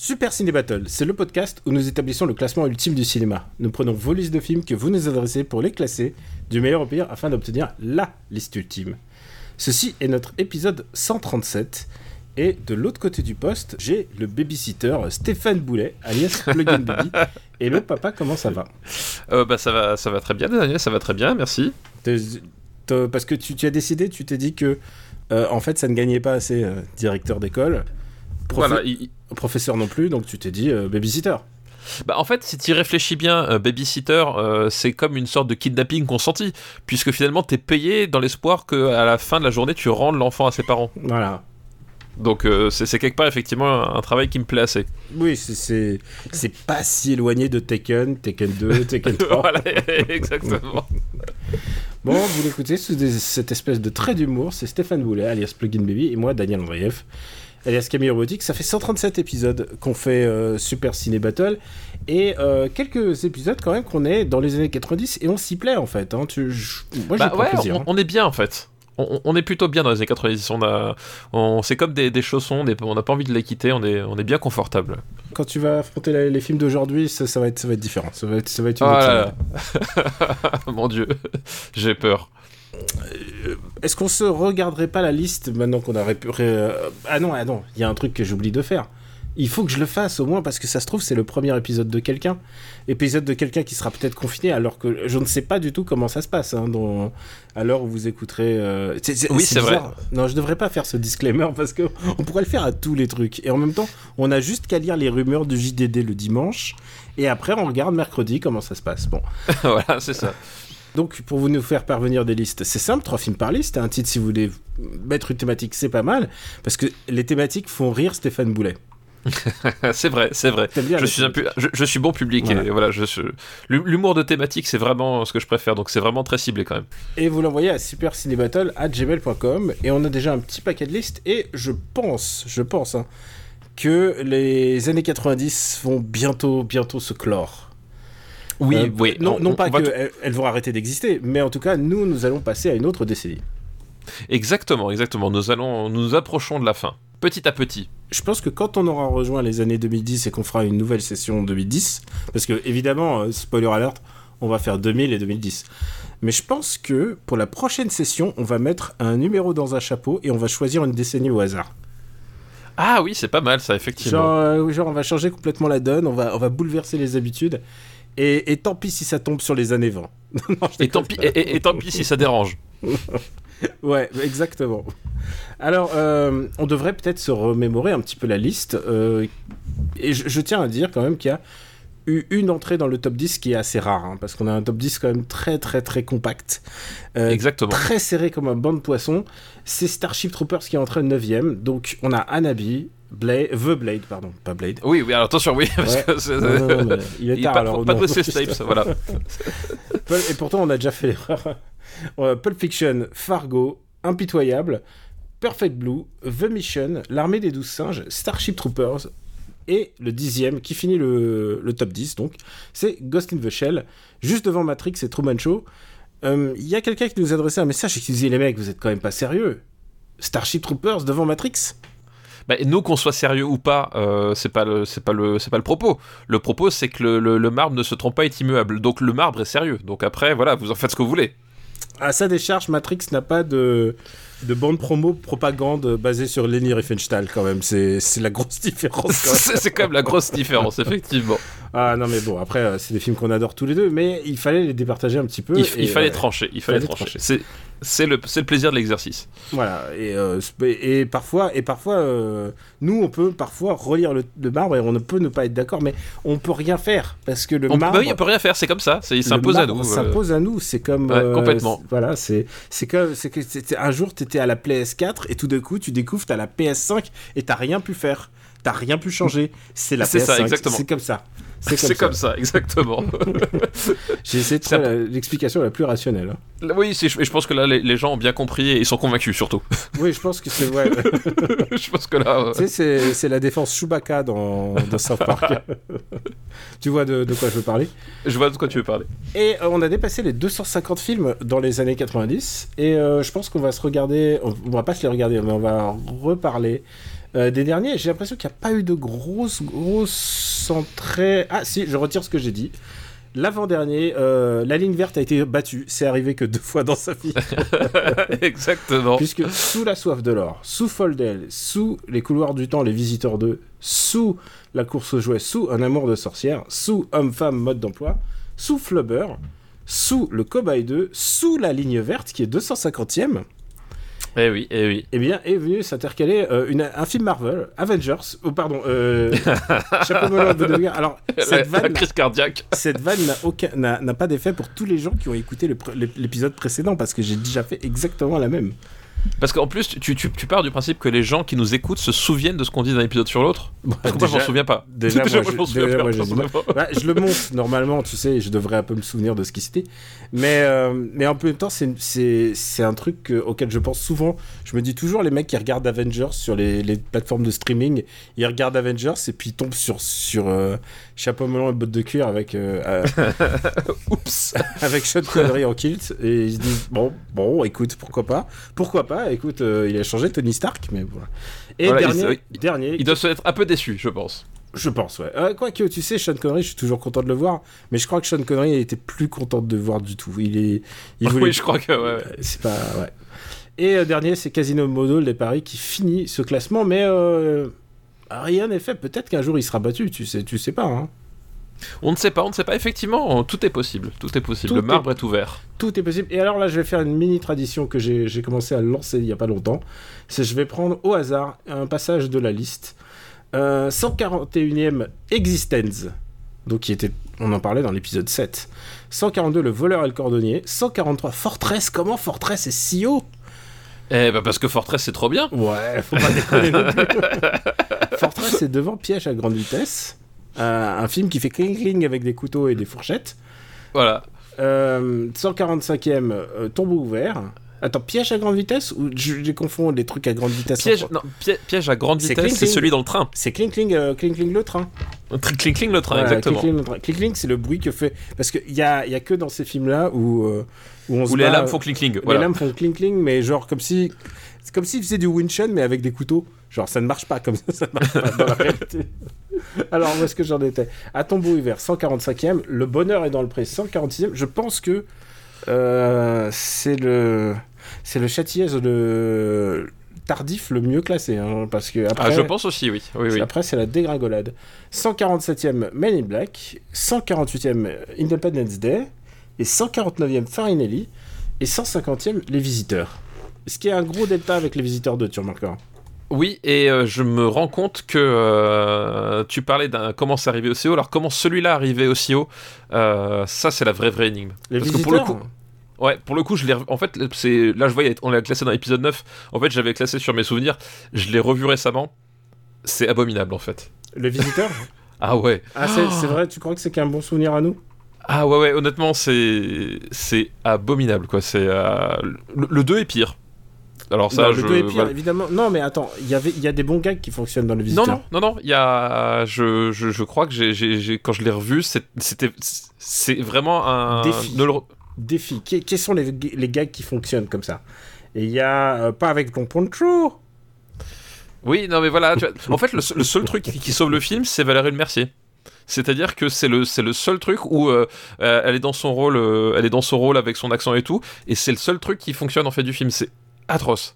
Super Ciné Battle, c'est le podcast où nous établissons le classement ultime du cinéma. Nous prenons vos listes de films que vous nous adressez pour les classer du meilleur au pire afin d'obtenir LA liste ultime. Ceci est notre épisode 137 et de l'autre côté du poste, j'ai le babysitter Stéphane Boulet, alias Plugin Baby. Hello papa, comment ça va? Euh, bah ça va, ça va très bien, Daniel, ça va très bien, merci. Parce que tu, tu as décidé, tu t'es dit que euh, en fait ça ne gagnait pas assez euh, directeur d'école, Voilà, il- professeur non plus, donc tu t'es dit euh, babysitter. bah en fait, si tu y réfléchis bien, euh, babysitter, euh, c'est comme une sorte de kidnapping consenti, puisque finalement t'es payé dans l'espoir que à la fin de la journée tu rendes l'enfant à ses parents. Voilà. Donc euh, c'est quelque part effectivement un, un travail qui me plaît assez. Oui, c'est- pas si éloigné de Tekken, Tekken 2, Tekken 3. voilà, exactement. Bon, vous l'écoutez sous des- cette espèce de trait d'humour, c'est Stéphane Boulet, alias Plugin Baby, et moi, Daniel Andreev, alias Camille Robotique. Ça fait 137 épisodes qu'on fait euh, Super Ciné Battle, et euh, quelques épisodes quand même qu'on est dans les années 90, et on s'y plaît en fait. hein. Tu- moi, j'ai Bah ouais, plaisir. on, hein. on est bien en fait. On, on est plutôt bien dans les années 90. On a, on, c'est comme des, des chaussons, on n'a pas envie de les quitter, on est, on est bien confortable. Quand tu vas affronter la- les films d'aujourd'hui, ça, ça va être, ça va être différent. Ça va être, ça va être une Oh autre là. Mon dieu, j'ai peur. Est-ce qu'on se regarderait pas la liste maintenant qu'on a ré- euh, Ah non, ah non, il y a un truc que j'oublie de faire. Il faut que je le fasse au moins parce que ça se trouve c'est le premier épisode de quelqu'un. Épisode de quelqu'un qui sera peut-être confiné alors que je ne sais pas du tout comment ça se passe hein, dans... à l'heure où vous écouterez... euh, Oui, c'est vrai. Non, je devrais pas faire ce disclaimer parce que on pourrait le faire à tous les trucs. Et en même temps, on a juste qu'à lire les rumeurs du JDD le dimanche et après on regarde mercredi comment ça se passe. Bon. voilà, c'est ça. Donc, pour vous nous faire parvenir des listes, c'est simple, trois films par liste. Un titre, si vous voulez mettre une thématique, c'est pas mal. Parce que les thématiques font rire Stéphane Boulet. c'est vrai, c'est vrai. Je suis, un pu- je, je suis bon public Voilà. et voilà, je suis- l'humour de thématique, c'est vraiment ce que je préfère, donc c'est vraiment très ciblé quand même. Et vous l'envoyez à supercinébattle.gmail.com. Et on a déjà un petit paquet de listes. Et je pense, je pense, hein, que les années 90 vont bientôt, bientôt se clore. Oui, Euh, oui. Non, on- non on pas qu'elles elles vont arrêter d'exister, mais en tout cas, nous, nous allons passer à une autre décennie. Exactement, exactement. Nous allons, nous nous approchons de la fin, petit à petit. je pense que quand on aura rejoint les années 2010 et qu'on fera une nouvelle session 2010, parce que évidemment, euh, spoiler alert, on va faire 2000 et 2010. Mais je pense que pour la prochaine session, on va mettre un numéro dans un chapeau et on va choisir une décennie au hasard. Ah oui, c'est pas mal ça, effectivement. Genre, euh, genre, on va changer complètement la donne, on va, on va bouleverser les habitudes. Et, et tant pis si ça tombe sur les années 20. Non, je Et tant, pis, pas. et, et- et tant pis si ça dérange. Ouais, exactement. Alors, euh, on devrait peut-être se remémorer un petit peu la liste. euh, et je, je tiens à dire quand même qu'il y a eu une entrée dans le top 10 qui est assez rare, hein, parce qu'on a un top 10 quand même très très très compact. Euh, Exactement. Très serré comme un banc de poissons. C'est Starship Troopers qui est entré 9ème. Donc, on a Anabi, Blade, The Blade, pardon, pas Blade. Oui, oui, alors attention, oui, parce Ouais. que c'est- Non, non, non, mais il est tard pas, alors. pas de voilà. Et pourtant, on a déjà fait l'erreur. Euh, Pulp Fiction, Fargo, Impitoyable, Perfect Blue, The Mission, L'Armée des Douze Singes, Starship Troopers, et le dixième, qui finit le, le top 10, donc, c'est Ghost in the Shell, juste devant Matrix et Truman Show. Euh, Il y a quelqu'un qui nous adressait un message et qui disait, les mecs, vous êtes quand même pas sérieux. Starship Troopers devant Matrix? Bah, nous, qu'on soit sérieux ou pas, euh, c'est pas le, c'est pas le, c'est pas le propos. Le propos, c'est que le, le- le marbre ne se trompe pas, est immuable. Donc le marbre est sérieux. Donc après, voilà, vous en faites ce que vous voulez. À sa décharge, Matrix n'a pas de, de bande promo propagande basée sur Leni Riefenstahl quand même. C'est la grosse différence. c'est quand même la grosse différence, effectivement. Ah non mais bon, après euh, c'est des films qu'on adore tous les deux, mais il fallait les départager un petit peu. Il, et, il fallait euh, trancher. Il fallait fallait trancher. trancher. C'est, le, le plaisir de l'exercice. Voilà, et, euh, et parfois, et parfois euh, nous on peut parfois relire le, le marbre et on ne peut ne pas être d'accord, mais on peut rien faire parce que le On, marbre. bah oui, on peut rien faire. C'est comme ça. Il s'impose à nous. euh. s'impose à nous, c'est comme Ouais, complètement. voilà, c'est comme un jour t'étais à la PS4 et tout d'un coup tu découvres t'as la PS5 et t'as rien pu faire, t'as rien pu changer. C'est la C'est PS5, ça, exactement. c'est comme ça. C'est comme, ça, exactement. J'ai essayé de Ça- la- l'explication la plus rationnelle. hein. oui, je pense que là, les, les gens ont bien compris et ils sont convaincus surtout. Oui, je pense que c'est ouais. je pense que là. tu sais, c'est- c'est la défense Chewbacca dans, dans South Park. tu vois de, de quoi je veux parler? Je vois de quoi tu veux parler. Et euh, on a dépassé les 250 films dans les années 90. Et euh, je pense qu'on va se regarder. On, on va pas se les regarder, mais on va reparler euh, des derniers. J'ai l'impression qu'il n'y a pas eu de grosses, grosses entrées. Ah, si, je retire ce que j'ai dit. L'avant-dernier, euh, la ligne verte a été battue. C'est arrivé que deux fois dans sa vie. Exactement. Puisque sous la soif de l'or, sous Foldel, sous les couloirs du temps, les visiteurs 2, sous la course aux jouets, sous un amour de sorcière, sous homme-femme mode d'emploi, sous Flubber, sous le Cobaye 2, sous la ligne verte qui est 250e, Eh oui, eh oui. eh bien est venu s'intercaler euh, une- un film Marvel, Avengers, oh pardon, euh, Chapeau de. Alors cette La, la vanne, crise cardiaque. cette vanne n'a aucun, n'a, n'a pas d'effet pour tous les gens qui ont écouté le l'épisode précédent parce que j'ai déjà fait exactement la même. Parce qu'en plus, tu, tu, tu pars du principe que les gens qui nous écoutent se souviennent de ce qu'on dit d'un épisode sur l'autre. Moi, je m'en déjà- souviens pas. déjà, moi, je- souviens déjà, moi. Bah, je le monte normalement, tu sais, je devrais un peu me souvenir de ce qui c'était. Mais, euh, mais en même temps, c'est- un truc auquel je pense souvent. Je me dis toujours, les mecs qui regardent Avengers sur les, les plateformes de streaming, ils regardent Avengers et puis ils tombent sur, sur euh, chapeau melon et bottes de cuir avec, euh, Oups. avec Sean Connery en kilt. Et ils se disent, bon, bon, écoute, pourquoi pas? Pourquoi pas? Écoute, euh, il a changé Tony Stark, mais voilà. Et Voilà, dernier, il- dernier Ils doivent se être un peu déçus, je pense. je pense, ouais. Euh, Quoique, tu sais, Sean Connery, je suis toujours content de le voir, mais je crois que Sean Connery était plus content de le voir du tout. Il est, il voulait. Oui, je crois que. ouais, ouais. C'est pas, ouais. Et euh, dernier, c'est Casino Model des Paris qui finit ce classement, mais euh, rien n'est fait. Peut-être qu'un jour il sera battu. Tu sais, tu sais pas. Hein. On ne sait pas, on ne sait pas. Effectivement, tout est possible. Tout est possible. Tout Le marbre est ouvert. Tout est possible. Et alors là, je vais faire une mini tradition que j'ai commencé à lancer il y a pas longtemps. C'est je vais prendre au hasard un passage de la liste. Euh, 141e Existence. Donc qui était, on en parlait dans l'épisode 7. 142 Le voleur et le cordonnier. 143 Fortress. Comment Fortress est si haut? Eh bah parce que Fortress c'est trop bien. Ouais, faut pas déconner non plus. Fortress est devant Piège à grande vitesse. Euh, un film qui fait cling cling avec des couteaux et des fourchettes. Voilà. Euh, 145e euh, tombeau ouvert. Attends, piège à grande vitesse ou je, je confonds les trucs à grande vitesse Piège, non, à grande C'est vitesse, Cling c'est Cling. celui dans le train. C'est cling cling, euh, cling cling le train. Cling cling, cling le train, Voilà, exactement. Cling cling. Cling cling, c'est le bruit que fait. Parce qu'il y a, y a que dans ces films-là où, euh, où on se Où les bat, lames font cling cling. Les Voilà. lames font cling cling, mais genre comme si. C'est comme s'ils faisaient du Winchun, mais avec des couteaux. Genre, ça ne marche pas comme ça, ça ne marche pas dans la réalité. Alors, où est-ce que j'en étais? À Tombeau Hiver, 145e. Le Bonheur est dans le pré, 146e. Je pense que euh, c'est le. C'est le Châtillès le tardif le mieux classé. hein, parce que après, Ah, je pense aussi, oui. Oui, oui. après, c'est la dégringolade. 147e Men in Black, 148e Independence Day, et 149e Farinelli, et 150e Les Visiteurs. Ce qui est un gros delta avec Les Visiteurs 2, tu remarqueras. Oui, et euh, je me rends compte que euh, tu parlais d'un comment c'est arrivé aussi haut. Alors, comment celui-là arrivé aussi haut euh, Ça, c'est la vraie, vraie énigme. Les Parce que Visiteurs pour le coup, Ouais, pour le coup, je l'ai. En fait, c'est là, je voyais, on l'a classé dans l'épisode 9. En fait, j'avais classé sur mes souvenirs. Je l'ai revu récemment. C'est abominable, en fait. Les Visiteurs? Ah ouais. Ah, c'est c'est vrai, tu crois que c'est qu'un bon souvenir à nous? Ah ouais, ouais. Honnêtement, c'est c'est abominable, quoi. C'est euh, le, le 2 est pire. Alors ça, Non, je. Le 2 est pire, voilà. évidemment. Non, mais attends, il y avait- il y a des bons gags qui fonctionnent dans Les Non, Visiteurs. non, non, non. Il y a, je, je, je crois que j'ai, quand je l'ai revu, c'était, c'est vraiment un. Défi. ne le Défi. Que- quels sont les, les gags qui fonctionnent comme ça? Et il y a. euh, pas avec ton poncho Oui, non, mais voilà. tu vois, en fait, le, seul- le seul truc qui, qui sauve le film, c'est Valérie Le Mercier. C'est-à-dire que c'est le, c'est le seul truc où euh, euh, elle est dans son rôle, euh, elle est dans son rôle avec son accent et tout, et c'est le seul truc qui fonctionne en fait du film. C'est atroce.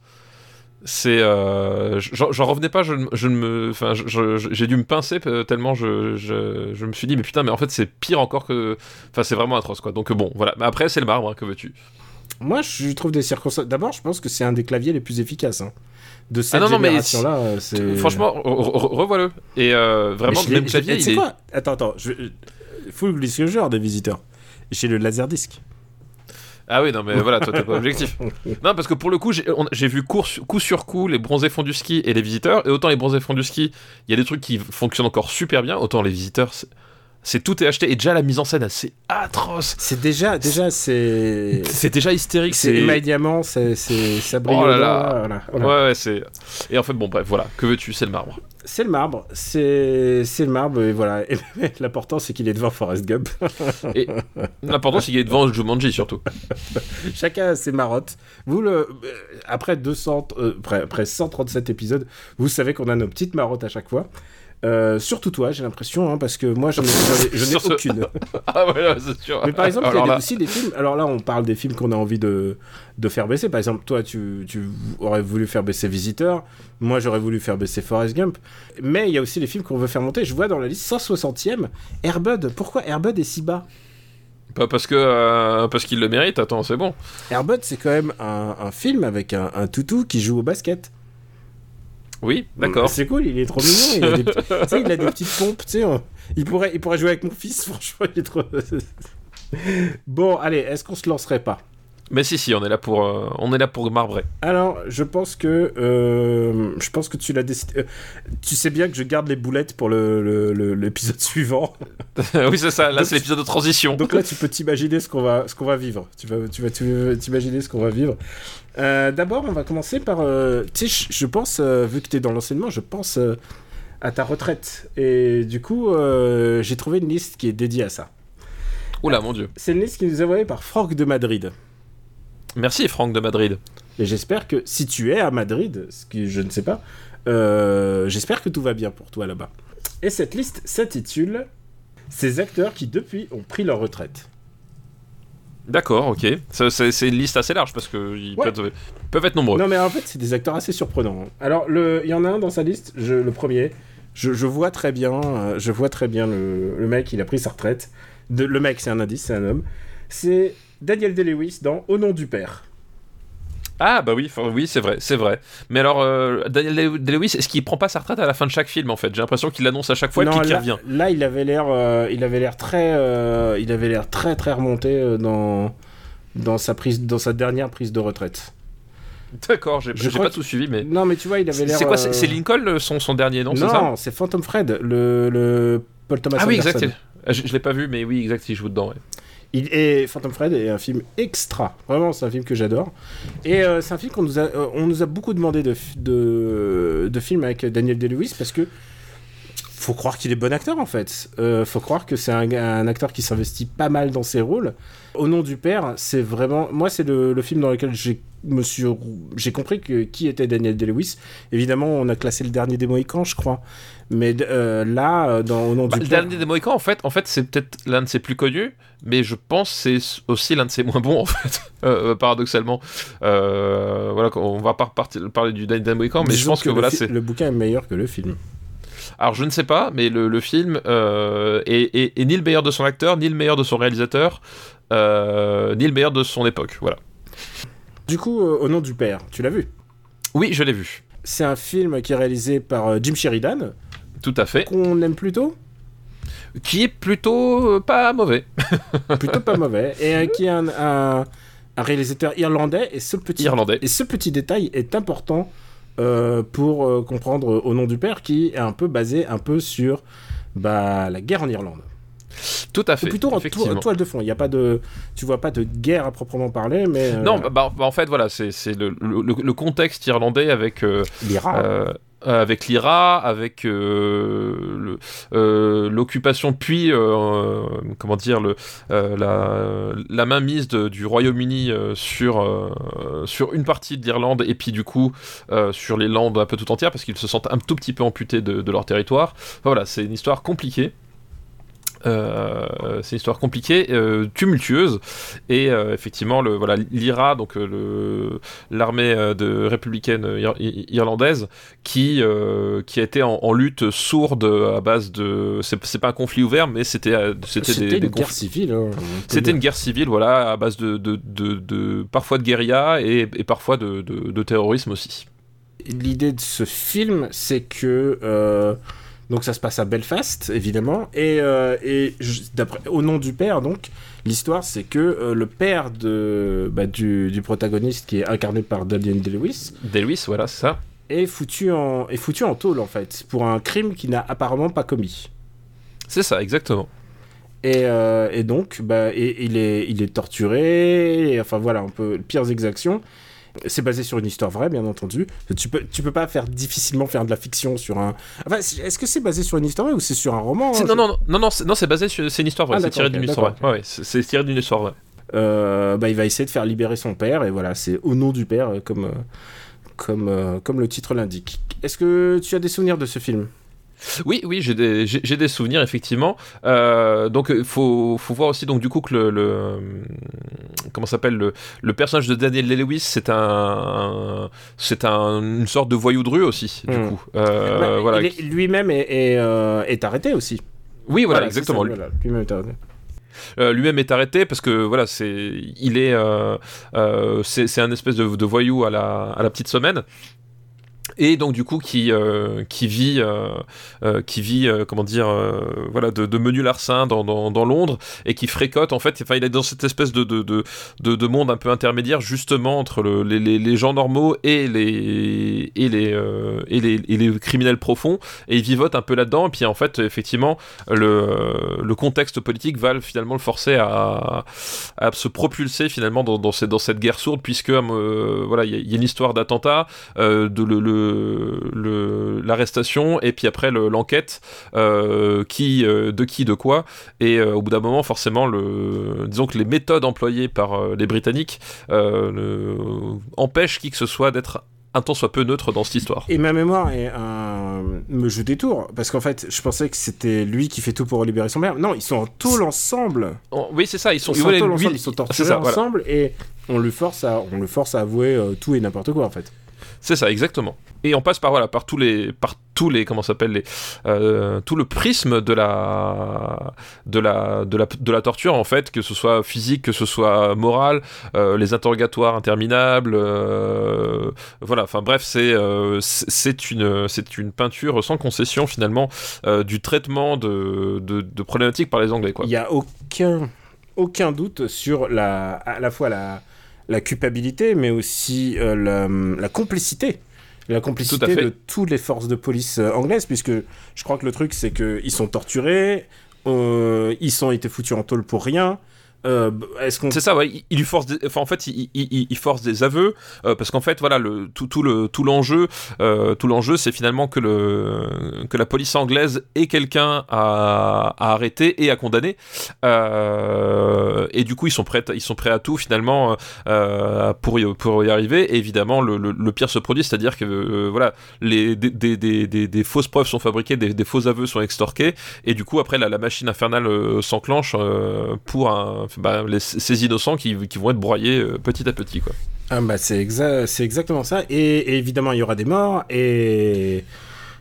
C'est, j'en revenais pas. Je, je me, enfin, j'ai dû me pincer tellement je, je, je me suis dit mais putain, mais en fait c'est pire encore que, enfin c'est vraiment atroce quoi. Donc bon, voilà. Mais après c'est le marbre, hein, que veux-tu? Moi, je trouve des circonstances. D'abord, je pense que c'est un des claviers les plus efficaces. hein. De cette non, non, mais génération-là, euh, c'est. Franchement, re- re- revois-le. Et euh, vraiment, même clavier, tu sais il est. quoi Attends, attends. Je... Full disclosure des visiteurs. J'ai le laserdisc. Ah oui, non, mais voilà, toi t'es pas objectif. Non, parce que pour le coup, j'ai vu cours sur- coup sur coup les bronzés fonds du ski et les visiteurs. Et autant les bronzés fonds du ski, il y a des trucs qui fonctionnent encore super bien, autant les visiteurs, c'est- tout est acheté et déjà la mise en scène c'est atroce. C'est déjà, déjà, c'est. C'est déjà hystérique. C'est C'est immédiatement, c'est, c'est, ça brille Oh là là. voilà, voilà. Ouais, ouais, c'est. Et en fait, bon, bref, voilà. Que veux-tu? C'est le marbre. C'est le marbre, c'est, c'est le marbre, et voilà. Et l'important, c'est qu'il est devant Forrest Gump. Et l'important, c'est qu'il est devant Jumanji surtout. Chacun a ses marottes. Vous, le, euh, après, 200, euh, après, après 137 épisodes, vous savez qu'on a nos petites marottes à chaque fois. Euh, surtout toi, j'ai l'impression, hein, parce que moi, je n'ai aucune. ah ouais, ouais, c'est sûr. Mais par exemple, il y a là- aussi des films. Alors là, on parle des films qu'on a envie de, de faire baisser. Par exemple, toi, tu, tu aurais voulu faire baisser Visiteur. Moi, j'aurais voulu faire baisser Forrest Gump. Mais il y a aussi les films qu'on veut faire monter. Je vois dans la liste 160e Airbud. Pourquoi Airbud est si bas? Pas parce que euh, parce qu'il le mérite. Attends, c'est bon. Airbud, c'est quand même un, un film avec un, un toutou qui joue au basket. Oui, d'accord. C'est cool, il est trop mignon. Il a des, petits- tu sais, il a des petites pompes. Tu sais, on- il, pourrait, il pourrait jouer avec mon fils, franchement, il est trop. bon, allez, est-ce qu'on se lancerait pas? Mais si, si, on est là pour euh, on est là pour marbrer. Alors, je pense que euh, je pense que tu l'as décidé. euh, tu sais bien que je garde les boulettes pour l'épisode suivant. oui, c'est ça. Là, c'est l'épisode de transition. Donc là, tu peux t'imaginer ce qu'on va ce qu'on va vivre. Tu vas tu vas t'imaginer ce qu'on va vivre. Euh, D'abord, on va commencer par. euh, tu sais, je- pense euh, vu que tu es dans l'enseignement, je pense euh, à ta retraite. Et du coup, j'ai trouvé une liste qui est dédiée à ça. Oula, mon dieu. C'est une liste qui nous est envoyée par Franck de Madrid. Merci, Franck de Madrid. Et j'espère que si tu es à Madrid, ce que je ne sais pas, j'espère que tout va bien pour toi là-bas. Et cette liste s'intitule Ces acteurs qui depuis ont pris leur retraite. D'accord, ok. C'est une liste assez large parce que ils Ouais. peuvent, peuvent être nombreux. Non mais en fait c'est des acteurs assez surprenants. Alors il y en a un dans sa liste, je- le premier, je, je vois très bien, euh, je vois très bien le, le mec, il a pris sa retraite. De- le mec c'est un indice, c'est un homme. C'est Daniel Day-Lewis dans Au nom du père. Ah bah oui, oui c'est vrai, c'est vrai. Mais alors euh, Daniel Day-Lewis, est-ce qu'il prend pas sa retraite à la fin de chaque film en fait? J'ai l'impression qu'il l'annonce à chaque fois et Non, puis qu'il revient. là, il avait l'air, euh, il avait l'air très, euh, il avait l'air très très remonté euh, dans dans sa prise, dans sa dernière prise de retraite. D'accord, j'ai pas tout suivi, mais Non, mais tu vois, il avait l'air. c'est quoi C'est Lincoln son, son dernier nom, c'est ça? Non, c'est Phantom Fred, le, le Paul Thomas Ah oui, exact. Ah, Je, je l'ai pas vu, mais oui, exact, il joue dedans. ouais. Il est Phantom Fred est un film extra. Vraiment, c'est un film que j'adore. Et euh, c'est un film qu'on nous a, euh, nous a beaucoup demandé de, de, de films avec Daniel Day-Lewis parce que faut croire qu'il est bon acteur en fait. Euh, faut croire que c'est un, un acteur qui s'investit pas mal dans ses rôles. Au nom du père, c'est vraiment, moi, c'est le, le film dans lequel j'ai me suis, j'ai compris que qui était Daniel Day-Lewis. Évidemment, on a classé le dernier des Mohicans, je crois. Mais euh, là, euh, dans Au nom Bah, du le père, dernier des Mohicans, en fait, en fait c'est peut-être l'un de ses plus connus, mais je pense que c'est aussi l'un de ses moins bons, en fait, euh, paradoxalement. Voilà, on va pas parler du dernier des Mohicans, mais je pense que, le voilà, c'est. le bouquin est meilleur que le film. Alors je ne sais pas, mais le, le film euh, est, est- est ni le meilleur de son acteur, ni le meilleur de son réalisateur, euh, ni le meilleur de son époque. Voilà. Du coup, euh, Au nom du père, tu l'as vu? Oui, je l'ai vu. C'est un film qui est réalisé par Jim Sheridan, Tout à fait. qu'on aime plutôt, Qui est plutôt pas mauvais. plutôt pas mauvais, et qui est un, un- un réalisateur irlandais. Et ce petit, Irlandais. Et ce petit détail est important euh, pour euh, comprendre Au nom du père, qui est un peu basé un peu sur bah, la guerre en Irlande. Tout à Ou fait. plutôt en to- toile de fond. Il y a pas de, tu vois pas de guerre à proprement parler, mais euh, Non, bah, bah, en fait, voilà, c'est le, le- le contexte irlandais avec euh, euh, avec l'IRA, avec euh, euh, l'occupation, puis euh, comment dire euh, la, la mainmise du Royaume-Uni euh, sur euh, sur une partie de l'Irlande et puis du coup euh, sur les Landes un peu tout entières parce qu'ils se sentent un tout petit peu amputés de, leur territoire. Voilà, c'est une histoire compliquée. Euh, c'est une histoire compliquée, euh, tumultueuse, et euh, effectivement, le, voilà, l'IRA, donc le, l'armée de républicaine ir- ir- irlandaise, qui, qui a été en, en lutte sourde à base de. C'est, c'est pas un conflit ouvert, mais c'était, c'était, C'était des, des une guerre conflits- civile. hein, C'était une guerre civile, voilà, à base de, de, de, de- parfois de guérilla et, et parfois de, terrorisme aussi. l'idée de ce film, c'est que euh, donc ça se passe à Belfast, évidemment, et, euh, et je- d'après au nom du père, donc l'histoire, c'est que euh, le père de bah, du, du protagoniste, qui est incarné par Daniel Day-Lewis, Day-Lewis, voilà, c'est ça. est foutu en est foutu en tôle en fait pour un crime qu'il n'a apparemment pas commis. C'est ça, exactement. Et, euh, et donc, bah, et- il, est, il est torturé, et, enfin voilà, un peu pires exactions. C'est basé sur une histoire vraie, bien entendu. Tu peux, tu peux pas faire difficilement faire de la fiction sur un. Enfin, est-ce que c'est basé sur une histoire vraie ou c'est sur un roman hein, non, non, non, non, non, c'est basé sur. Une histoire vraie. Ah, c'est tiré d'une histoire vraie. Ouais, c'est tiré d'une histoire vraie. Euh, bah, il va essayer de faire libérer son père, et voilà, c'est au nom du père, euh, comme, euh, comme, euh, comme le titre l'indique. Est-ce que tu as des souvenirs de ce film? Oui, oui, j'ai des, j'ai j'ai des souvenirs effectivement. Euh, donc, il faut, faut voir aussi donc du coup que le, le comment s'appelle le, le personnage de Daniel Lewis, c'est un, c'est un, une sorte de voyou de rue aussi du Hmm. coup. Euh, Bah, voilà. Lui-même est, est, euh, est arrêté aussi. Oui, voilà, exactement. ça, voilà, Lui-même est arrêté. Euh, lui-même est arrêté parce que voilà, c'est, il est, euh, euh, c'est, c'est un espèce de, de voyou à la, à la petite semaine. Et donc du coup qui euh, qui vit euh, euh, qui vit comment dire voilà de, menu larcin dans, dans, Londres et qui fréquente en fait enfin il est dans cette espèce de de, de, de, de monde un peu intermédiaire justement entre le, les, les, gens normaux et les et les, et les et les criminels profonds. Et il vivote un peu là-dedans. Et puis en fait effectivement le, le contexte politique va finalement le forcer à, à se propulser finalement dans, dans, cette, dans cette guerre sourde puisque voilà il y, a- une histoire d'attentat de le- le- l'arrestation et puis après le- l'enquête euh, qui euh, de qui de quoi et euh, au bout d'un moment forcément le disons que les méthodes employées par les britanniques empêchent qui que ce soit d'être un tant soit peu neutre dans cette histoire Et ma mémoire est un... me joue des tours, parce qu'en fait, je pensais que c'était lui qui fait tout pour libérer son père. Non, ils sont en tôle ensemble. Oh, oui c'est ça ils sont Ils sont en oui, tôle lui, ensemble, ils sont torturés ça, voilà. ensemble, et on le force à, on le force à avouer euh, tout et n'importe quoi, en fait. C'est ça, exactement. Et on passe par voilà, par tous les, par tous les, comment s'appelle les, euh, tout le prisme de la, de la, de la, de la torture en fait, que ce soit physique, que ce soit moral, euh, les interrogatoires interminables, euh, voilà. Enfin bref, c'est, c'est une, c'est une peinture sans concession finalement du traitement de, de, de problématiques par les Anglais quoi. Il n'y a aucun, aucun doute sur la, à la fois la, la culpabilité, mais aussi la, la complicité. La complicité de toutes les forces de police euh, anglaises, puisque je crois que le truc, c'est qu'ils sont torturés, euh, ils sont été foutus en tôle pour rien. Euh, Est-ce qu'on C'est ça, ouais. Il, il force, des, enfin, en fait, il, il- il- force des aveux euh, parce qu'en fait, voilà, le tout, tout le tout l'enjeu, euh, tout l'enjeu, c'est finalement que le que la police anglaise ait quelqu'un à, à arrêter et à condamner. Euh, et du coup, ils sont prêts, ils sont prêts à tout finalement euh, pour y, pour y arriver. Et évidemment, le, le, le pire se produit, c'est-à-dire que euh, voilà, les des, des, des, fausses preuves sont fabriquées, des, faux aveux sont extorqués, et du coup, après, la, la machine infernale s'enclenche pour un, bah, les- ces innocents qui, qui vont être broyés euh, petit à petit, quoi. Ah bah c'est exa- c'est exactement ça. Et, et évidemment, il y aura des morts. Et,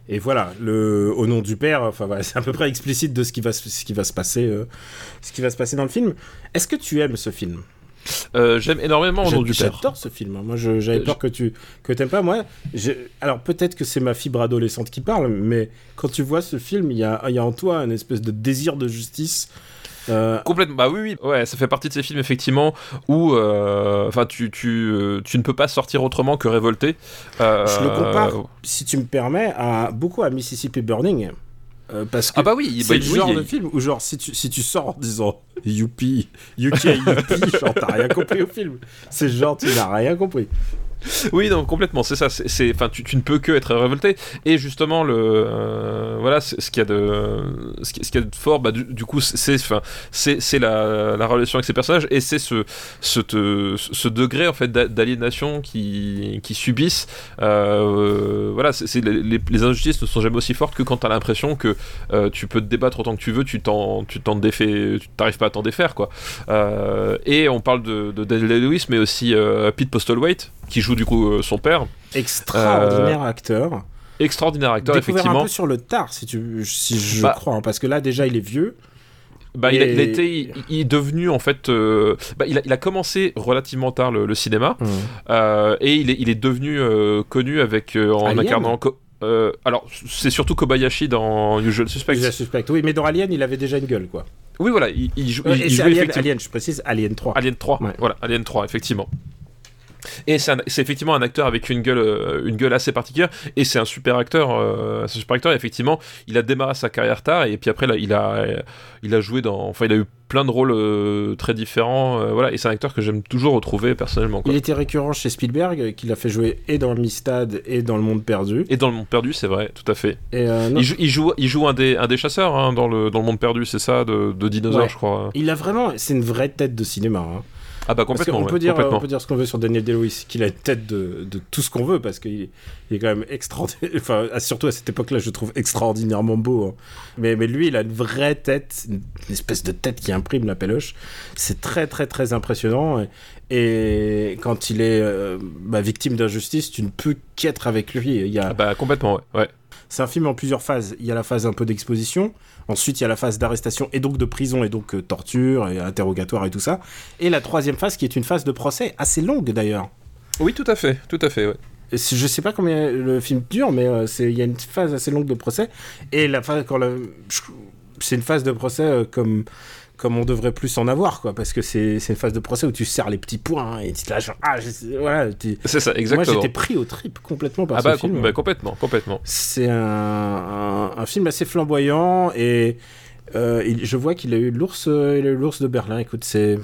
et voilà, le, au nom du père, enfin voilà, c'est à peu près explicite de ce qui va, se- ce qui va se passer, euh, ce qui va se passer dans le film. Est-ce que tu aimes ce film? Euh, J'aime énormément Au nom du père. J'adore ce film. hein. Moi, j'avais peur que tu que t'aimes pas. Moi, alors peut-être que c'est ma fibre adolescente qui parle, mais quand tu vois ce film, il y a, y a en toi un espèce de désir de justice. Euh, Complètement. Bah oui, oui. Ouais, ça fait partie de ces films effectivement où, euh, enfin, tu, tu, euh, tu ne peux pas sortir autrement que révolté. Je le compare, si tu me permets, à beaucoup à Mississippi Burning. Euh, parce que Ah bah oui. c'est bah, le oui, genre de film où genre si tu, si tu sors en disant youpi, UK youpi, genre t'as rien compris au film. C'est genre tu n'as rien compris. Oui, non, complètement, c'est ça. C'est, enfin, tu, tu ne peux que être révolté. Et justement, le, euh, voilà, ce qu'il y a de, ce qui- ce qu'il y a de fort, bah, du, coup, c'est, c'est, la, la relation avec ces personnages et c'est ce, ce, ce degré en fait d'a- d'aliénation qui, qui subissent. Euh, voilà, c'est, les, injustices ne sont jamais aussi fortes que quand t'as l'impression que euh, tu peux te débattre autant que tu veux, tu t'en, tu t'en défais, tu t'arrives pas à t'en défaire, quoi. Et on parle de, de Daniel Lewis, mais aussi Pete Postlewaite, qui joue du coup euh, son père. Extraordinaire acteur. Extraordinaire acteur, Découvert effectivement. un peu sur le tard, si, tu, si je Bah. crois, hein, parce que là déjà il est vieux. Bah, il, a, il été, il, il est devenu en fait, euh, bah, il, a, il a commencé relativement tard le, le cinéma euh, et il est, il est devenu euh, connu avec euh, en Alien incarnant. Euh, alors c'est surtout Kobayashi dans Usual Suspects. Je suspecte. Oui, mais dans Alien, il avait déjà une gueule, quoi. Oui voilà, il, il, jou- Euh, il- et il c'est jouait Alien. Alien, je précise, Alien 3. Alien 3, Ouais. voilà, Alien 3, effectivement. Et c'est un- c'est effectivement un acteur avec une gueule, euh, une gueule assez particulière. Et c'est un super acteur. euh, c'est un super acteur. Et effectivement, il a démarré sa carrière tard. Et puis après, là, il a, il a joué dans. Enfin, il a eu plein de rôles euh, très différents. euh, voilà. Et c'est un acteur que j'aime toujours retrouver personnellement. quoi. Il était récurrent chez Spielberg, qu'il a fait jouer et dans Amistad et dans Le Monde Perdu. Et dans le monde perdu, c'est vrai, tout à fait. Et Il joue, il joue, il joue un des, un des chasseurs hein, dans, le, dans le monde perdu, c'est ça, de, de dinosaures, Ouais. je crois. il a vraiment, c'est une vraie tête de cinéma. hein. Ah bah complètement. ouais, peut dire, complètement. on peut dire ce qu'on veut sur Daniel Day-Lewis, qu'il a une tête de, de tout ce qu'on veut, parce qu'il il est quand même extraordinaire. Enfin, à- surtout à cette époque-là, je le trouve extraordinairement beau. hein. Mais, mais lui, il a une vraie tête, une espèce de tête qui imprime la péloche. C'est très, très, très impressionnant. Et, et quand il est euh, bah, victime d'injustice, tu ne peux qu'être avec lui. Il y a, Ah bah complètement, ouais. ouais. C'est un film en plusieurs phases. Il y a la phase un peu d'exposition, ensuite il y a la phase d'arrestation et donc de prison et donc euh, torture et interrogatoire et tout ça. Et la troisième phase qui est une phase de procès assez longue d'ailleurs. Oui, tout à fait, tout à fait, ouais. Je sais pas combien le film dure, mais euh, il y a une phase assez longue de procès. Et la phase, quand la- c'est une phase de procès euh, comme, comme on devrait plus en avoir, quoi. Parce que c'est une phase de procès où tu serres les petits points hein, et tu te lâches. Ah, je- voilà. C'est ça, Moi, exactement. j'étais pris au trip complètement par ah ce bah, film. com- bah, complètement, complètement. C'est un, un- un film assez flamboyant et euh, il- je vois qu'il a eu l'ours, euh, il a eu l'ours de Berlin. Écoute, c'est,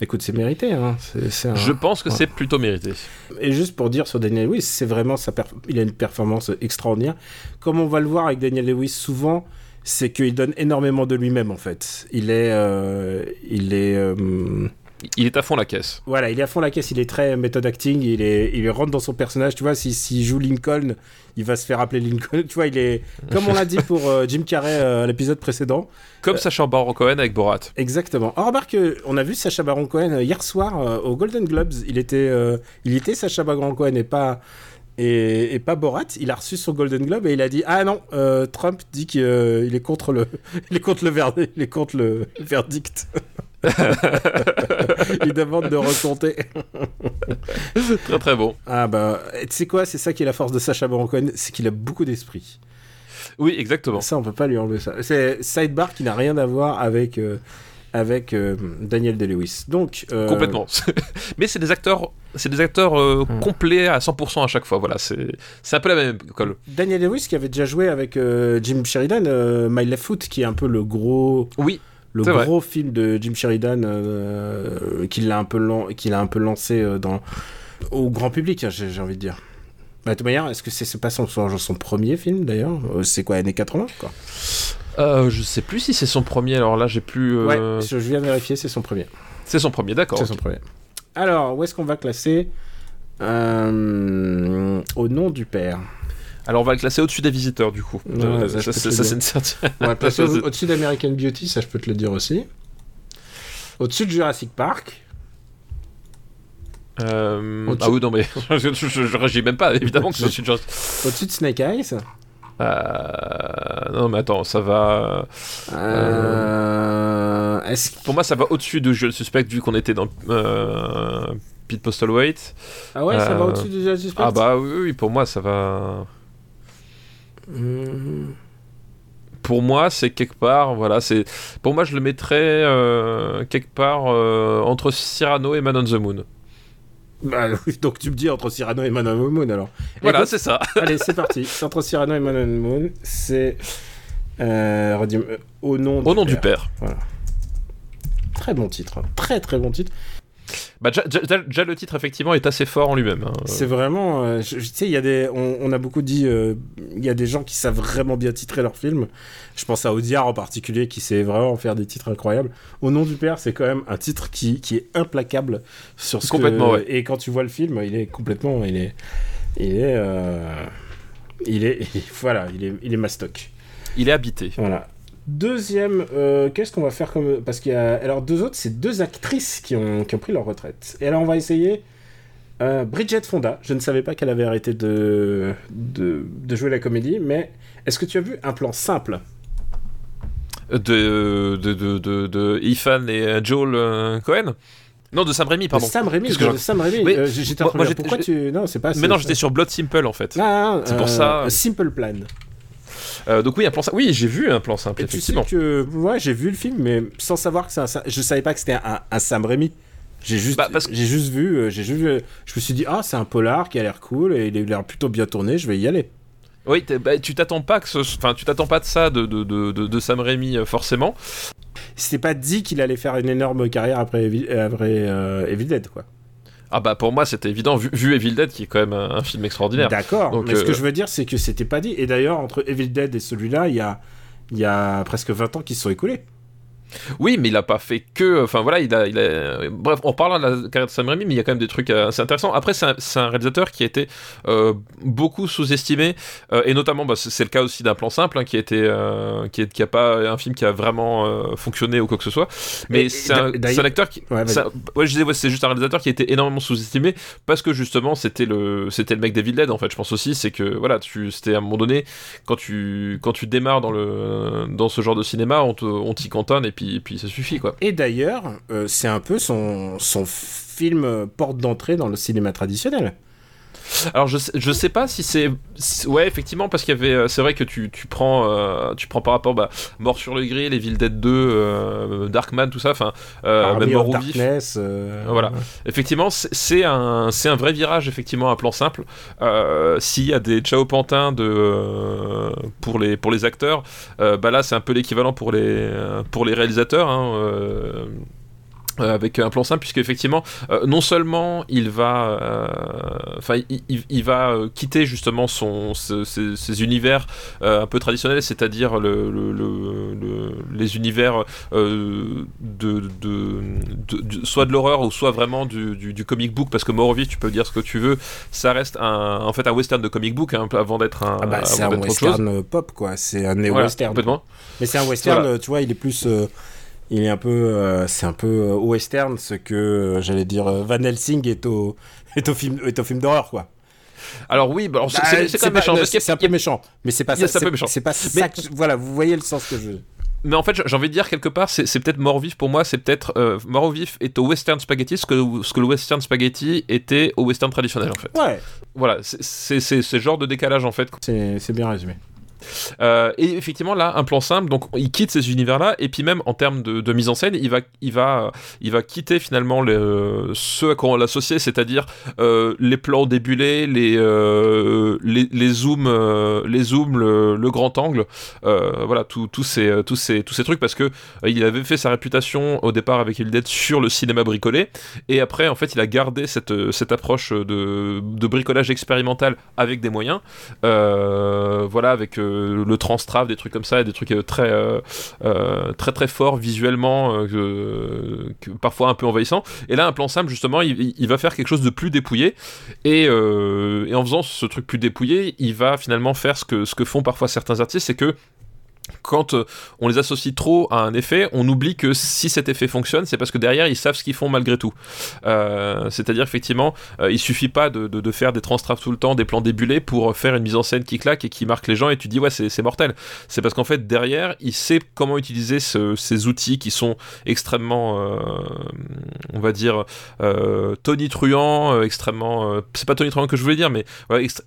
écoute, c'est mérité. Hein. Un- Je pense que ouais. c'est plutôt mérité. Et juste pour dire sur Daniel Lewis, c'est vraiment sa perf- il a une performance extraordinaire. Comme on va le voir avec Daniel Lewis souvent, c'est qu'il donne énormément de lui-même en fait. Il est, euh, il est, euh, Il est à fond la caisse. voilà, il est à fond la caisse. Il est très méthode acting. Il est, il rentre dans son personnage. Tu vois, si s'il joue Lincoln, il va se faire appeler Lincoln. Tu vois, il est comme on l'a dit pour euh, Jim Carrey euh, à l'épisode précédent. Comme Euh, Sacha Baron Cohen avec Borat. Exactement. Oh, remarque, on a vu Sacha Baron Cohen hier soir au Golden Globes. Il était, il était Sacha Baron Cohen et pas et, et pas Borat. Il a reçu son Golden Globe et il a dit ah non, euh, Trump dit qu'il euh, est contre le, il est contre le verdict, il est contre le verdict. il demande de recompter. Très très bon. Ah bah, tu sais quoi, c'est ça qui est la force de Sacha Baron Cohen, c'est qu'il a beaucoup d'esprit. Oui, exactement. Ça, on peut pas lui enlever ça. C'est Sidebar qui n'a rien à voir avec euh, avec euh, Daniel Day-Lewis. Donc euh, Complètement. Mais c'est des acteurs, c'est des acteurs euh, Hmm. complets à 100% à chaque fois. Voilà, c'est c'est un peu la même école. Daniel Day-Lewis qui avait déjà joué avec Jim Sheridan, My Left Foot, qui est un peu le gros, Oui, le vrai. gros film de Jim Sheridan, qui l'a un peu lan- qui l'a un peu lancé dans au grand public, hein, j'ai envie de dire. Bah, de toute manière, est-ce que c'est c'est pas son, son, son premier film d'ailleurs? C'est quoi, années 80 quoi? Euh, je sais plus si c'est son premier. Alors là, j'ai plus. euh, Ouais, je viens de vérifier, c'est son premier. C'est son premier, d'accord. C'est son premier. Alors, où est-ce qu'on va classer Euh, Au nom du père? Alors on va le classer au-dessus des visiteurs du coup. Euh, ça, c'est une. On va c'est- au-dessus d'American Beauty, ça je peux te le dire aussi. Au-dessus de Jurassic Park. Euh, Ah oui, non mais je, je, je, je réagis même pas. Évidemment que je suis genre. Au-dessus de Snake Eyes. Euh, Non mais attends, ça va. Euh, que- Pour moi, ça va au-dessus de Jeu Suspect vu qu'on était dans euh... Pete Postlethwaite. Ah ouais, ça va Euh, au-dessus de Jurassic Park Ah bah oui, oui, pour moi, ça va. Hmm. Pour moi, c'est quelque part, voilà, c'est. Pour moi, je le mettrais euh, quelque part euh, entre Cyrano et Man on the Moon. Bah donc tu me dis entre Cyrano et Man on the Moon alors. Voilà, c'est ça. Allez, c'est parti. C'est entre Cyrano et Man on the Moon. C'est. euh, redis- euh, au nom Au nom du père. Très bon titre. Très très bon titre. Bah, déjà, déjà- déjà, le titre, effectivement, est assez fort en lui-même. hein. C'est vraiment. euh, tu sais, il y a des. On, on a beaucoup dit. euh, Il y a des gens qui savent vraiment bien titrer leurs films. Je pense à Audiard en particulier qui sait vraiment faire des titres incroyables. Au nom du père, c'est quand même un titre qui, qui est implacable sur ce Complètement, que. ouais. Et quand tu vois le film, il est complètement. Il est. Il est. euh, Il est. Voilà, il est, il est mastoc. Il est habité. Voilà. Deuxième, euh, qu'est-ce qu'on va faire comme. Parce qu'il y a. Alors, deux autres, c'est deux actrices qui ont, qui ont pris leur retraite. Et alors, on va essayer. euh, Bridget Fonda, je ne savais pas qu'elle avait arrêté de, de, de jouer la comédie, mais est-ce que tu as vu un plan simple? De, de, de, de, de Ethan et euh, Joel Cohen? Non, de Sam Raimi, pardon. De Sam Raimi, que de j'en- Sam Raimi. Oui, euh, j'étais en train de dire, pourquoi tu. Non, c'est pas. Mais non, c'est- j'étais sur Blood Simple en fait. Ah, C'est pour euh, ça. Simple Plan. Euh, donc oui, un plan simple. Oui, j'ai vu un plan simple, Et tu sais effectivement. que. Ouais, j'ai vu le film, mais sans savoir que c'est un. Je savais pas que c'était un, un Sam Raimi. J'ai juste, Bah, parce j'ai juste vu, euh, j'ai juste vu- je me suis dit ah c'est un polar qui a l'air cool et il a l'air plutôt bien tourné, je vais y aller. Oui, bah, tu t'attends pas que ce... enfin, tu t'attends pas de ça de, de, de, de- Sam Raimi euh, forcément. C'était pas dit qu'il allait faire une énorme carrière après, après euh, Evil Dead quoi. Ah bah pour moi c'était évident vu, vu Evil Dead qui est quand même un, un film extraordinaire. D'accord. Mais ce que euh, je veux dire c'est que c'était pas dit. Et d'ailleurs entre Evil Dead et celui-là, il y a, il y a presque 20 ans qui se sont écoulés. Oui, mais il a pas fait que. Enfin voilà, il a, il a. Bref, on parlera de la carrière de Sam Raimi, mais il y a quand même des trucs euh, assez intéressants. Après, c'est un, réalisateur qui a été euh, beaucoup sous-estimé, euh, et notamment, bah, c'est le cas aussi d'un plan simple, hein, qui a été, euh, qui, est, qui a pas un film qui a vraiment fonctionné ou quoi que ce soit. Mais c'est un, acteur qui. Ouais, vas-y. c'est un- ouais, je disais, ouais, c'est juste un réalisateur qui a été énormément sous-estimé parce que justement, c'était le, c'était le mec d'Evil Dead. En fait, je pense aussi, c'est que voilà, tu, c'était à un moment donné quand tu, quand tu démarres dans le, dans ce genre de cinéma, on te- on t'y cantonne et puis, et puis ça suffit. Et d'ailleurs, euh, c'est un peu son, film porte d'entrée dans le cinéma traditionnel. Alors je sais, je sais pas si c'est ouais effectivement parce qu'il y avait euh, c'est vrai que tu, tu prends euh, tu prends par rapport bah Mort sur le grill, Evil Dead 2, euh, Darkman tout ça enfin euh, même Mort ou vif. Euh, Voilà. Effectivement, c'est- un, c'est un vrai virage, effectivement, un plan simple. S'il y a des Chao Pantin de, pour, les, pour les acteurs, bah là, c'est un peu l'équivalent pour les, pour les réalisateurs. hein, avec un plan simple puisque effectivement euh, non seulement il va euh, enfin il, il- il va euh, quitter justement son ses, ses univers euh, un peu traditionnels c'est-à-dire le, le- le- le- les univers euh, de, de- de- de- soit de l'horreur ou soit vraiment du, du, du comic book parce que vif, tu peux dire ce que tu veux ça reste un en fait un western de comic book hein, avant d'être un Ah bah, c'est un western euh, pop, quoi. C'est un Voilà, néo-western. complètement Mais c'est un western, Voilà. euh, tu vois, il est plus. Il est un peu. euh, c'est un peu euh, au western ce que, euh, j'allais dire, euh, Van Helsing est au, est au film, est au film d'horreur, quoi. alors oui bah, c'est- c'est quand même méchant C'est un peu méchant. Mais c'est pas ça. c'est pas Mais- ça. que Voilà, vous voyez le sens que je. Mais en fait, j'ai envie de dire quelque part, c'est peut-être mort vif pour moi, c'est peut-être mort vif est au western spaghetti ce que, ce que le western spaghetti était au western traditionnel en fait. Ouais, Voilà, c'est- ce genre de décalage en fait. c'est c'est bien résumé. Euh, et effectivement là, un plan simple, donc il quitte ces univers-là, et puis même en termes de, mise en scène, il va, il va, il va quitter finalement le, ce à quoi on l'associait, c'est-à-dire euh, les plans débulés, les, euh, les, zooms, euh, les zooms, le, grand angle, voilà, tous ces, tous ces, tous ces trucs, parce que il avait fait sa réputation au départ avec Evil sur le cinéma bricolé, et après en fait il a gardé cette, cette approche de, de bricolage expérimental avec des moyens, voilà, avec euh, le transtrave, des trucs comme ça, des trucs euh, très, euh, très très forts visuellement, parfois un peu envahissants. Et là, un plan simple, justement, il, va faire quelque chose de plus dépouillé, et, en faisant ce truc plus dépouillé, il va finalement faire ce que font parfois certains artistes, c'est que quand euh, on les associe trop à un effet, on oublie que si cet effet fonctionne, c'est parce que derrière ils savent ce qu'ils font malgré tout. Euh, C'est-à-dire effectivement, euh, il suffit pas de, de- faire des transtraves tout le temps, des plans débulés pour faire une mise en scène qui claque et qui marque les gens et tu dis ouais c'est mortel. C'est parce qu'en fait derrière il sait comment utiliser ce- ces outils qui sont extrêmement, euh, on va dire, euh, tonitruants, euh, extrêmement, euh, c'est pas tonitruant que je voulais dire, mais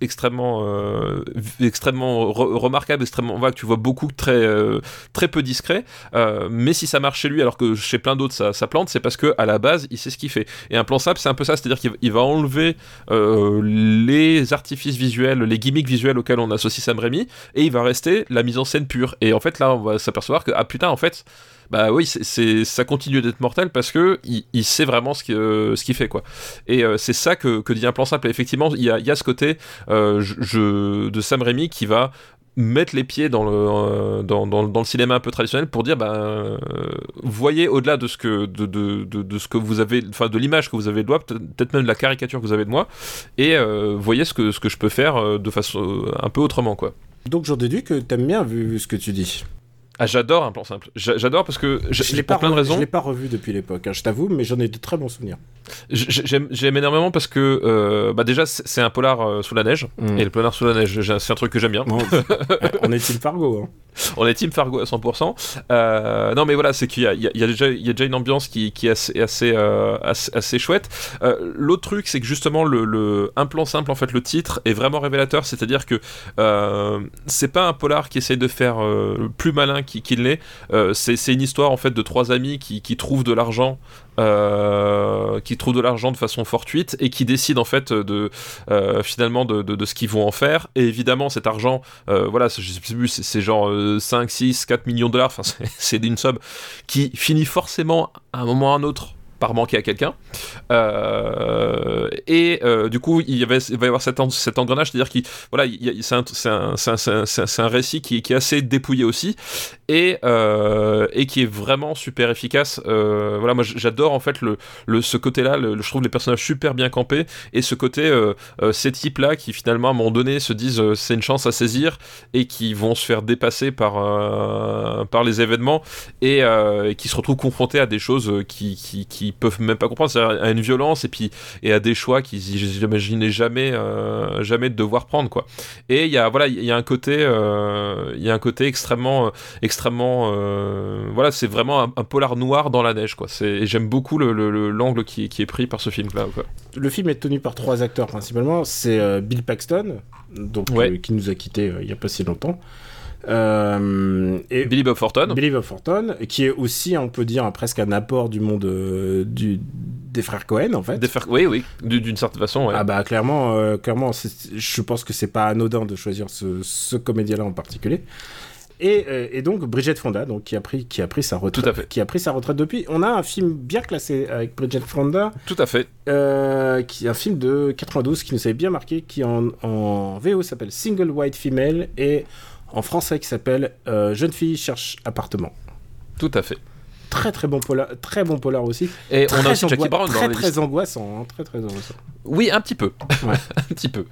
extrêmement, euh, extrêmement re- remarquable, extrêmement, voilà, que tu vois beaucoup très, euh, très peu discret. euh, mais si ça marche chez lui, alors que chez plein d'autres ça, ça plante, c'est parce que à la base il sait ce qu'il fait. Et un plan simple, c'est un peu ça, c'est-à-dire qu'il il va enlever euh, les artifices visuels, les gimmicks visuels auxquels on associe Sam Raimi, et il va rester la mise en scène pure. Et en fait là, on va s'apercevoir que ah putain, en fait. Bah oui, c'est- ça continue d'être mortel parce que il, sait vraiment ce qu'il fait quoi. Et c'est ça que, dit un plan simple. Et effectivement, il y a, ce côté de Sam Raimi qui va mettre les pieds dans le, euh, dans, dans- le cinéma un peu traditionnel pour dire bah, voyez au-delà de ce que de, de, de, ce que vous avez enfin de l'image que vous avez de moi peut- peut-être même de la caricature que vous avez de moi et euh, voyez ce que ce que je peux faire de façon un peu autrement quoi Donc j'en déduis que t'aimes bien vu ce que tu dis. Ah j'adore un plan simple J'a- j'adore parce que Je je l'ai pour pas, plein de raisons Je l'ai pas revu depuis l'époque, hein, je t'avoue, mais j'en ai de très bons souvenirs. J'aime énormément parce que euh, bah déjà c'est un polar euh, sous la neige Mm. et le polar sous la neige c'est un truc que j'aime bien on est Team Fargo. Hein. on est team Fargo à 100% Euh, non mais voilà c'est qu'il y a, y y déjà il y a déjà une ambiance qui, qui est assez assez, assez, assez chouette l'autre truc c'est que justement le, le un plan simple en fait le titre est vraiment révélateur c'est à dire que c'est pas un polar qui essaie de faire plus malin qui, l'est. Euh, c'est une histoire en fait de trois amis qui, trouvent de l'argent, euh, qui trouvent de l'argent de façon fortuite et qui décident en fait de euh, finalement de, ce qu'ils vont en faire. Et évidemment, cet argent, voilà, c'est- genre euh, 5, 6, 4 millions de dollars. C'est une somme qui finit forcément à un moment ou à un autre par manquer à quelqu'un. Euh, et euh, du coup, il, va y avoir cet, en- cet engrenage, c'est-à-dire qu'il voilà, c'est un, récit qui, est assez dépouillé aussi et, euh, qui est vraiment super efficace. Voilà, moi j'adore en fait le, ce côté-là, je trouve les personnages super bien campés et ce côté, ces types-là qui finalement à un moment donné se disent c'est une chance à saisir et qui vont se faire dépasser par, les événements et, qui se retrouvent confrontés à des choses qui, qui peuvent même pas comprendre, c'est-à-dire à une violence et puis et à des choix qu'ils n'imaginaient jamais, euh, jamais de devoir prendre quoi. Et il y a voilà, il y a un côté, euh, il y a un côté extrêmement, euh, extrêmement, euh, voilà, c'est vraiment un, un polar noir dans la neige quoi. C'est, j'aime beaucoup le, le- le- l'angle qui, qui est pris par ce film là. Quoi. Le film est tenu par trois acteurs principalement. C'est Bill Paxton, donc, Ouais. qui nous a quittés euh, il y a pas si longtemps. Euh, et Billy Bob Thornton. Billy Bob Thornton, qui est aussi, on peut dire, presque un apport du monde euh, du, des frères Cohen, en fait. Des frères- oui, oui, d'une certaine façon. ouais. Ah bah clairement, euh, clairement, je pense que c'est pas anodin de choisir ce, ce comédien-là en particulier. Et, et donc Bridget Fonda, donc qui a pris qui a pris sa retraite, Tout à fait. qui a pris sa retraite depuis. On a un film bien classé avec Bridget Fonda, Tout à fait. euh, qui est un film de 92 qui nous avait bien marqué, qui en, en VO s'appelle Single White Female et en français qui s'appelle euh, Jeune fille cherche appartement. Tout à fait. Très très bon polar, très bon polar aussi. Et on a Très aussi Jackie Brown dans très très angoissant, hein, très très angoissant. Oui, un petit peu. Ouais. un petit peu.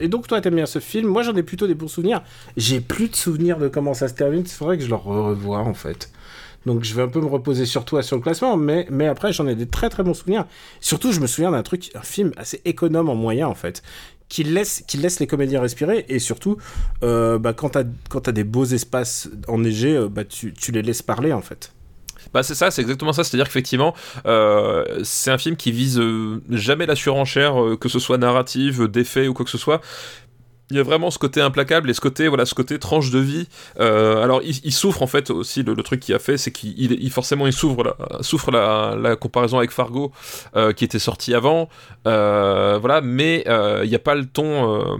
Et donc toi t'aimes bien ce film, moi j'en ai plutôt des bons souvenirs. J'ai plus de souvenirs de comment ça se termine, il faudrait que je le revoie en fait. Donc je vais un peu me reposer sur toi sur le classement, mais, mais après j'en ai des très très bons souvenirs. Surtout je me souviens d'un truc, un film assez économe en moyens en fait, qui laisse, laisse les comédiens respirer et surtout euh, bah, quand quand t'as des beaux espaces enneigés, euh, bah, tu, tu les laisses parler en fait. Bah c'est ça, c'est exactement ça. C'est-à-dire qu'effectivement, euh, c'est un film qui vise euh, jamais la surenchère, que ce soit narrative, d'effet ou quoi que ce soit. Il y a vraiment ce côté implacable et ce côté voilà ce côté tranche de vie. Euh, alors il, souffre en fait aussi le, truc qu'il a fait, c'est qu'il il- forcément il souffre la, souffre la, comparaison avec Fargo euh, qui était sorti avant. Euh, voilà, mais il n'y a pas le ton,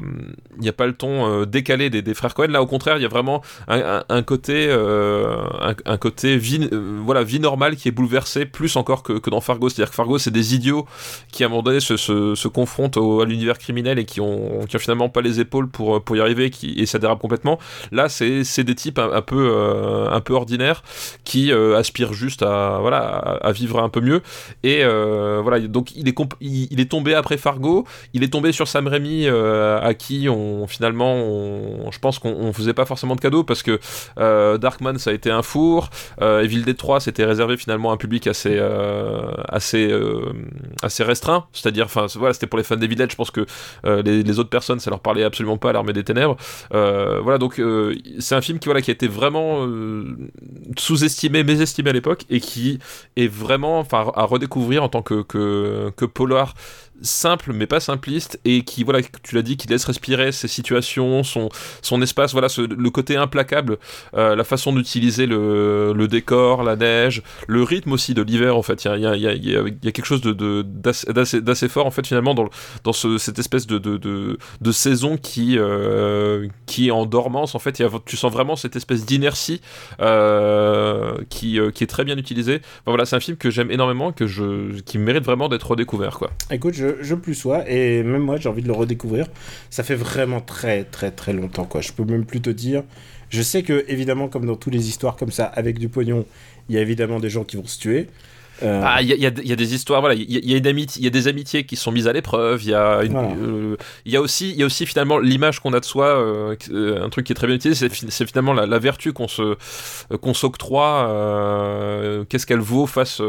il n'y a pas le ton décalé des, des frères Cohen. Là au contraire, il y a vraiment un, côté, un, côté vie, voilà vie normale qui est bouleversé plus encore que, que dans Fargo. C'est-à-dire que Fargo c'est des idiots qui à un moment donné se, se, confrontent à l'univers criminel et qui ont, qui ont finalement pas les épaules pour, pour y arriver qui, et ça dérape complètement. Là, c'est des types un, peu, euh, un peu ordinaires qui euh, aspirent juste à, voilà, à, vivre un peu mieux. Et euh, voilà, donc il est, il, est tombé après Fargo, il est tombé sur Sam Raimi euh, à qui on finalement, je pense qu'on on faisait pas forcément de cadeaux parce que euh, Darkman ça a été un four, euh, Evil Dead 3 c'était réservé finalement à un public assez, euh, assez, euh, assez restreint, c'est-à-dire, enfin voilà, c'était pour les fans d'Evil Dead, je pense que euh, les, les autres personnes ça leur parlait absolument pas à l'armée des ténèbres. Euh, voilà, donc euh, c'est un film qui, voilà, qui a été vraiment euh, sous-estimé, mésestimé à l'époque et qui est vraiment enfin, à redécouvrir en tant que, que, que polar simple mais pas simpliste et qui voilà tu l'as dit qui laisse respirer ses situations son, son espace voilà le côté implacable euh, la façon d'utiliser le, le décor la neige le rythme aussi de l'hiver en fait. Il y a, quelque chose d'assez, fort en fait finalement dans, dans ce, cette espèce de, de, saison qui, euh, qui est en dormance en fait. Tu sens vraiment cette espèce d'inertie euh, qui, qui est très bien utilisée. Voilà c'est un film que j'aime énormément que je, qui mérite vraiment d'être redécouvert quoi je plus sois, et même moi j'ai envie de le redécouvrir. Ça fait vraiment très très très longtemps, quoi. Je peux même plus te dire. Je sais que, évidemment, comme dans toutes les histoires comme ça, avec du pognon, il y a évidemment des gens qui vont se tuer. Euh, Ah, il y, a- y y des histoires, voilà, il y, a- y a une amitié, il y a des amitiés qui sont mises à l'épreuve. Il y a, Voilà. euh, il y a aussi, il y a aussi finalement l'image qu'on a de soi, euh, un truc qui est très bien utilisé, c'est, fi- c'est finalement la, la vertu qu'on se, qu'on s'octroie. qu'est-ce qu'elle vaut face,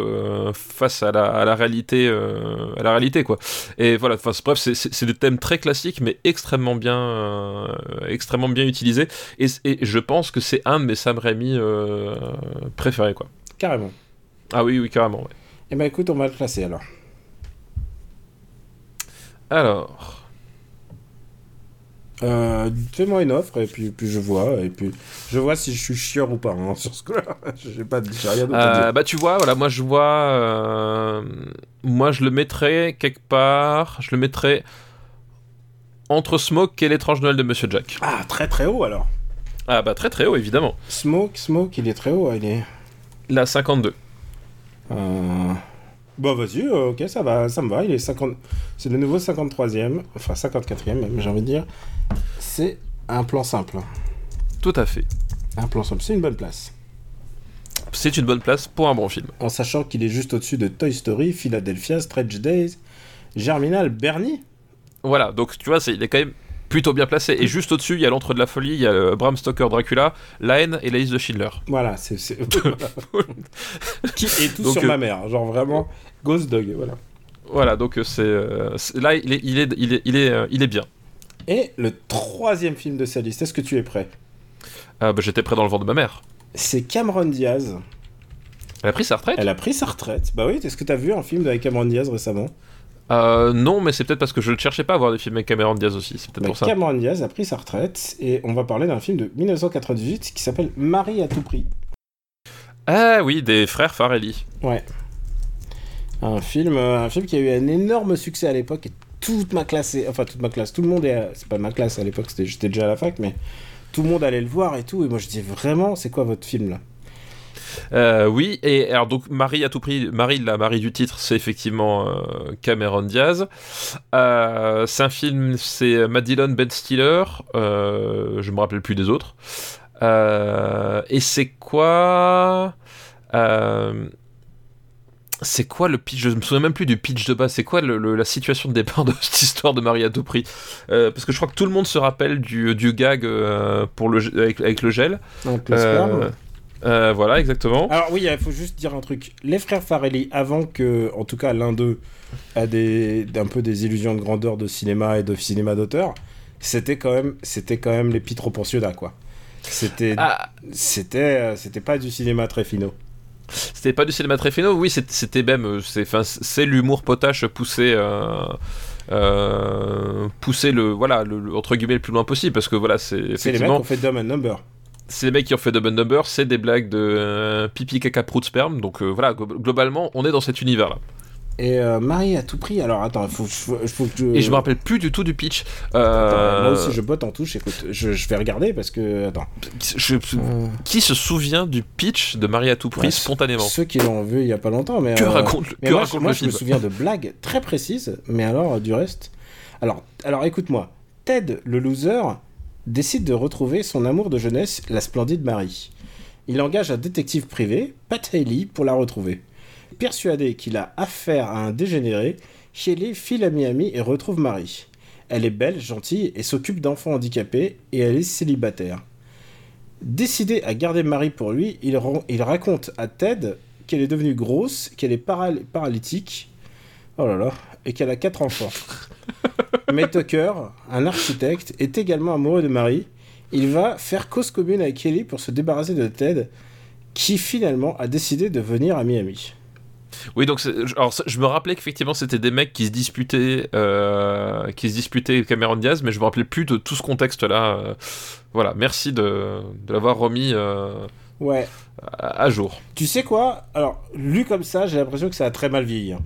face à la, à la réalité, à la réalité quoi. Et voilà, enfin, bref, c'est, des thèmes très classiques, mais extrêmement bien, extrêmement bien utilisés. Et, et je pense que c'est un de mes Sam Raimi préférés quoi. Carrément. Ah oui, oui, carrément. ouais. Eh ben écoute, on va le classer alors. Alors. Euh, Fais-moi une offre et puis, puis je vois et puis je vois si je suis chieur ou pas hein, sur ce coup-là. J'ai pas, j'ai rien d'autre à Euh, bah tu vois, voilà, moi je vois, euh, moi je le mettrais quelque part, je le mettrais entre Smoke et l'étrange Noël de Monsieur Jack. Ah très très haut alors. Ah bah très très haut évidemment. Smoke, Smoke, il est très haut, il est. La 52. Euh... Bon vas-y, euh, ok ça va, ça me va. Il est 50, c'est le nouveau 53e, enfin 54e même, j'ai envie de dire. C'est un plan simple. Tout à fait. Un plan simple, c'est une bonne place. C'est une bonne place pour un bon film. En sachant qu'il est juste au-dessus de Toy Story, Philadelphia, Stretch Days, Germinal, Bernie. Voilà, donc tu vois, il est quand même plutôt bien placé. Et juste au-dessus, il y a l'entre de la folie, il y a le Bram Stoker Dracula, La haine et la liste de Schindler. Voilà, c'est. c'est- Qui est tout Donc, sur euh, ma mère, genre vraiment Ghost Dog, voilà. Voilà, donc euh, c'est, euh, c'est- là, il est, il est, il est, il est, euh, il est bien. Et le troisième film de sa liste, est-ce que tu es prêt? Ah, bah, j'étais prêt dans le vent de ma mère. C'est Cameron Diaz. Elle a pris sa retraite? Elle a pris sa retraite. Bah oui, est-ce que t'as vu un film avec Cameron Diaz récemment? Euh, non, mais c'est peut-être parce que je ne cherchais pas à voir des films avec Cameron Diaz aussi. C'est peut-être Bah, pour ça. Cameron Diaz a pris sa retraite et on va parler d'un film de 1998 qui s'appelle Marie à tout prix. Ah oui, des frères Farelli. Ouais. Un film, euh, un film qui a eu un énorme succès à l'époque et toute ma classe, est- enfin toute ma classe, tout le monde est, c'est pas ma classe à l'époque, j'étais déjà à la fac, mais tout le monde allait le voir et tout. Et moi je dis vraiment, c'est quoi votre film là? Euh, oui, et alors donc Marie à tout prix, Marie, la Marie du titre, c'est effectivement euh, Cameron Diaz. Euh, c'est un film, c'est Madeline Ben Stiller, je me rappelle plus des autres. Et c'est quoi C'est quoi le pitch Je me souviens même plus du pitch de base. C'est quoi le- le- la situation de départ de cette histoire de Marie à tout prix? Euh, Parce que je crois que tout le monde se rappelle du, du gag euh, pour le, avec, avec le gel. Euh. Euh, voilà, exactement. Alors oui, il faut juste dire un truc. Les frères Farelli, avant que, en tout cas, l'un d'eux a des, un peu des illusions de grandeur de cinéma et de cinéma d'auteur, c'était quand même, c'était quand même les Porciada, quoi. C'était, Ah, c'était, euh, c'était pas du cinéma très finaux. C'était pas du cinéma très finaux, oui, c'était même, euh, c'est, l'humour potache poussé, euh, euh, poussé le, voilà, le, le- entre guillemets le plus loin possible, parce que voilà, c'est C'est les mecs qui effectivement, ont fait Dumb and Number. C'est les mecs qui ont fait Double Number, c'est des blagues de euh, pipi caca prout sperme, donc euh, voilà, glo- globalement, on est dans cet univers-là. Et euh, Marie à tout prix. Alors attends, il faut, faut, faut que je. Et je me rappelle plus du tout du pitch. Attends, Euh, Moi aussi, je botte en touche. Écoute, je, je vais regarder parce que attends. je- Euh, qui se souvient du pitch de Marie à tout prix Ouais, spontanément Ceux qui l'ont vu il y a pas longtemps, mais Que euh, raconte, Mais que moi, raconte je, moi, le je me souviens de blagues très précises, mais alors du reste. Alors, alors écoute-moi. Ted, le loser, décide de retrouver son amour de jeunesse, la splendide Marie. Il engage un détective privé, Pat Haley, pour la retrouver. Persuadé qu'il a affaire à un dégénéré, Haley file à Miami et retrouve Marie. Elle est belle, gentille et s'occupe d'enfants handicapés et elle est célibataire. Décidé à garder Marie pour lui, il, raconte à Ted qu'elle est devenue grosse, qu'elle est paral- paralytique, oh là là, et qu'elle a quatre enfants. Mais Tucker, un architecte, est également amoureux de Marie. Il va faire cause commune avec Kelly pour se débarrasser de Ted, qui finalement a décidé de venir à Miami. Oui, donc alors, je me rappelais qu'effectivement c'était des mecs qui se disputaient, euh, qui se disputaient Cameron Diaz, mais je me rappelais plus de tout ce contexte-là. euh, voilà, merci de, de l'avoir remis euh, Ouais. à, à jour. Tu sais quoi? Alors, lu comme ça, j'ai l'impression que ça a très mal vieilli. hein.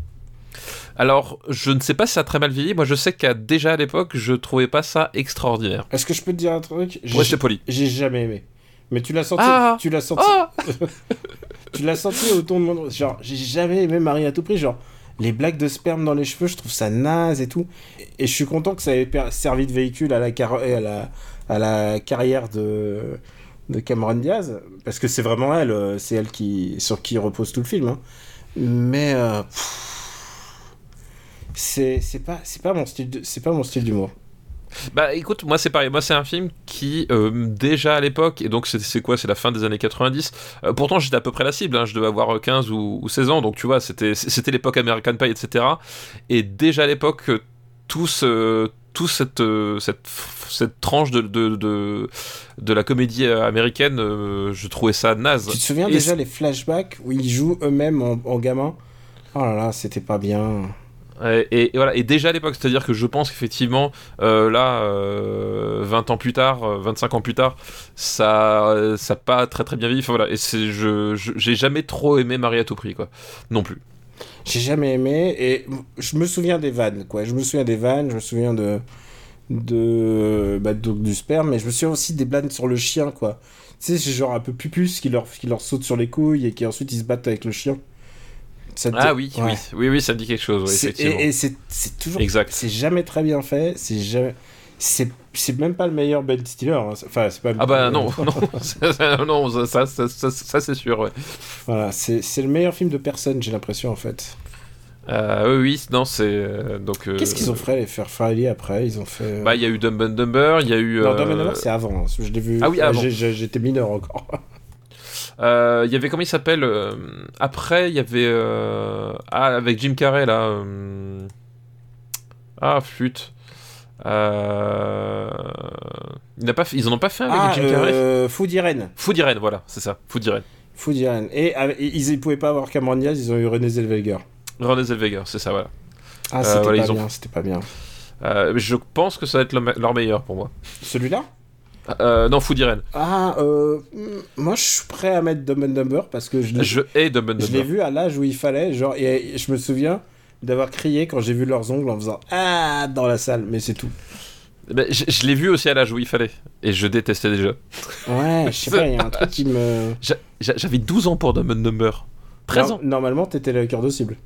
Alors, je ne sais pas si ça a très mal vieilli. Moi, je sais qu'à déjà à l'époque, je trouvais pas ça extraordinaire. Est-ce que je peux te dire un truc? Ouais, j'étais poli. J'ai jamais aimé. Mais tu l'as senti. Ah tu l'as senti. Ah Tu l'as senti au ton de mon. Genre, j'ai jamais aimé Marie à tout prix. Genre, les blagues de sperme dans les cheveux, je trouve ça naze et tout. Et, je suis content que ça ait servi de véhicule à la, car- à la, à la carrière de, de Cameron Diaz. Parce que c'est vraiment elle. euh, C'est elle qui, sur qui repose tout le film. hein. Mais. euh, pff, c'est c'est pas, c'est pas mon style c'est pas mon style d'humour. Bah écoute, moi c'est pareil, moi c'est un film qui euh, déjà à l'époque, et donc c'est- quoi, c'est la fin des années 90, euh, pourtant j'étais à peu près la cible, hein, je devais avoir euh, 15 ou, ou 16 ans, donc tu vois, c'était c'était l'époque American Pie, etc. Et déjà à l'époque, euh, tout ce, tout cette, euh, cette, cette tranche de, de, de, de la comédie euh, américaine, euh, je trouvais ça naze. Tu te souviens Et déjà les flashbacks où ils jouent eux-mêmes en, en gamin? Oh là là, c'était pas bien. Et, voilà, et déjà à l'époque, c'est-à-dire que je pense qu'effectivement, euh, là, euh, 20 ans plus tard, euh, 25 ans plus tard, ça, ça a pas très très bien vieilli. Enfin, voilà, et je, j'ai jamais trop aimé Marie à tout prix, quoi. Non plus. J'ai jamais aimé et je me souviens des vannes, quoi. Je me souviens des vannes, je me souviens de. de. Bah, du sperme, mais je me souviens aussi des blagues sur le chien, quoi. Tu sais, c'est genre un peu pupus qui leur, qui leur saute sur les couilles et qui ensuite ils se battent avec le chien. Te- Ah oui, Ouais. oui, oui, oui, ça me dit quelque chose, ouais, effectivement. et et c'est toujours. Exact. C'est jamais très bien fait, c'est jamais. C'est même pas le meilleur Ben Stiller. hein. Enfin, c'est pas. Ah bah non, non, non, ça, ça, ça, ça, c'est sûr, ouais. Voilà, c'est le meilleur film de personne, j'ai l'impression, en fait. Euh, oui, oui, non, c'est euh, donc. euh, Qu'est-ce qu'ils ont fait, les Faire Friday après? Ils ont fait. euh, Bah, il y a eu Dumb and Dumber, il y a eu. Non, euh, Dumb and Dumber, c'est avant. hein. Je l'ai vu. Ah oui, euh, avant. J'étais mineur encore. Euh, Il y avait comment il s'appelle euh, Après, il y avait euh, ah avec Jim Carrey là. Ah flûte. Euh... Il pas fait- Ils en ont pas fait un avec Ah, Jim Carrey? euh, Food Irene. Food Irene, voilà, c'est ça. Food Irene. Food Irene. Et euh, ils, ils pouvaient pas avoir Cameron Diaz, ils ont eu René Zellweger. René Zellweger, c'est ça, voilà. Ah, c'était voilà, pas bien, c'était pas bien. Je pense que ça va être le me- leur meilleur pour moi. Celui-là? Euh, non, Food Irene. Ah, euh, moi je suis prêt à mettre Dumb and Dumber parce que je Je hais Dumb and je l'ai Dumber. vu à l'âge où il fallait. Genre, et je me souviens d'avoir crié quand j'ai vu leurs ongles en faisant Ah dans la salle, mais c'est tout. Ben, je je l'ai vu aussi à l'âge où il fallait. Et je détestais déjà. Ouais, je sais pas, il y a un truc qui me. J'a- j'a- J'avais 12 ans pour Dumb and Dumber. 13 Non- ans. Normalement, t'étais le cœur de cible.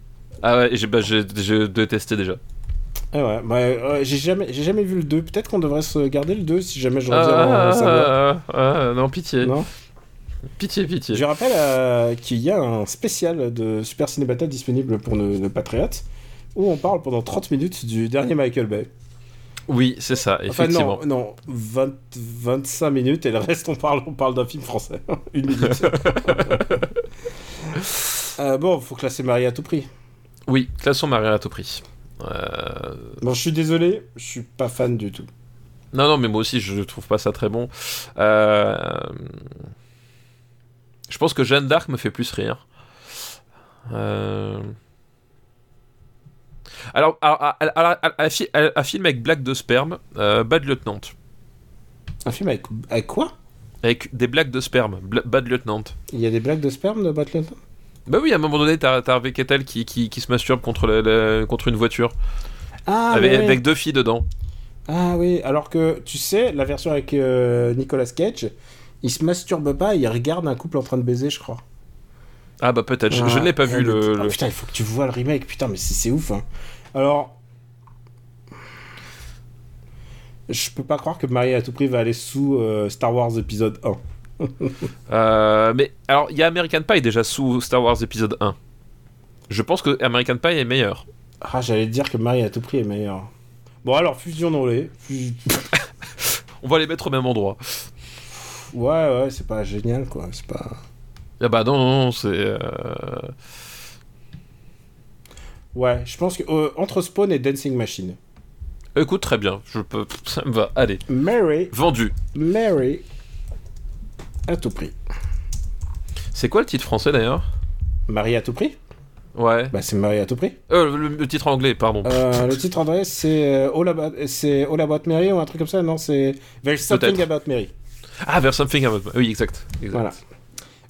Ah ouais, j'ai- bah, je, je détestais déjà. Ah ouais, bah, euh, j'ai jamais, j'ai jamais vu le 2. Peut-être qu'on devrait se garder le 2 si jamais je reviens en Ah, savoir. ah, ah, non, pitié. Non Pitié, pitié. Je rappelle euh, qu'il y a un spécial de Super Ciné Battle disponible pour nos, nos patriotes où on parle pendant 30 minutes du dernier Michael Bay. Oui, c'est ça, Enfin effectivement. non, non 20, 25 minutes et le reste on parle, on parle d'un film français. Une minute. Euh, bon, faut classer Marie à tout prix. Oui, classons Marie à tout prix. Euh, Bon, je suis désolé, je suis pas fan du tout. Non, non, mais moi aussi, je trouve pas ça très bon. Euh, Je pense que Jeanne d'Arc me fait plus rire. Euh, Alors, à film avec blagues de sperme, euh, Bad Lieutenant. Un film avec, avec quoi? Avec des blagues de sperme, Bla- Bad Lieutenant. Il y a des blagues de sperme de Battle Bah oui, à un moment donné, t'as Harvey Keitel qui, qui, qui se masturbe contre, la- la- contre une voiture, Ah, avec, ouais, avec deux filles dedans. Ah oui, alors que tu sais, la version avec euh, Nicolas Cage, il se masturbe pas, il regarde un couple en train de baiser, je crois. Ah bah peut-être, je, je ne l'ai pas Ah, vu mais- le... ah, le- putain, il faut que tu vois le remake, putain, mais c'est c'est ouf. Hein. Alors, je peux pas croire que Marie à tout prix va aller sous euh, Star Wars épisode 1. Euh, mais alors, il y a American Pie déjà sous Star Wars épisode 1. Je pense que American Pie est meilleur. Ah, j'allais dire que Marie à tout prix est meilleur. Bon, alors, fusionnons-les. Fus- On va les mettre au même endroit. Ouais, ouais, c'est pas génial, quoi. C'est pas. Ah bah non, non, non, c'est... euh, Ouais, je pense que euh, entre Spawn et Dancing Machine. Écoute, très bien, je peux... ça me va. Allez, Mary, vendu. Mary à tout prix. C'est quoi le titre français d'ailleurs? Marie à tout prix? Ouais. Bah, c'est Marie à tout prix. Euh, le, le titre anglais, pardon. Euh, le titre André, c'est euh, All All About Mary ou un truc comme ça? Non, c'est There's Something. About Mary. Ah, vers Something About... Oui, exact. exact. Voilà.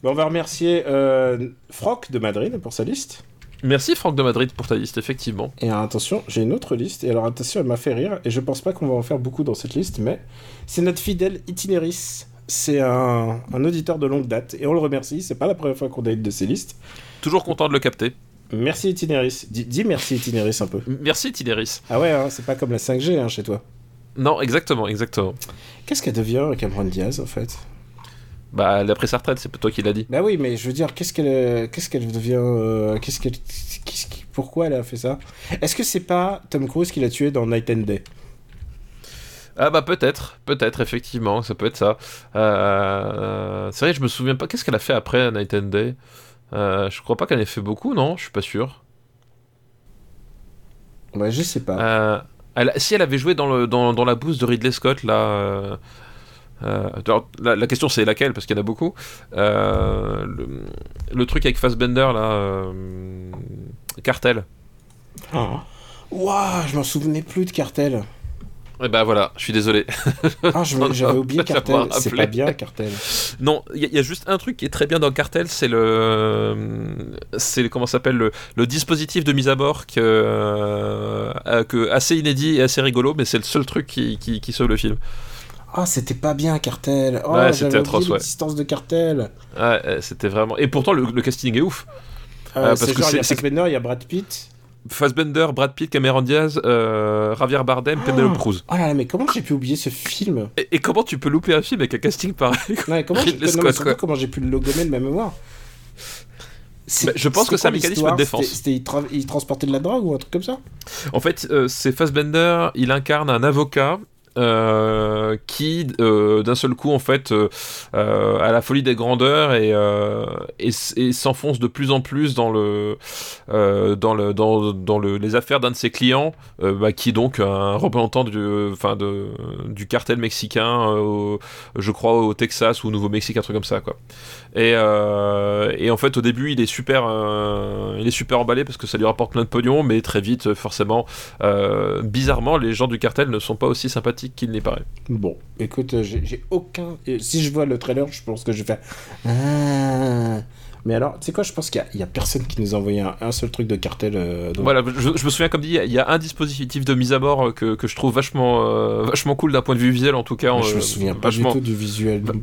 Bon, on va remercier euh, Froc de Madrid pour sa liste. Merci Franck de Madrid pour ta liste, effectivement. Et attention, j'ai une autre liste. Et alors, attention, elle m'a fait rire. Et je pense pas qu'on va en faire beaucoup dans cette liste, mais c'est notre fidèle Itinéris. C'est un, un auditeur de longue date. Et on le remercie. C'est pas la première fois qu'on une de ses listes. Toujours content de le capter. Merci Itinéris. Dis, dis merci Itinéris un peu. Merci Tideris. Ah ouais, hein, c'est pas comme la 5G hein, chez toi. Non, exactement, exactement. Qu'est-ce qu'elle devient, Cameron Diaz, en fait? Bah, elle a pris sa retraite, c'est pas toi qui l'as dit. Bah oui, mais je veux dire, qu'est-ce qu'elle, qu'est-ce qu'elle devient, euh, qu'est-ce qu'elle, pourquoi elle a fait ça? Est-ce que c'est pas Tom Cruise qui l'a tué dans Night and Day? Ah bah peut-être, peut-être, effectivement, ça peut être ça. Euh, c'est vrai, je me souviens pas, qu'est-ce qu'elle a fait après Night and Day? Euh, Je crois pas qu'elle ait fait beaucoup, non? Je suis pas sûr. Ouais, je sais pas. Euh, elle- si elle avait joué dans, le, dans, dans la bouse de Ridley Scott, là... euh, euh, alors, la, la question c'est laquelle, parce qu'il y en a beaucoup. Euh, le, le truc avec Fassbender, là... euh, Cartel. Ah. Waouh, je m'en souvenais plus de Cartel. Et bah voilà, je suis désolé. Ah, j'avais oublié Cartel. C'est pas bien, Cartel. Non, il y, a- il y a juste un truc qui est très bien dans cartel, c'est le, c'est comment s'appelle le, le dispositif de mise à bord que, euh, que assez inédit et assez rigolo, mais c'est le seul truc qui, qui, qui sauve le film. Ah, c'était pas bien, Cartel. Oh, Ouais, c'était atroce, ouais. de Cartel. Ouais, euh, c'était vraiment. Et pourtant le, le casting est ouf. Euh, Ah, parce que genre, il y a c'est- il y a Brad Pitt. Fassbender, Brad Pitt, Cameron Diaz, euh, Javier Bardem, Penelope Cruz. Oh là là, mais comment j'ai pu oublier ce film? Et, et comment tu peux louper un film avec un casting pareil Non, comment j'ai pu le logommer de ma mémoire? Bah, je pense que c'est un mécanisme de défense. C'était, c'était- il, tra- il transportait de la drogue ou un truc comme ça? En fait, euh, c'est Fassbender, il incarne un avocat euh, qui, euh, d'un seul coup, en fait, euh, euh, a la folie des grandeurs et, s'enfonce de plus en plus dans le, dans le, dans, dans le, les affaires d'un de ses clients, bah, qui est donc un représentant du, cartel mexicain, je crois au Texas ou au Nouveau-Mexique, un truc comme ça, quoi. Et, en fait, au début, il est super, il est super emballé parce que ça lui rapporte plein de pognon, mais très vite, forcément, bizarrement, les gens du cartel ne sont pas aussi sympathiques qu'il n'y paraît. Bon, écoute, euh, j'ai, aucun. et Si je vois le trailer, je pense que je vais faire. Ah. Mais alors, tu sais quoi, je pense qu'il y a, personne qui nous a envoyé un, un seul truc de cartel. euh, donc- Voilà, je, je me souviens, comme dit, il y a- un dispositif de mise à bord euh, que, que je trouve vachement, euh, vachement cool d'un point de vue visuel, en tout cas. Je me souviens pas vachement, du tout du visuel. Va-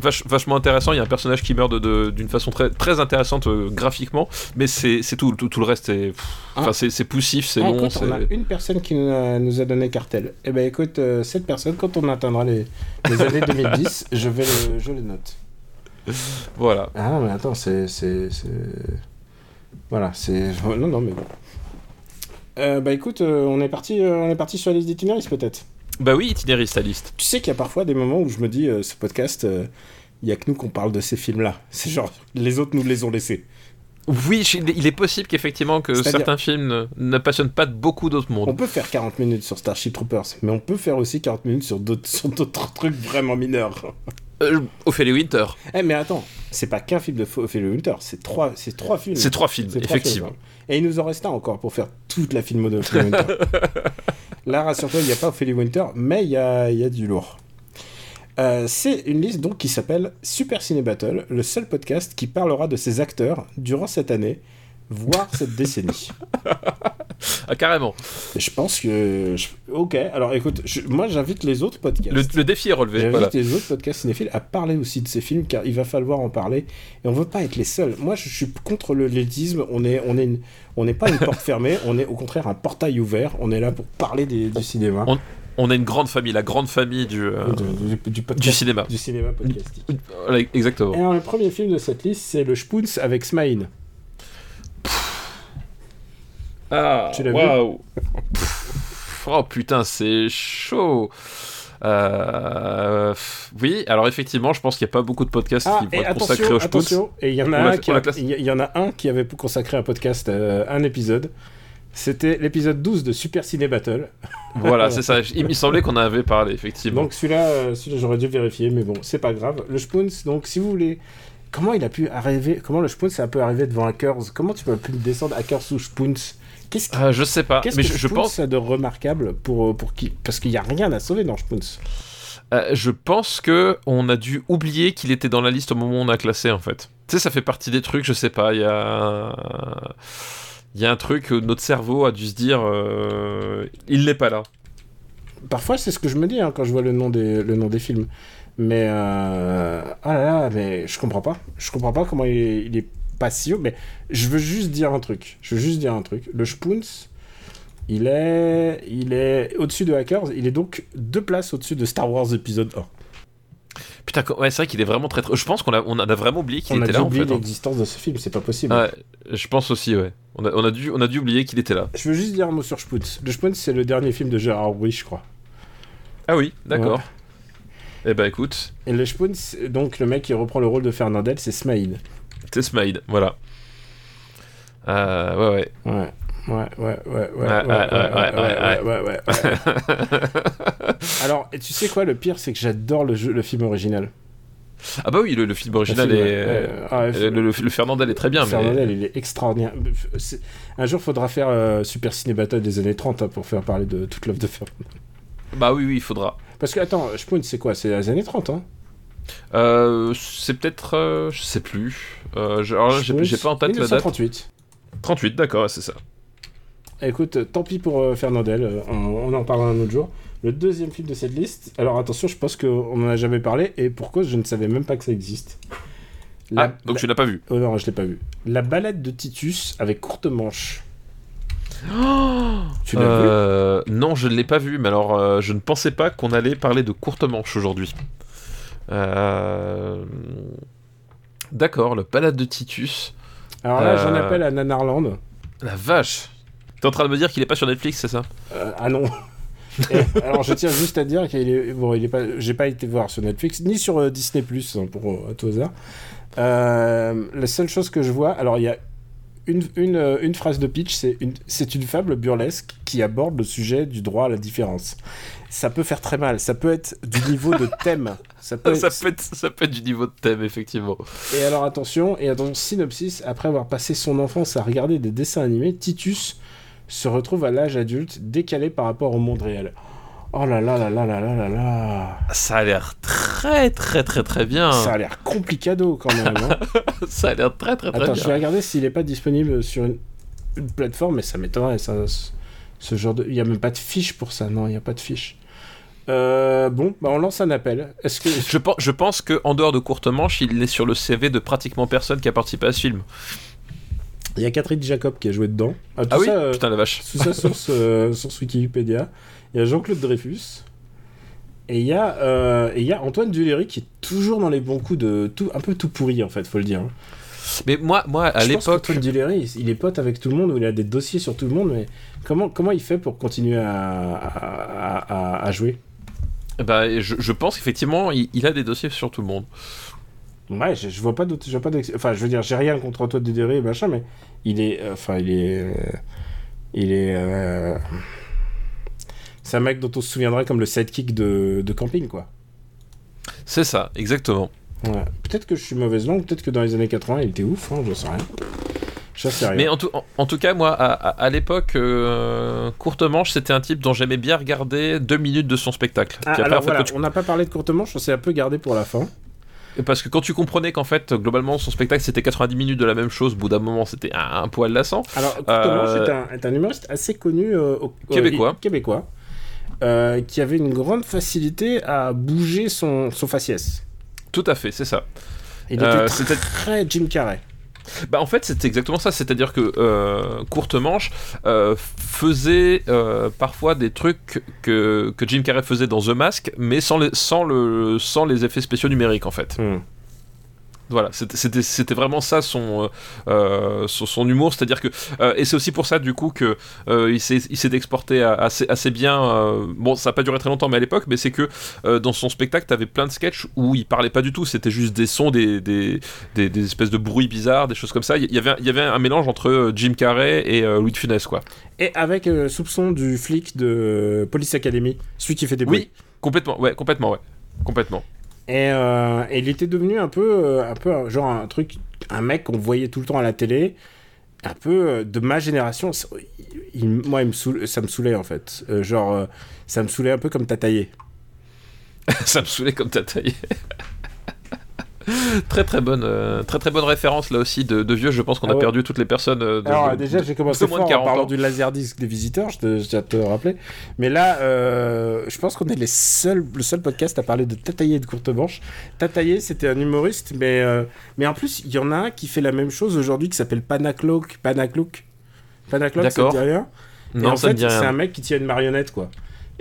vach- vachement intéressant. Il y a un personnage qui meurt de- de- d'une façon très, très intéressante graphiquement, mais c'est tout, tout. tout le reste est. Ah. Enfin, c'est poussif, c'est long. on a une personne qui nous a, nous a donné cartel. Eh ben écoute, cette personne, quand on atteindra les, les années 2010, je vais le, je le note. Voilà. Ah non, mais attends, c'est. Voilà, c'est. Non, non, mais bon. Euh, bah écoute, euh, on est parti, euh, on est parti sur la liste d'itinéristes peut-être. Bah oui, itinériste à liste. Tu sais qu'il y a parfois des moments où je me dis, euh, ce podcast, euh, il y a que nous qu'on parle de ces films-là. C'est genre, les autres nous les ont laissés. Oui, il est possible qu'effectivement que certains films ne, ne passionnent pas beaucoup d'autres On mondes. peut faire 40 minutes sur Starship Troopers, mais on peut faire aussi 40 minutes sur d'autres, sur d'autres trucs vraiment mineurs. Euh, Ophélie Winter. Eh mais attends, c'est pas qu'un film de Ophélie Winter, c'est trois, c'est trois films. C'est trois films, trois effectivement. films, hein. Et il nous en reste un encore pour faire toute la filmo de Ophélie Winter. Là, rassure-toi, il n'y a pas Ophélie Winter, mais il y a, il y a du lourd. Euh, c'est une liste donc qui s'appelle Super Ciné Battle, le seul podcast qui parlera de ces acteurs durant cette année, voire cette décennie. Ah, carrément. Je pense que... je- Ok, alors écoute, je- moi j'invite les autres podcasts. Le, le défi est relevé. J'invite Voilà. les autres podcasts cinéphiles à parler aussi de ces films car il va falloir en parler et on veut pas être les seuls. Moi je suis contre le l'élitisme, on est on est une- on n'est pas une porte fermée, on est au contraire un portail ouvert, on est là pour parler des- du cinéma, On- On a une grande famille, la grande famille du, euh, du, du- du podcast, du cinéma. du cinéma podcastique. Voilà, exactement. Et alors le premier film de cette liste c'est le Spoons avec Smaïn. Ah, Tu l'as vu waouh. Oh putain, c'est chaud. Euh, oui, alors effectivement, je pense qu'il n'y a pas beaucoup de podcasts Ah qui vont être consacrés au attention, et il y en a un qui a- y, en a un qui avait consacré un podcast euh, un épisode. C'était l'épisode 12 de Super Ciné Battle. Voilà, c'est ça. Il me semblait qu'on en avait parlé, effectivement. Donc celui-là, euh, celui-là j'aurais dû vérifier, mais bon, c'est pas grave. Le Spoons, donc si vous voulez, comment il a pu arriver, comment le Spoons un peu arrivé devant Hackers? Comment tu peux pu descendre Hackers ou Spoons? Qu'est-ce qui- Ah, je sais pas, qu'est-ce mais que je, je pense, a de remarquable pour, pour qui Parce qu'il y a rien à sauver dans Spoons. euh, je pense que on a dû oublier qu'il était dans la liste au moment où on a classé, en fait. Tu sais, ça fait partie des trucs, je sais pas. Il y a, il y a un truc, euh, notre cerveau a dû se dire, euh, il n'est pas là. Parfois, c'est ce que je me dis hein, quand je vois le nom des, le nom des films. Mais euh... ah là là, mais je comprends pas. Je comprends pas comment il est, il est pas si haut. Mais je veux juste dire un truc. Je veux juste dire un truc. Le Spoons, il est, il est au-dessus de Hackers. Il est donc deux places au-dessus de Star Wars épisode 1. Putain, ouais, c'est vrai qu'il est vraiment très, très- Je pense qu'on a, on a vraiment oublié qu'il On a était là, en oublier fait. hein. l'existence de ce film. C'est pas possible. Ouais, je pense aussi, ouais. On a, on a dû, on a dû oublier qu'il était là. Je veux juste dire un mot sur Spoons. Le Spoons, c'est le dernier film de Gérard Rouy, je crois. Ah oui, d'accord. Eh ben écoute, Et le Spoons, donc le mec qui reprend le rôle de Fernandel, c'est Smaïd. Test Made, voilà. Ouais, ouais. Ouais. Ouais, ouais, ouais, ouais, ouais, ouais, ouais, Alors, et tu sais quoi, le pire, c'est que j'adore le, film original. Ah bah oui, le, film original est... Le, Fernandel est très bien. Fernandel, il est extraordinaire. Un jour, faudra faire Super Ciné Battle des années 30 pour faire parler de toute l'œuvre de Fernandel. Bah oui, oui, il faudra. Parce que, attends, Spoon, c'est quoi C'est les années 30, hein euh, c'est peut-être. euh, je sais plus. Euh, je- alors là, j'ai pas en tête la date. 1938. 38, d'accord, c'est ça. Écoute, tant pis pour Fernandel, on, on en parlera un autre jour. Le deuxième film de cette liste, alors attention, je pense qu'on en a jamais parlé, et pour cause, je ne savais même pas que ça existe. La- Ah, donc tu l'as pas vu. Oh non, je l'ai pas vu. La balade de Titus avec courte manche. tu l'as vu? Non, je ne l'ai pas vu, mais alors euh, je ne pensais pas qu'on allait parler de courte manche aujourd'hui. Euh, D'accord, le balade de Titus. Alors là, j'en euh, appelle à Nanarland. La vache T'es en train de me dire qu'il est pas sur Netflix, c'est ça? Euh, ah non. Et, alors je tiens juste à dire qu'il est bon, il est pas, j'ai pas été voir sur Netflix ni sur euh, Disney Plus pour euh, à tout hasard. Euh, la seule chose que je vois, alors il y a une, une, une phrase de pitch, c'est une, c'est une fable burlesque qui aborde le sujet du droit à la différence. Ça peut faire très mal, ça peut être du niveau de thème. Ça peut ça, être- peut être, ça peut être du niveau de thème, effectivement. Et alors attention, et attention, synopsis, après avoir passé son enfance à regarder des dessins animés, Titus se retrouve à l'âge adulte décalé par rapport au monde réel. Oh là là là là là là là là Ça a l'air très très très très bien. Ça a l'air complicado quand même. hein. Ça a l'air très très très Attends, bien. je vais regarder s'il est pas disponible sur une, une plateforme, mais ça m'étonnerait. Ça, ce- genre de, il y a même pas de fiche pour ça. Non, il y a pas de fiche. Euh, bon, bah on lance un appel. Est-ce que Je, pense- je pense que en dehors de courte manche, il est sur le CV de pratiquement personne qui a participé à ce film. il y a Catherine Jacob qui a joué dedans Ah, tout Ah oui ça, euh, Putain la vache. Sous sa source, euh, source Wikipédia, il y a Jean-Claude Dreyfus. Et il y, a, euh, et il y a Antoine Duléry qui est toujours dans les bons coups de tout, un peu tout pourri en fait, faut le dire. Mais moi, moi à l'époque, qu'Antoine Duléry, il, est pote avec tout le monde, ou il a des dossiers sur tout le monde, mais comment, comment il fait pour continuer à, à, à- à jouer? Bah, je, je pense qu'effectivement, il, il a des dossiers sur tout le monde. Ouais, je, je vois pas d'autres. Enfin, je veux dire, j'ai rien contre Antoine et machin, mais il est. euh, Enfin, il est. euh, il est. euh, C'est un mec dont on se souviendrait comme le sidekick de, de camping, quoi. C'est ça, exactement. Ouais. Peut-être que je suis mauvaise langue, peut-être que dans les années 80, il était ouf, hein, j'en sais rien. Mais en tout, en, en tout cas, moi, à, à- à l'époque, euh, Courte Manche, c'était un type dont j'aimais bien regarder deux minutes de son spectacle. Ah, après, voilà, tu- on n'a pas parlé de courte manche, on s'est un peu gardé pour la fin. Parce que quand tu comprenais qu'en fait, globalement, son spectacle c'était 90 minutes de la même chose, au bout d'un moment, c'était un, un poil lassant. Alors, courte Euh, manche est un, est un humoriste assez connu euh, au- euh, Québécois. québécois euh, qui avait une grande facilité à bouger son, son faciès. Tout à fait, c'est ça. Il Euh, était très Jim Carrey. Bah en fait c'est exactement ça, c'est-à-dire que euh, Courte Manche euh, faisait euh, parfois des trucs que, Jim Carrey faisait dans The Mask, mais sans les effets spéciaux numériques en fait. Hmm. Voilà, c'était- vraiment ça son, euh, euh, son, son humour, c'est-à-dire que euh, et c'est aussi pour ça du coup que euh, il s'est exporté assez assez bien. bon, ça n'a pas duré très longtemps, mais à l'époque, mais c'est que dans son spectacle, t'avais plein de sketchs où il parlait pas du tout, c'était juste des sons, des, des, des, des espèces de bruits bizarres, des choses comme ça. Il y avait il y avait un mélange entre Jim Carrey et Louis de Funès, quoi. Et avec soupçon du flic de Police Academy, celui qui fait des bruits. Oui, complètement, ouais, complètement, ouais, complètement. Et, euh, et il était devenu un peu, euh, un peu genre un truc, un mec qu'on voyait tout le temps à la télé, un peu euh, de ma génération. Moi, ça me saoulait en fait. Genre, ça me saoulait un peu comme Tataillé. ça me saoulait comme t'as. très très bonne, euh, très très bonne référence là aussi de, de vieux. Je pense qu'on Ah a ouais. perdu toutes les personnes. euh, de- Alors de- déjà, de- j'ai commencé de moins de fort en 40 parlant ans. du laserdisc des visiteurs, je, te, je tiens à te rappeler. Mais là, euh, je pense qu'on est les seuls, le seul podcast à parler de Tataillé et de Courte Manche. Tataillé, c'était un humoriste, mais, euh, mais en plus, il y en a un qui fait la même chose aujourd'hui, qui s'appelle Panacloak. Panacloak. Panacloak, ça te dit rien? Et Non, en ça fait, c'est un mec qui tient une marionnette, quoi.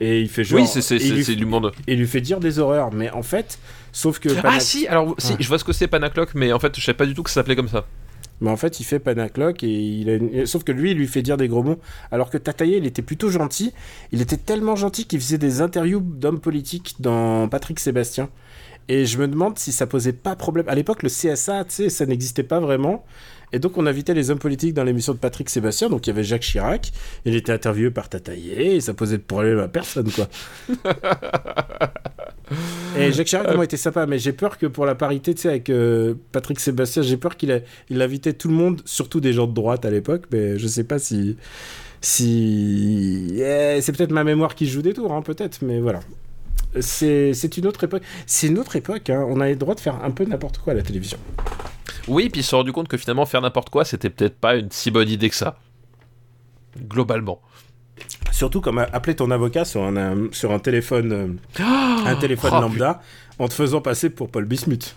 Et il fait genre... Oui, c'est du monde. et il lui fait dire des horreurs. Mais en fait, sauf que... Ah si, alors si, Ouais. je vois ce que c'est Panacloc, mais en fait, je savais pas du tout que ça s'appelait comme ça. Mais en fait, il fait Panacloc et il a une- sauf que lui, il lui fait dire des gros mots. Alors que Tataillé, il était plutôt gentil. Il était tellement gentil qu'il faisait des interviews d'hommes politiques dans Patrick Sébastien. Et je me demande si ça posait pas problème. À l'époque, le CSA, tu sais, ça n'existait pas vraiment. Et donc on invitait les hommes politiques dans l'émission de Patrick Sébastien. Donc il y avait Jacques Chirac. Il était interviewé par Tataillé et ça posait de problème à personne quoi. et Jacques Chirac moi était sympa, mais j'ai peur que pour la parité, tu sais, avec euh, Patrick Sébastien, j'ai peur qu'il il invitait tout le monde, surtout des gens de droite à l'époque, mais je sais pas si si eh, c'est peut-être ma mémoire qui joue des tours, hein, peut-être, mais voilà. C'est une autre époque. C'est une autre époque. Hein. On a le droit de faire un peu n'importe quoi à la télévision. Oui, puis ils se sont rendu compte que finalement faire n'importe quoi, c'était peut-être pas une si bonne idée que ça. Globalement. Surtout comme appeler ton avocat sur un, sur un téléphone, euh, un téléphone oh, lambda, en te faisant passer pour Paul Bismuth.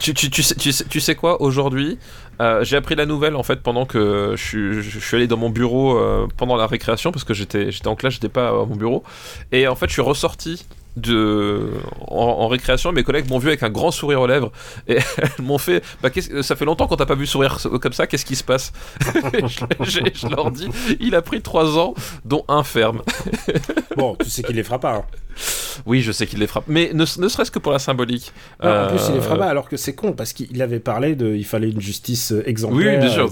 Tu, tu, tu, sais, tu, sais, tu sais quoi, aujourd'hui, euh, j'ai appris la nouvelle en fait pendant que je, je, suis allé dans mon bureau euh, pendant la récréation parce que j'étais en classe, j'étais pas à mon bureau. Et en fait, je suis ressorti de en, récréation mes collègues m'ont vu avec un grand sourire aux lèvres et elles m'ont fait bah, ça fait longtemps qu'on t'a pas vu sourire comme ça qu'est-ce qui se passe? Je, je, leur dis il a pris 3 ans dont un ferme. Bon tu sais qu'il les fera pas hein. oui je sais qu'il les frappe mais ne, ne serait-ce que pour la symbolique. En plus il les fera euh, pas alors que c'est con parce qu'il avait parlé de il fallait une justice exemplaire oui bien sûr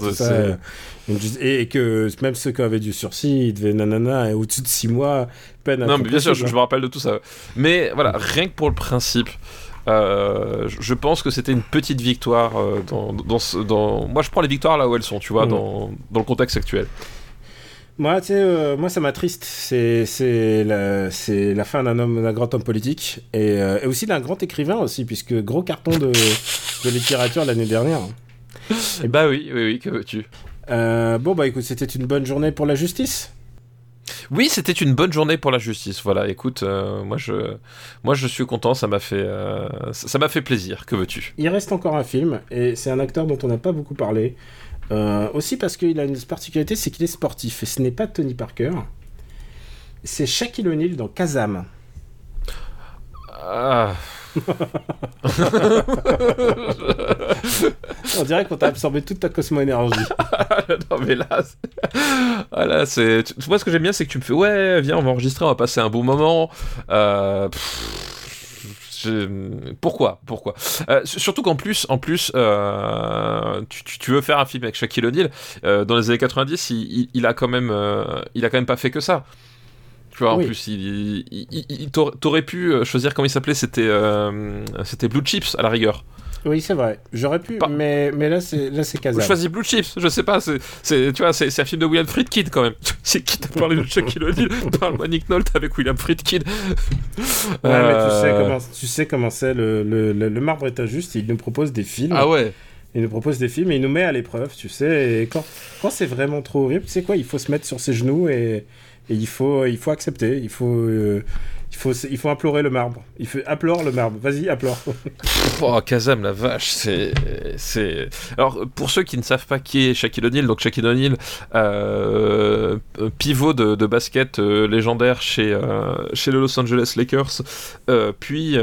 et, que même ceux qui avaient du sursis ils devaient nanana au-dessus de 6 mois non, mais bien sûr, je, me rappelle de tout ça. Mais voilà, rien que pour le principe. Euh, je pense que c'était une petite victoire euh, dans, dans, dans, Moi, je prends les victoires là où elles sont, tu vois, mm. dans, dans, le contexte actuel. Moi, tu sais, euh, moi, ça m'attriste. C'est, c'est, la, c'est la fin d'un homme, d'un grand homme politique et, et aussi d'un grand écrivain aussi, puisque gros carton de, de littérature l'année dernière. Et bah oui, oui, oui, que veux-tu? Bon, bah écoute, c'était une bonne journée pour la justice. Oui, c'était une bonne journée pour la justice. Voilà, écoute, euh, moi je, moi je suis content, ça m'a fait, euh, ça m'a fait plaisir. Que veux-tu? Il reste encore un film et c'est un acteur dont on n'a pas beaucoup parlé. Euh, aussi parce qu'il a une particularité, c'est qu'il est sportif et ce n'est pas Tony Parker. C'est Shaquille O'Neal dans Kazam. Ah. On dirait qu'on t'a absorbé toute ta cosmo-énergie. non, mais là, voilà, c'est. Moi, ce que j'aime bien, c'est que tu me fais, ouais, viens, on va enregistrer, on va passer un bon moment. Euh... Pourquoi Pourquoi? Euh, Surtout qu'en plus, en plus, euh, tu, tu, veux faire un film avec Shaquille O'Neal. Euh, dans les années 90, il, a quand même, il a quand même pas fait que ça. Tu vois, en plus, il, il, t'aurais pu euh, choisir comment il s'appelait, c'était euh, c'était Blue Chips à la rigueur. Oui, c'est vrai. J'aurais pu, mais, mais là, c'est là, c'est Je choisis Blue Chips. Je sais pas. C'est, tu vois, c'est, un film de William Friedkin quand même. c'est qui t'a parlé de Shaquille O'Neal Parle-moi Nick Nolte avec William Friedkin. ouais, mais tu sais euh. comment, tu sais comment c'est. Le, le, le, marbre est injuste. Il nous propose des films. Ah ouais. Il nous propose des films et il nous met à l'épreuve, tu sais. Et quand, quand c'est vraiment trop horrible, tu sais quoi Il faut se mettre sur ses genoux et et il faut, il faut accepter, il faut, euh, il faut, il faut implorer le marbre. Il faut implore le marbre. Vas-y, implore. oh, Kazam, la vache, c'est, c'est. Alors, pour ceux qui ne savent pas qui est Shaquille O'Neal, donc Shaquille O'Neal, euh, pivot de, de basket euh, légendaire chez, chez les Los Angeles Lakers, puis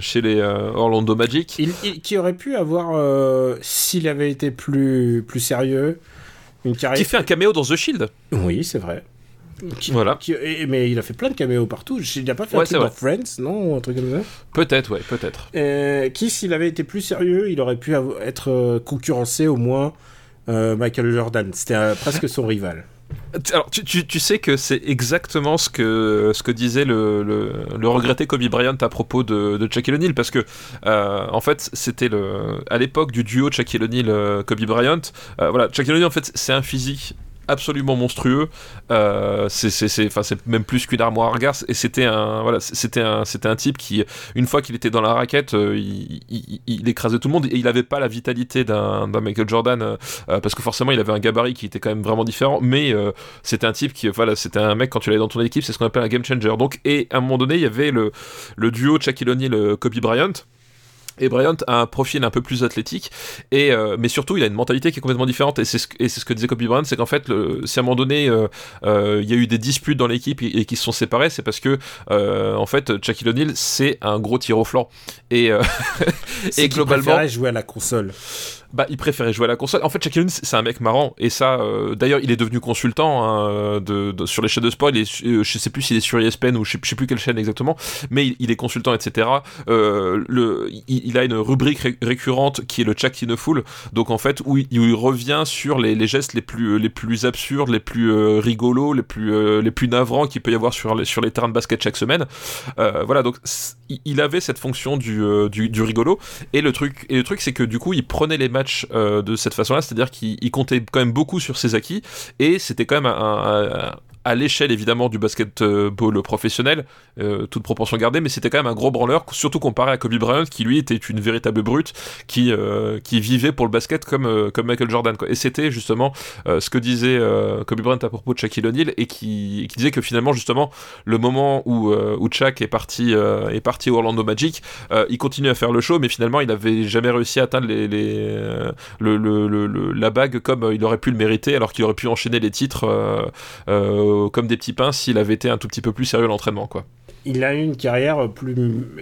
chez les Orlando Magic. Il, qui aurait pu avoir, s'il avait été plus, plus sérieux, une carrière. Qui fait un caméo dans The Shield. Oui, c'est vrai voilà. mais il a fait plein de caméos partout. Il n'a pas fait un truc dans Friends, non Un truc comme ça Peut-être, ouais, peut-être. Euh, qui, s'il avait été plus sérieux, il aurait pu être euh, concurrencé au moins euh, Michael Jordan. C'était presque son rival. Alors, tu, tu, tu, sais que c'est exactement ce que, ce que disait le, le, le, regretté Kobe Bryant à propos de, de Shaquille O'Neal, parce que, en fait, c'était le, à l'époque du duo Shaquille O'Neal-Kobe Bryant, voilà, Shaquille O'Neal, en fait, c'est un physique absolument monstrueux. Euh, c'est même plus qu'une armoire à regard. Et c'était un, voilà, c'était un, c'était un type qui, une fois qu'il était dans la raquette, euh, il, il, écrasait tout le monde et il n'avait pas la vitalité d'un Michael Jordan euh, parce que forcément il avait un gabarit qui était quand même vraiment différent. Mais c'était un type qui, voilà, c'était un mec quand tu l'avais dans ton équipe, c'est ce qu'on appelle un game changer. Donc, et à un moment donné, il y avait le, le duo Shaquille O'Neal, Kobe Bryant. Et Bryant a un profil un peu plus athlétique, et euh, mais surtout il a une mentalité qui est complètement différente. Et c'est ce, ce, que disait Kobe Bryant, c'est qu'en fait, le, si à un moment donné euh, euh, il y a eu des disputes dans l'équipe et, qui se sont séparés, c'est parce que en fait, Shaquille O'Neal c'est un gros tir au flanc. Et, et globalement, jouer à la console. Bah, il préférait jouer à la console. En fait, Shaquille c'est un mec marrant. Et ça, euh, d'ailleurs, il est devenu consultant hein, de, sur les chaînes de sport. Il est, euh, je sais plus s'il est sur ESPN ou je sais, sais plus quelle chaîne exactement, mais il, est consultant, etc. Euh, le, il, a une rubrique ré- récurrente qui est le Chuck in a Fool. Donc, en fait, où il, revient sur les, gestes les plus, les plus absurdes, les plus rigolos, les plus, les plus navrants qu'il peut y avoir sur les, sur les terrains de basket chaque semaine. Voilà, donc il- avait cette fonction du, du, du rigolo. Et le truc, et le truc, c'est que du coup, il prenait les euh, de cette façon-là, c'est-à-dire qu'il il comptait quand même beaucoup sur ses acquis, et c'était quand même un- à l'échelle évidemment du basketball professionnel, euh, toute proportion gardée, mais c'était quand même un gros branleur, surtout comparé à Kobe Bryant, qui lui était une véritable brute, qui, euh, qui vivait pour le basket comme, euh, comme Michael Jordan. Et c'était justement ce que disait Kobe Bryant à propos de Shaquille O'Neal, et qui, qui disait que finalement, justement, le moment où, où est parti, est parti au Orlando Magic, il continue à faire le show, mais finalement, il n'avait jamais réussi à atteindre les, les, le, le- le- le- la bague comme il aurait pu le mériter, alors qu'il aurait pu enchaîner les titres comme des petits pains s'il avait été un tout petit peu plus sérieux l'entraînement, quoi. Il a eu une carrière plus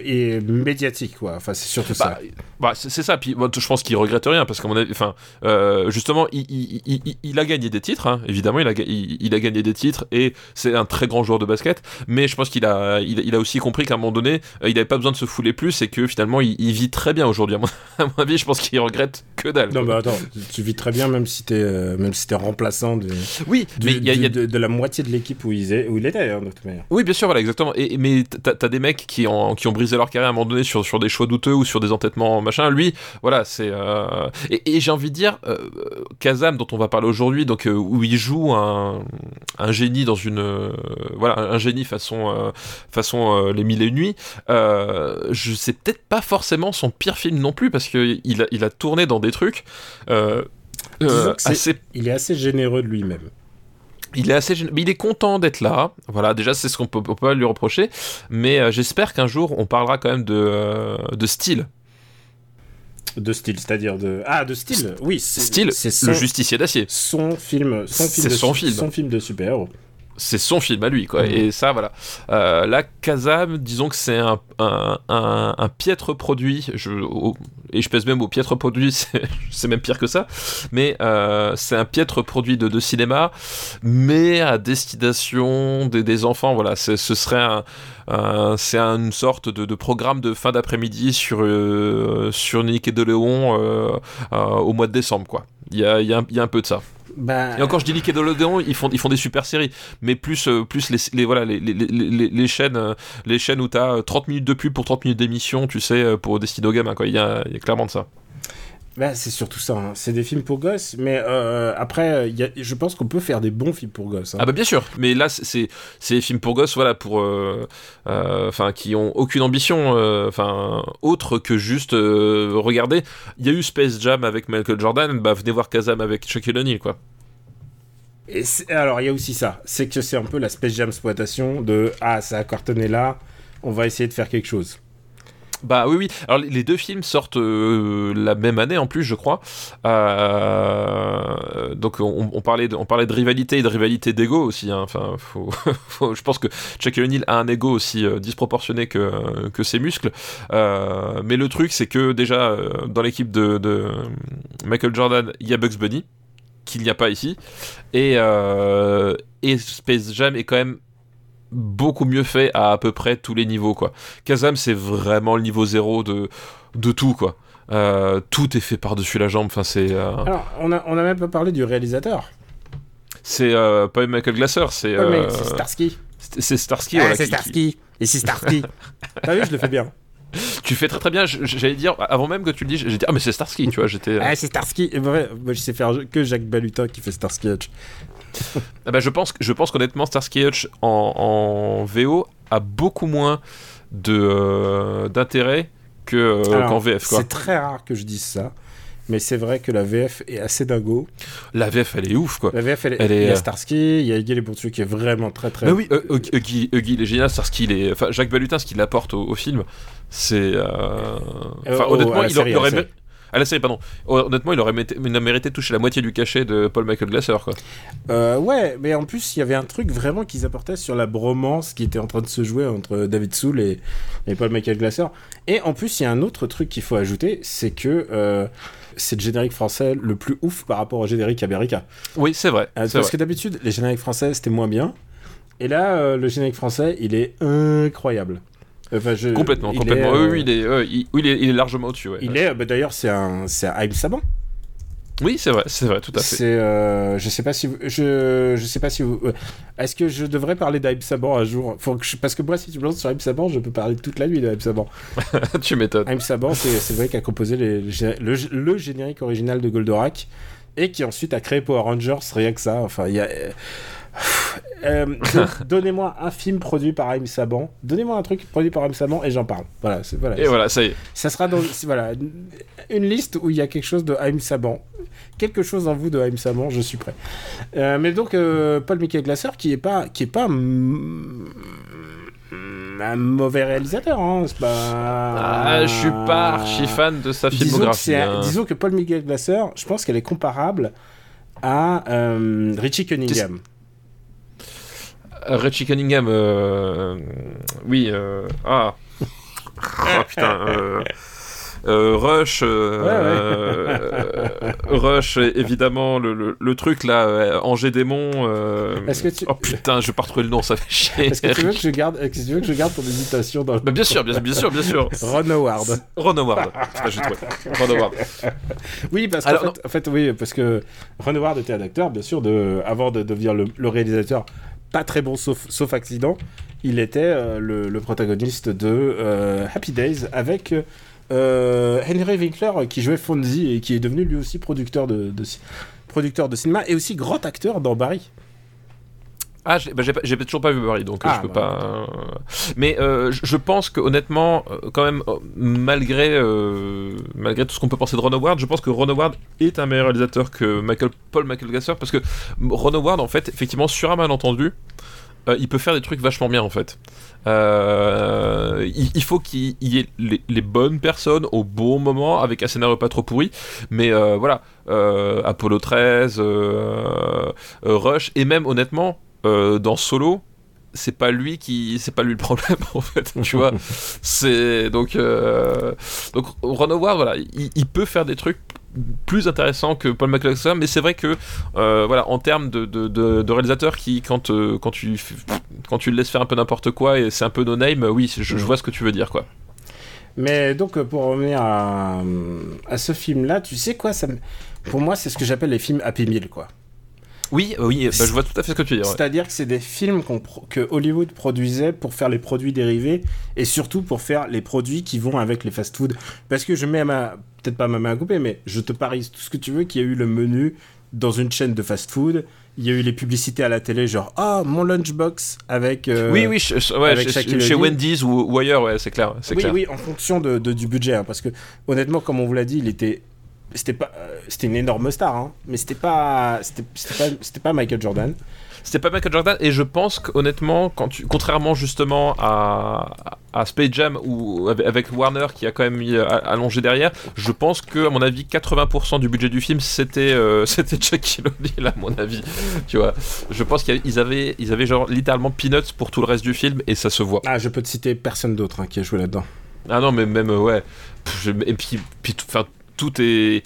et médiatique, quoi. Enfin, c'est surtout ça. Bah, bah, c'est ça. Puis moi, je pense qu'il regrette rien parce qu'à mon avis, enfin, euh, justement, il, il- il- il- il a gagné des titres. hein, évidemment, il a, il, a gagné des titres et c'est un très grand joueur de basket. Mais je pense qu'il a, il, a aussi compris qu'à un moment donné, euh, il n'avait pas besoin de se fouler plus et que finalement, il, vit très bien aujourd'hui. À mon, à mon avis, je pense qu'il regrette que dalle. Non, mais attends, tu- vis très bien, même si t'es euh, même si t'es remplaçant de, oui, du- mais il y a, y de, de la moitié de l'équipe où il est, où il était, d'ailleurs, de toute manière. Oui, bien sûr, voilà, exactement. Et, et- mais t'as t'as des mecs qui ont, qui ont brisé leur carrière à un moment donné sur, sur des choix douteux ou sur des entêtements, machin. Lui, voilà, c'est. euh, Et, et j'ai envie de dire, euh, Kazam, dont on va parler aujourd'hui, donc euh, où il joue un, un génie dans une. euh, voilà, un génie façon, façon Les Mille et Une Nuits. Je sais peut-être pas forcément son pire film non plus, parce qu'il a, il a tourné dans des trucs. assez Il est assez généreux de lui-même. Il est assez mais il est content d'être là. Voilà, déjà c'est ce qu'on peut, peut pas lui reprocher. Mais euh, j'espère qu'un jour on parlera quand même de, euh, de style. De style, c'est-à-dire de. Ah, de style, oui. Style, c'est le justicier d'acier. son film. Son film de, son film. Son film de super-héros. C'est son film à lui, quoi. Mhm. Et ça, voilà. Euh, là, Kazam, disons que c'est un, un, un, un piètre produit. Je, au- et je pèse même au piètre produit, c'est même pire que ça. Mais euh, c'est un piètre produit de, de cinéma, mais à destination des, des enfants. Voilà, ce serait un. c'est une sorte de, de programme de fin d'après-midi sur, euh, sur Nickelodeon euh, euh, au mois de décembre, quoi. Il y a, y a y a un peu de ça. Bah, Et encore, je dis Nickelodeon, ils font, ils font des super séries, mais plus, euh, plus les, voilà, les, les, les, chaînes, euh, chaînes où t'as euh, 30 minutes de pub pour 30 minutes d'émission, tu sais, euh, pour destiner aux gamins, quoi. Il y il y a clairement de ça. Bah, c'est surtout ça. hein. C'est des films pour gosses, mais euh, après, y a- je pense qu'on peut faire des bons films pour gosses. hein. Ah bah bien sûr, mais là, c'est- des films pour gosses, voilà, pour, euh, euh, enfin, qui ont aucune ambition, euh, enfin, autre que juste euh, regarder. Il y a eu Space Jam avec Michael Jordan, bah venez voir Kazam avec Shaquille O'Neal, quoi. Et alors, il y a aussi ça. C'est que c'est un peu la Space Jam exploitation de Ah, ça a cartonné là, on va essayer de faire quelque chose. Bah oui, oui. Alors les deux films sortent euh, la même année en plus, je crois. Euh, donc on, parlait de, on parlait de rivalité et de rivalité d'ego aussi. hein. Enfin, faut, je pense que Shaquille O'Neal a un ego aussi euh, disproportionné que, que ses muscles. Mais le truc, c'est que déjà dans l'équipe de, de Michael Jordan, il y a Bugs Bunny qu'il n'y a pas ici. Et, et Space Jam est quand même beaucoup mieux fait à à peu près tous les niveaux quoi. Kazam c'est vraiment le niveau zéro de, de tout quoi. Euh, tout est fait par-dessus la jambe, enfin c'est euh, Alors, on a, on a même pas parlé du réalisateur. c'est euh, pas Michael Glasser, c'est euh, c'est Starsky. c'est Starsky. Ah, voilà, c'est qui- qui- Starsky. Et c'est Starsky. T'as vu, je le fais bien. Tu fais très très bien. je- J'allais dire avant même que tu le dises, j'ai dit ah mais c'est Starsky, tu vois. J'étais. Ah, c'est Starsky. Et vrai, moi, je sais faire que Jacques Balutin qui fait Starsky Hutch. Ah bah, je pense, je pense qu'honnêtement, Starsky Hutch en, en VO a beaucoup moins de euh, d'intérêt que euh, qu'en VF. C'est très rare que je dise ça. Mais c'est vrai que la VF est assez dingo. La VF, elle est ouf quoi. La VF, elle, est- Elle est, il y a euh, Starsky, il y a les Bourdieu qui est vraiment très très. Bah oui, euh, Huggy, il est génial, Starsky, il est... Enfin, Jacques Balutin, ce qu'il apporte au, au film, c'est... euh, Enfin, au- honnêtement, la il, série, il aurait... À la série, pardon. Honnêtement, il aurait mérité, il a mérité de toucher la moitié du cachet de Paul Michael Glasser, quoi. Euh, ouais, mais en plus, il y avait un truc vraiment qu'ils apportaient sur la bromance qui était en train de se jouer entre David Soul et, et Paul Michael Glasser. Et en plus, il y a un autre truc qu'il faut ajouter, c'est que euh, c'est le générique français le plus ouf par rapport au générique américain. Oui, c'est vrai. Euh, parce vrai. que d'habitude, les génériques français, c'était moins bien. Et là, le générique français, il est incroyable. Enfin, je- Complètement, il complètement. est, Oui, euh, oui, il est, euh, il, oui, il est, il est largement au-dessus. Ouais. Il est, bah, d'ailleurs, c'est un, c'est un Saban. Oui, c'est vrai, c'est vrai, tout à fait. C'est, euh, je sais pas si, vous- je, je sais pas si vous, euh, est-ce que je devrais parler d'Haïm Saban un jour? Faut que je- Parce que moi, si tu me lances sur Haïm Saban, je peux parler toute la nuit d'Haïm Saban. tu m'étonnes. Haïm Saban, c'est, vrai qu'il a composé les- le, le générique original de Goldorak et qui ensuite a créé Power Rangers, rien que ça. Enfin, il y a. euh, Donnez-moi un film produit par Haïm Saban. Donnez-moi un truc produit par Haïm Saban et j'en parle. Voilà, c'est, voilà. Et voilà, ça y est. Ça sera dans voilà, une- liste où il y a quelque chose de Haïm Saban. Quelque chose en vous de Haïm Saban, je suis prêt. Euh, mais donc, euh, Paul Michael Glasser, qui est pas, qui est pas un mauvais réalisateur, hein, c'est pas. Ah, je suis pas archi fan de sa Disons que, filmographie. hein. disons que Paul Michael Glasser, je pense qu'elle est comparable à euh, Richie Cunningham. Richie Cunningham, oui, ah, Ah, putain, euh, euh, Rush, euh, Rush, évidemment, le, le, le truc là, euh, Angers Démon. euh, Est-ce que tu- Oh putain, je vais pas retrouver le nom, ça fait chier. Est-ce que tu veux que je garde, que tu veux que je garde ton hésitation dans le... Bah, bien sûr, bien, bien sûr, bien sûr. Ron Howard. Ron Howard. Putain, j'ai trouvé. Ron Howard. Oui, parce qu'en fait, en fait, oui, parce que Ron Howard était un acteur, bien sûr, de, avant de devenir le, le réalisateur, pas très bon sauf, accident, il était euh, le, protagoniste de euh, Happy Days avec euh, Henry Winkler qui jouait Fonzie et qui est devenu lui aussi producteur de cinéma et aussi grand acteur dans Barry. Ah, j'ai bah, toujours pas vu Barry, donc euh, Ah, je peux bah. pas. euh, Mais euh, je- pense que honnêtement, euh, quand même, euh, malgré euh, malgré tout ce qu'on peut penser de Ron Howard, je pense que Ron Howard est un meilleur réalisateur que Michael Paul Michael Gasser parce que Ron Howard, en fait, effectivement, sur un malentendu, euh, il peut faire des trucs vachement bien en fait. Euh, il, il faut qu'il y ait les, les bonnes personnes au bon moment avec un scénario pas trop pourri, mais euh, voilà, euh, Apollo 13, euh, euh, Rush et même honnêtement euh, dans Solo, c'est pas lui qui, c'est pas lui le problème en fait, tu vois. C'est donc euh, donc Ron Howard, voilà, il, il peut faire des trucs plus intéressants que Paul McLaughlin, mais c'est vrai que euh, voilà, en termes de, de, de, de réalisateur qui quand euh, quand tu quand tu le laisses faire un peu n'importe quoi et c'est un peu no name, oui, je, je vois ce que tu veux dire quoi. Mais donc, pour revenir à, à ce film-là, tu sais quoi ça Pour moi, c'est ce que j'appelle les films Happy Meal, quoi. Oui, euh, oui, bah, je vois tout à fait ce que tu dire. ouais. C'est-à-dire que c'est des films que Hollywood produisait pour faire les produits dérivés et surtout pour faire les produits qui vont avec les fast-food. Parce que je mets à ma. Peut-être pas ma main à couper, mais je te parie tout ce que tu veux qu'il y a eu le menu dans une chaîne de fast-food. Il y a eu les publicités à la télé, genre Ah, mon lunchbox avec. euh, Oui, oui, je- je- ouais, avec chez. Wendy's ou, ou ailleurs, ouais, c'est clair, Oui, clair. oui, en fonction de, de- du budget. hein, parce que honnêtement, comme on vous l'a dit, il était. C'était pas, euh, c'était une énorme star, hein, mais c'était pas, c'était, pas, pas Michael Jordan. C'était pas Michael Jordan et je pense qu'honnêtement, quand tu, contrairement justement à, à Space Jam ou avec, Warner qui a quand même mis euh, allongé derrière, je pense que à mon avis 80% du budget du film c'était euh, c'était Shaquille O'Neal à mon avis, tu vois. Je pense qu'ils avaient ils avaient genre littéralement peanuts pour tout le reste du film et ça se voit. Ah, je peux te citer personne d'autre hein, qui a joué là-dedans. Ah non mais même euh, ouais, et puis puis enfin tout est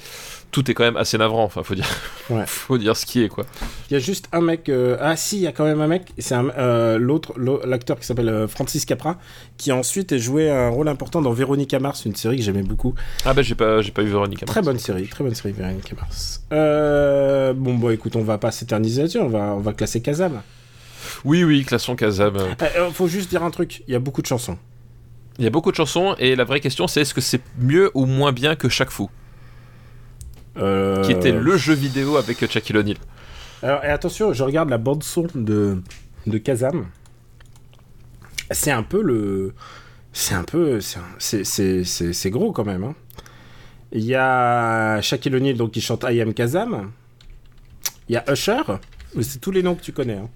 tout est quand même assez navrant, enfin faut dire Ouais. faut dire ce qui est quoi. Il y a juste un mec. euh, Ah si, il y a quand même un mec. C'est euh, l'autre, l'au- l'acteur qui s'appelle euh, Francis Capra, qui ensuite a joué un rôle important dans Véronica Mars, une série que j'aimais beaucoup. Ah bah j'ai pas j'ai pas vu Veronica. Très bonne série, très bonne série Véronica Mars. Bon, bon, écoute, on va pas s'éterniser là-dessus, on va, on va classer Kazam. Oui oui, classons Kazam. Euh, euh, faut juste dire un truc. Il y a beaucoup de chansons. Il y a beaucoup de chansons et la vraie question c'est est-ce que c'est mieux ou moins bien que Chaque Fou? Euh, qui était le jeu vidéo avec Shaquille O'Neal. Alors, et attention, je regarde la bande son de, de Kazam. C'est un peu le. C'est un peu. c'est gros quand même. hein. Il y a Shaquille O'Neal donc, qui chante I Am Kazam. Il y a Usher. C'est tous les noms que tu connais. hein.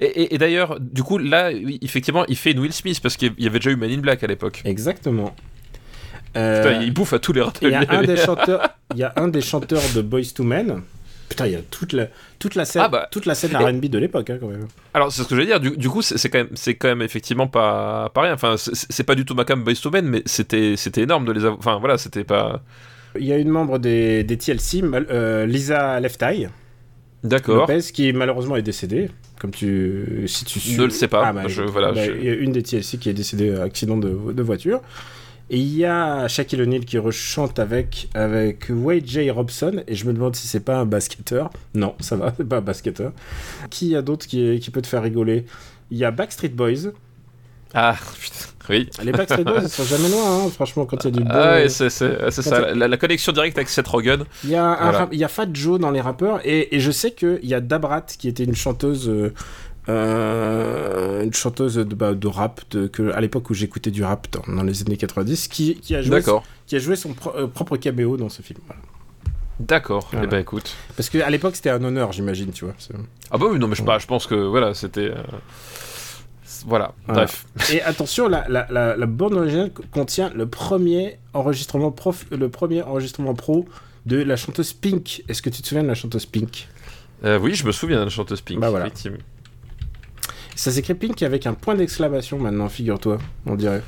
Et, et- et d'ailleurs, du coup, là, effectivement, il fait une Will Smith parce qu'il y avait déjà eu Man in Black à l'époque. Exactement. Euh, Putain, il bouffe à tous les Il y a un râteliers. des chanteurs, il y a un des chanteurs de Boys to Men. Putain, il y a toute la, toute la scène, Ah bah. toute la scène R&B de l'époque, hein, quand même. Alors, c'est ce que je veux dire. Du, du coup, c'est quand même, c'est quand même effectivement pas, pas rien. Enfin, c'est pas du tout Macam Boys to Men, mais c'était, c'était énorme de les avoir. Enfin, voilà, c'était pas. Il y a une membre des, des TLC, euh, Lisa Left Eye, D'accord. Lopez, qui malheureusement est décédée. Comme tu. Si tu Ne le sais pas. Ah, bah, Je- écoute, voilà, bah, je- Il y a une des TLC qui est décédée à accident de, de voiture. Et il y a Shaquille O'Neal qui rechante avec, avec Wade J. Robson. Et je me demande si c'est pas un basketteur. Non, ça va, c'est pas un basketteur. Qui y a d'autres qui, qui peut te faire rigoler? Il y a Backstreet Boys. Ah, putain. Oui. Les Backstreet Boys, ils sont jamais loin, hein, franchement, quand il y a du bon. Ah ouais, c'est ça. La, la connexion directe avec Seth Rogen. Il y a, un Voilà. rap- il y a Fat Joe dans les rappeurs et, et je sais qu'il y a Dabrat qui était une chanteuse, euh, euh, une chanteuse de, bah, de rap de, que, à l'époque où j'écoutais du rap dans, dans les années 90 qui, qui a joué, D'accord. qui a joué son pro- euh, propre caméo dans ce film. Voilà. D'accord. Voilà. Eh ben écoute. Parce qu'à l'époque c'était un honneur, j'imagine, tu vois. Ah bah oui, non, mais je, bah, je pense que voilà, c'était. euh, Voilà. Voilà. Bref. Et attention, la, la, la, la bande originale contient le premier enregistrement prof, le premier enregistrement pro de la chanteuse Pink. Est-ce que tu te souviens de la chanteuse Pink? Euh, oui, je me souviens de la chanteuse Pink. Bah voilà. effectivement. Ça s'écrit Pink avec un point d'exclamation maintenant, figure-toi, on dirait.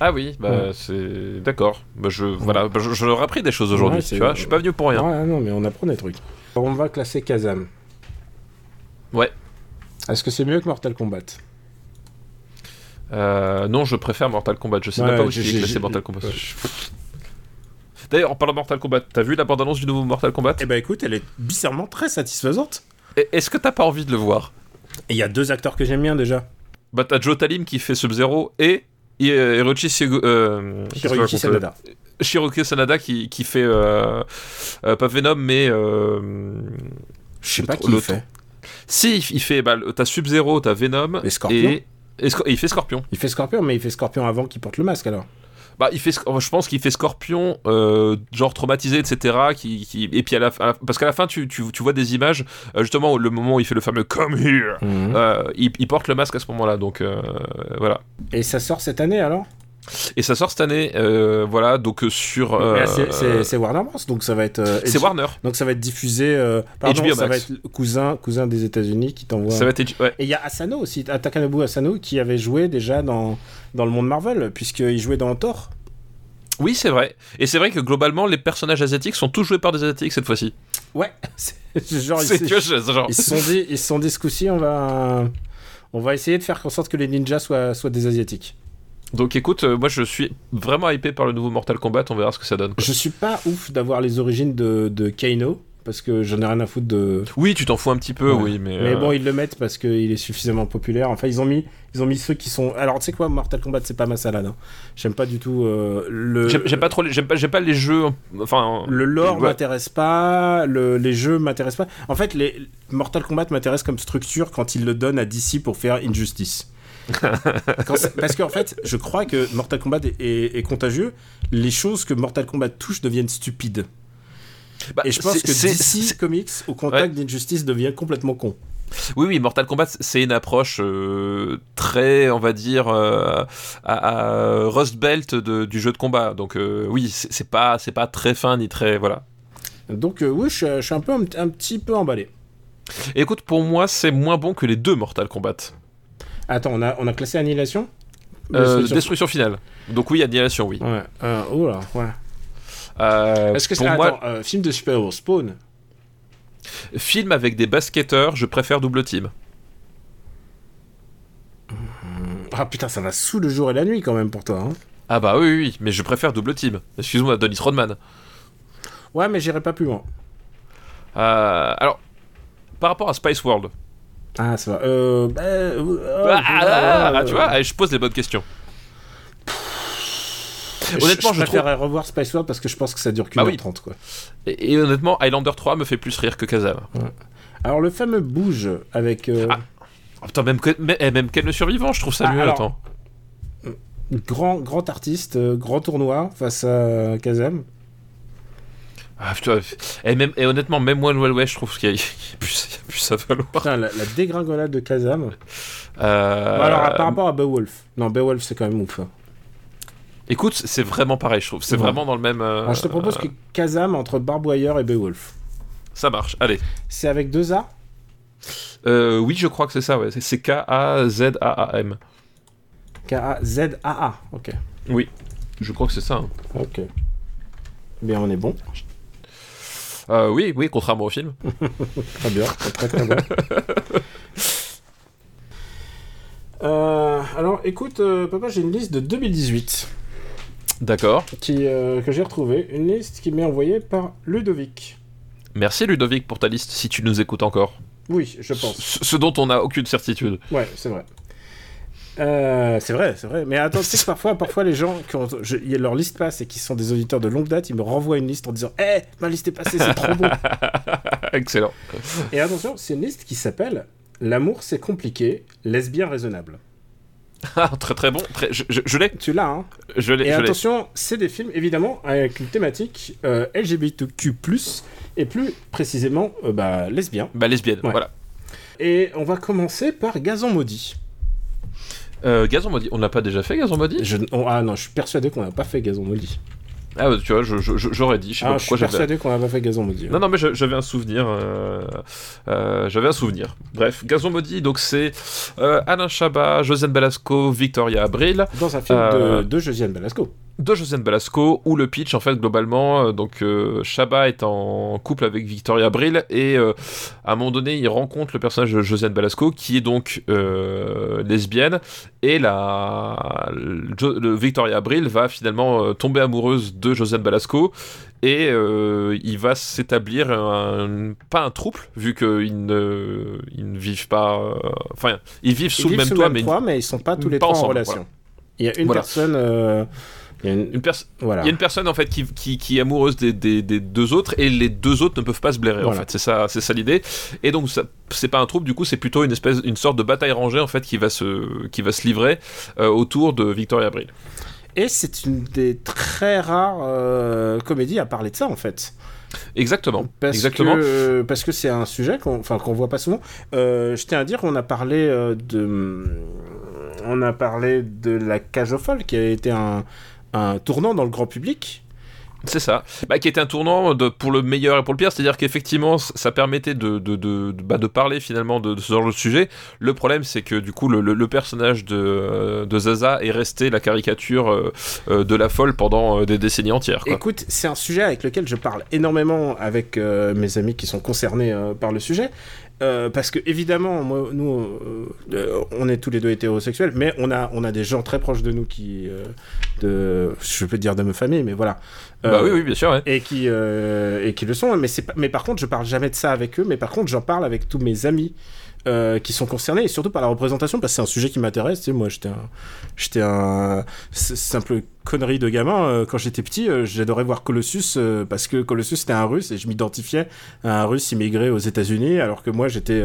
Ah oui, bah Ouais. c'est d'accord. Bah, je voilà, bah, je, je leur ai appris des choses aujourd'hui. Ouais, tu vois, je suis pas venu pour rien. Ouais, non, mais on apprend des trucs. Alors, on va classer Kazam. Ouais. Est-ce que c'est mieux que Mortal Kombat? Euh, non, je préfère Mortal Kombat. Je sais Ouais, même pas où j'ai- classé Mortal Kombat. ouais. D'ailleurs, en parlant de Mortal Kombat, t'as vu la bande-annonce du nouveau Mortal Kombat? Eh ben écoute, elle est bizarrement très satisfaisante. Et- Est-ce que t'as pas envie de le voir? Et il y a deux acteurs que j'aime bien déjà. Bah t'as Joe Talim qui fait Sub-Zero et Sego- euh, raconte, Sanada. euh, Shiroki Sanada qui, qui fait euh, euh, pas Venom mais euh, Je sais pas qui le il fait. Si, il fait bah, t'as Sub-Zero, t'as Venom Et Scorpion. et, et il fait Scorpion. Il fait Scorpion, mais il fait Scorpion avant qu'il porte le masque alors. Bah, il fait, je pense qu'il fait Scorpion, euh, genre traumatisé, etc. Qui, qui- et puis à la fin, parce qu'à la fin, tu, tu, tu vois des images, euh, justement, le moment où il fait le fameux Come here, Mhm. euh, il, il porte le masque à ce moment-là, donc euh, voilà. Et ça sort cette année alors? Et ça sort cette année, euh, voilà, donc euh, sur. euh, c'est- Warner Bros, donc ça va être. euh, c'est Warner. Donc ça va être diffusé. pardon, HBO ça va être cousin, cousin des États-Unis qui t'envoie. Ça va être, ouais. Et il y a Asano aussi, Takanobu Asano, qui avait joué déjà dans, dans le monde Marvel, puisqu'il jouait dans Thor. Oui, c'est vrai. Et c'est vrai que globalement, les personnages asiatiques sont tous joués par des asiatiques cette fois-ci. Ouais, c'est genre, ils, je- genre. ils se sont dit, ils se sont dit ce coup-ci, on va, on va essayer de faire en sorte que les ninjas soient, soient des asiatiques. Donc écoute, euh, moi je suis vraiment hypé par le nouveau Mortal Kombat, on verra ce que ça donne. quoi. Je suis pas ouf d'avoir les origines de, de Kano, parce que j'en ai rien à foutre de. Oui, tu t'en fous un petit peu, Ouais. oui, mais. Mais euh, bon, ils le mettent parce qu'il est suffisamment populaire. Enfin, ils ont mis, ils ont mis ceux qui sont. Alors, tu sais quoi, Mortal Kombat, c'est pas ma salade. hein. J'aime pas du tout euh, le. J'aime pas trop les, j'aime pas, pas les jeux enfin Le lore Ouais. m'intéresse pas, le- les jeux m'intéressent pas. En fait, les Mortal Kombat m'intéresse comme structure quand ils le donnent à DC pour faire Injustice. Parce qu'en fait, je crois que Mortal Kombat est, est- est contagieux. Les choses que Mortal Kombat touche deviennent stupides. bah, Et je pense que DC Comics, au contact d'Injustice, devient complètement con. oui oui Mortal Kombat c'est une approche euh, très on va dire euh, à, à Rust Belt de- du jeu de combat donc euh, oui c'est pas c'est pas très fin ni très voilà Donc, oui, je, suis- je suis un peu un, un petit peu emballé. Et écoute pour moi c'est moins bon que les deux Mortal Kombat Attends, on a, on a classé Annihilation Euh, Destruction. destruction finale donc oui annihilation oui Ouais. Euh, oh là, ouais. Euh, Est-ce que c'est. moi Attends, euh, film de super-héros, Spawn film avec des basketteurs je préfère double team Ah putain, ça va sous le jour et la nuit quand même pour toi. Hein. ah bah oui oui, oui mais je préfère double team excuse-moi Dennis Rodman Ouais, mais j'irai pas plus loin. Euh, alors par rapport à Spice World Ah, ça va. Euh. bah, euh, Ah, ah, ah, ah, euh, tu vois, je pose les bonnes questions. honnêtement, je, je préférerais revoir Spice World parce que je pense que ça dure qu'une Bah heure oui. trente, quoi. Et, et honnêtement, Highlander 3 me fait plus rire que Kazam. Alors, le fameux Bouge avec. euh, Ah. Oh, putain, même, que, eh, même Ken le survivant, je trouve ça Ah, mieux. alors- Attends. grand, grand artiste, euh, grand tournoi face à Kazam. Ah, putain, et, même, et honnêtement, même One Wild West, je trouve qu'il y, a- il y a plus- il y a plus à valoir. Putain, la, la dégringolade de Kazam. Euh, Bon, alors, par rapport à Beowulf. Non, Beowulf, c'est quand même ouf. hein. Écoute, c'est vraiment pareil, je trouve. C'est Ouais. vraiment dans le même. euh, Alors, je te propose que Kazam entre Barbwire et Beowulf. Ça marche, allez. C'est avec deux A? Euh, oui, je crois que c'est ça, ouais. C'est- K-A-Z-A-A-M. K-A-Z-A-A. Ok. Oui, je crois que c'est ça. hein. Ok. Mais on est bon. Euh, oui, oui, contrairement au film. Très bien, très très bien. Euh, alors écoute, euh, papa, j'ai une liste de 2018 D'accord. qui, que j'ai retrouvée. Une liste qui m'est envoyée par Ludovic. Merci Ludovic pour ta liste, si tu nous écoutes encore. Oui, je pense. Ce, ce dont on n'a aucune certitude. Ouais, c'est vrai. Euh, c'est vrai, c'est vrai. Mais attends, tu sais que parfois, parfois les gens, je- y a leur liste passe et qui sont des auditeurs de longue date, ils me renvoient une liste en disant Eh, ma liste est passée, c'est trop bon. Excellent. Et attention, c'est une liste qui s'appelle L'amour c'est compliqué, lesbien raisonnable. Ah, très très bon. Très, je je- je l'ai. Tu l'as, hein Je l'ai. Et je attention, c'est des films évidemment avec une thématique euh, LGBTQ+, et plus précisément euh, bah, lesbien. Bah, lesbienne, Ouais. voilà. Et on va commencer par Gazon maudit. Euh, Gazon maudit. On n'a pas déjà fait Gazon maudit? Je, on- ah non, je suis persuadé qu'on n'a pas fait Gazon maudit. Ah, bah, tu vois, j'aurais dit. Je sais Ah, pas je suis persuadé qu'on n'a pas fait Gazon maudit. ouais. Non, non, mais j'avais un souvenir. euh, euh, j'avais un souvenir. Bref, Gazon maudit, donc c'est euh, Alain Chabat, Josiane Balasco, Victoria Abril, Dans un film de, de Josiane Balasco. De Josiane Balasco, où le pitch, en fait, globalement, euh, donc euh, Chabat est en couple avec Victoria Abril, et euh, à un moment donné, il rencontre le personnage de Josiane Balasco, qui est donc euh, lesbienne, et la, le Victoria Abril va finalement tomber amoureuse de Josiane Balasco, et euh, il va s'établir un, pas un trouble, vu qu'ils ne, ils ne vivent pas... euh, Enfin, ils vivent sous Ils le même toit, mais toit, mais ils sont pas tous les trois en ensemble, relation. voilà. Il y a une Voilà. personne. euh, il y a une-. Voilà. Il y a une personne en fait qui, qui, qui est amoureuse des, des, des deux autres et les deux autres ne peuvent pas se blairer en fait c'est ça c'est ça l'idée et donc ça- c'est pas un trouble du coup c'est plutôt une espèce une sorte de bataille rangée en fait qui va se qui va se livrer euh, autour de Victoria Abril Et c'est une des très rares euh, comédies à parler de ça en fait. exactement Parce exactement que parce que c'est un sujet qu'on enfin qu'on voit pas souvent. Euh, je tiens à dire qu'on a parlé euh, de on a parlé de la cage aux folles qui a été un un tournant dans le grand public. c'est ça bah, qui était un tournant de, pour le meilleur et pour le pire c'est à dire qu'effectivement ça permettait de de, bah, de parler finalement de, ce genre de sujet le problème c'est que du coup le, le- le personnage de, euh, de Zaza est resté la caricature euh, euh, de la folle pendant des décennies entières quoi. Écoute, c'est un sujet avec lequel je parle énormément avec euh, mes amis qui sont concernés euh, par le sujet. Euh, parce que évidemment, moi, nous, euh, euh, on est tous les deux hétérosexuels, mais on a, on a des gens très proches de nous qui, euh, de, je peux dire de ma famille, mais voilà. bah oui oui bien sûr ouais. Et qui, et qui le sont. Mais, c'est mais par contre, je parle jamais de ça avec eux, mais par contre, j'en parle avec tous mes amis euh, qui sont concernés, et surtout par la représentation, parce que c'est un sujet qui m'intéresse. Tu sais, moi, j'étais un, j'étais un simple connerie de gamin. euh, quand j'étais petit, euh, j'adorais voir Colossus, parce que Colossus, c'était un russe, et je m'identifiais à un russe immigré aux États-Unis, alors que moi, j'étais.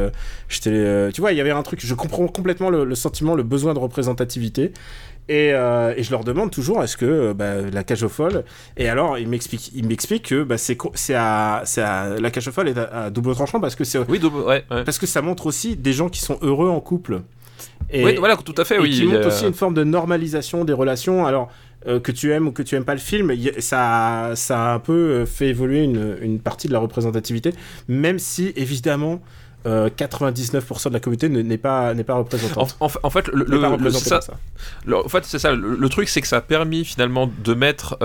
j'étais tu vois, il y avait un truc, je comprends complètement le sentiment, le besoin de représentativité. Et, euh, et je leur demande toujours est-ce que euh, bah, la cage aux folles et alors il m'explique il m'explique que bah, c'est à, c'est à la cage aux folles est à, à double tranchant parce que c'est Oui, double- ouais, ouais. parce que ça montre aussi des gens qui sont heureux en couple et, Oui, voilà, tout à fait, et oui. qui montre aussi une forme de normalisation des relations alors euh, que tu aimes ou que tu aimes pas le film ça ça a un peu fait évoluer une, une partie de la représentativité même si évidemment euh, 99% de la communauté ne- n'est pas n'est pas En, représentante en fait- en fait, le, le- ça, ça. en fait, c'est ça. Le, le truc, c'est que ça a permis finalement de mettre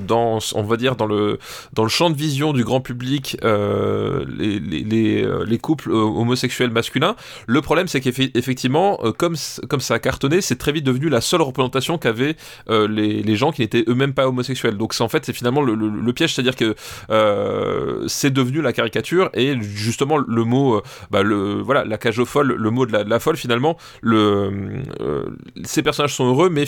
dans, on va dire, dans le dans le champ de vision du grand public euh, les, les, les, euh, les couples euh, homosexuels masculins. Le problème, c'est qu'effectivement, euh, comme comme ça a cartonné, c'est très vite devenu la seule représentation qu'avaient euh, les, les gens qui n'étaient eux-mêmes pas homosexuels. Donc, c'est en fait, c'est finalement le, piège, c'est-à-dire que euh, c'est devenu la caricature et justement le mot, euh, bah, le voilà, la cage aux folles, le mot de la, folle finalement le, euh, ces personnages sont heureux, mais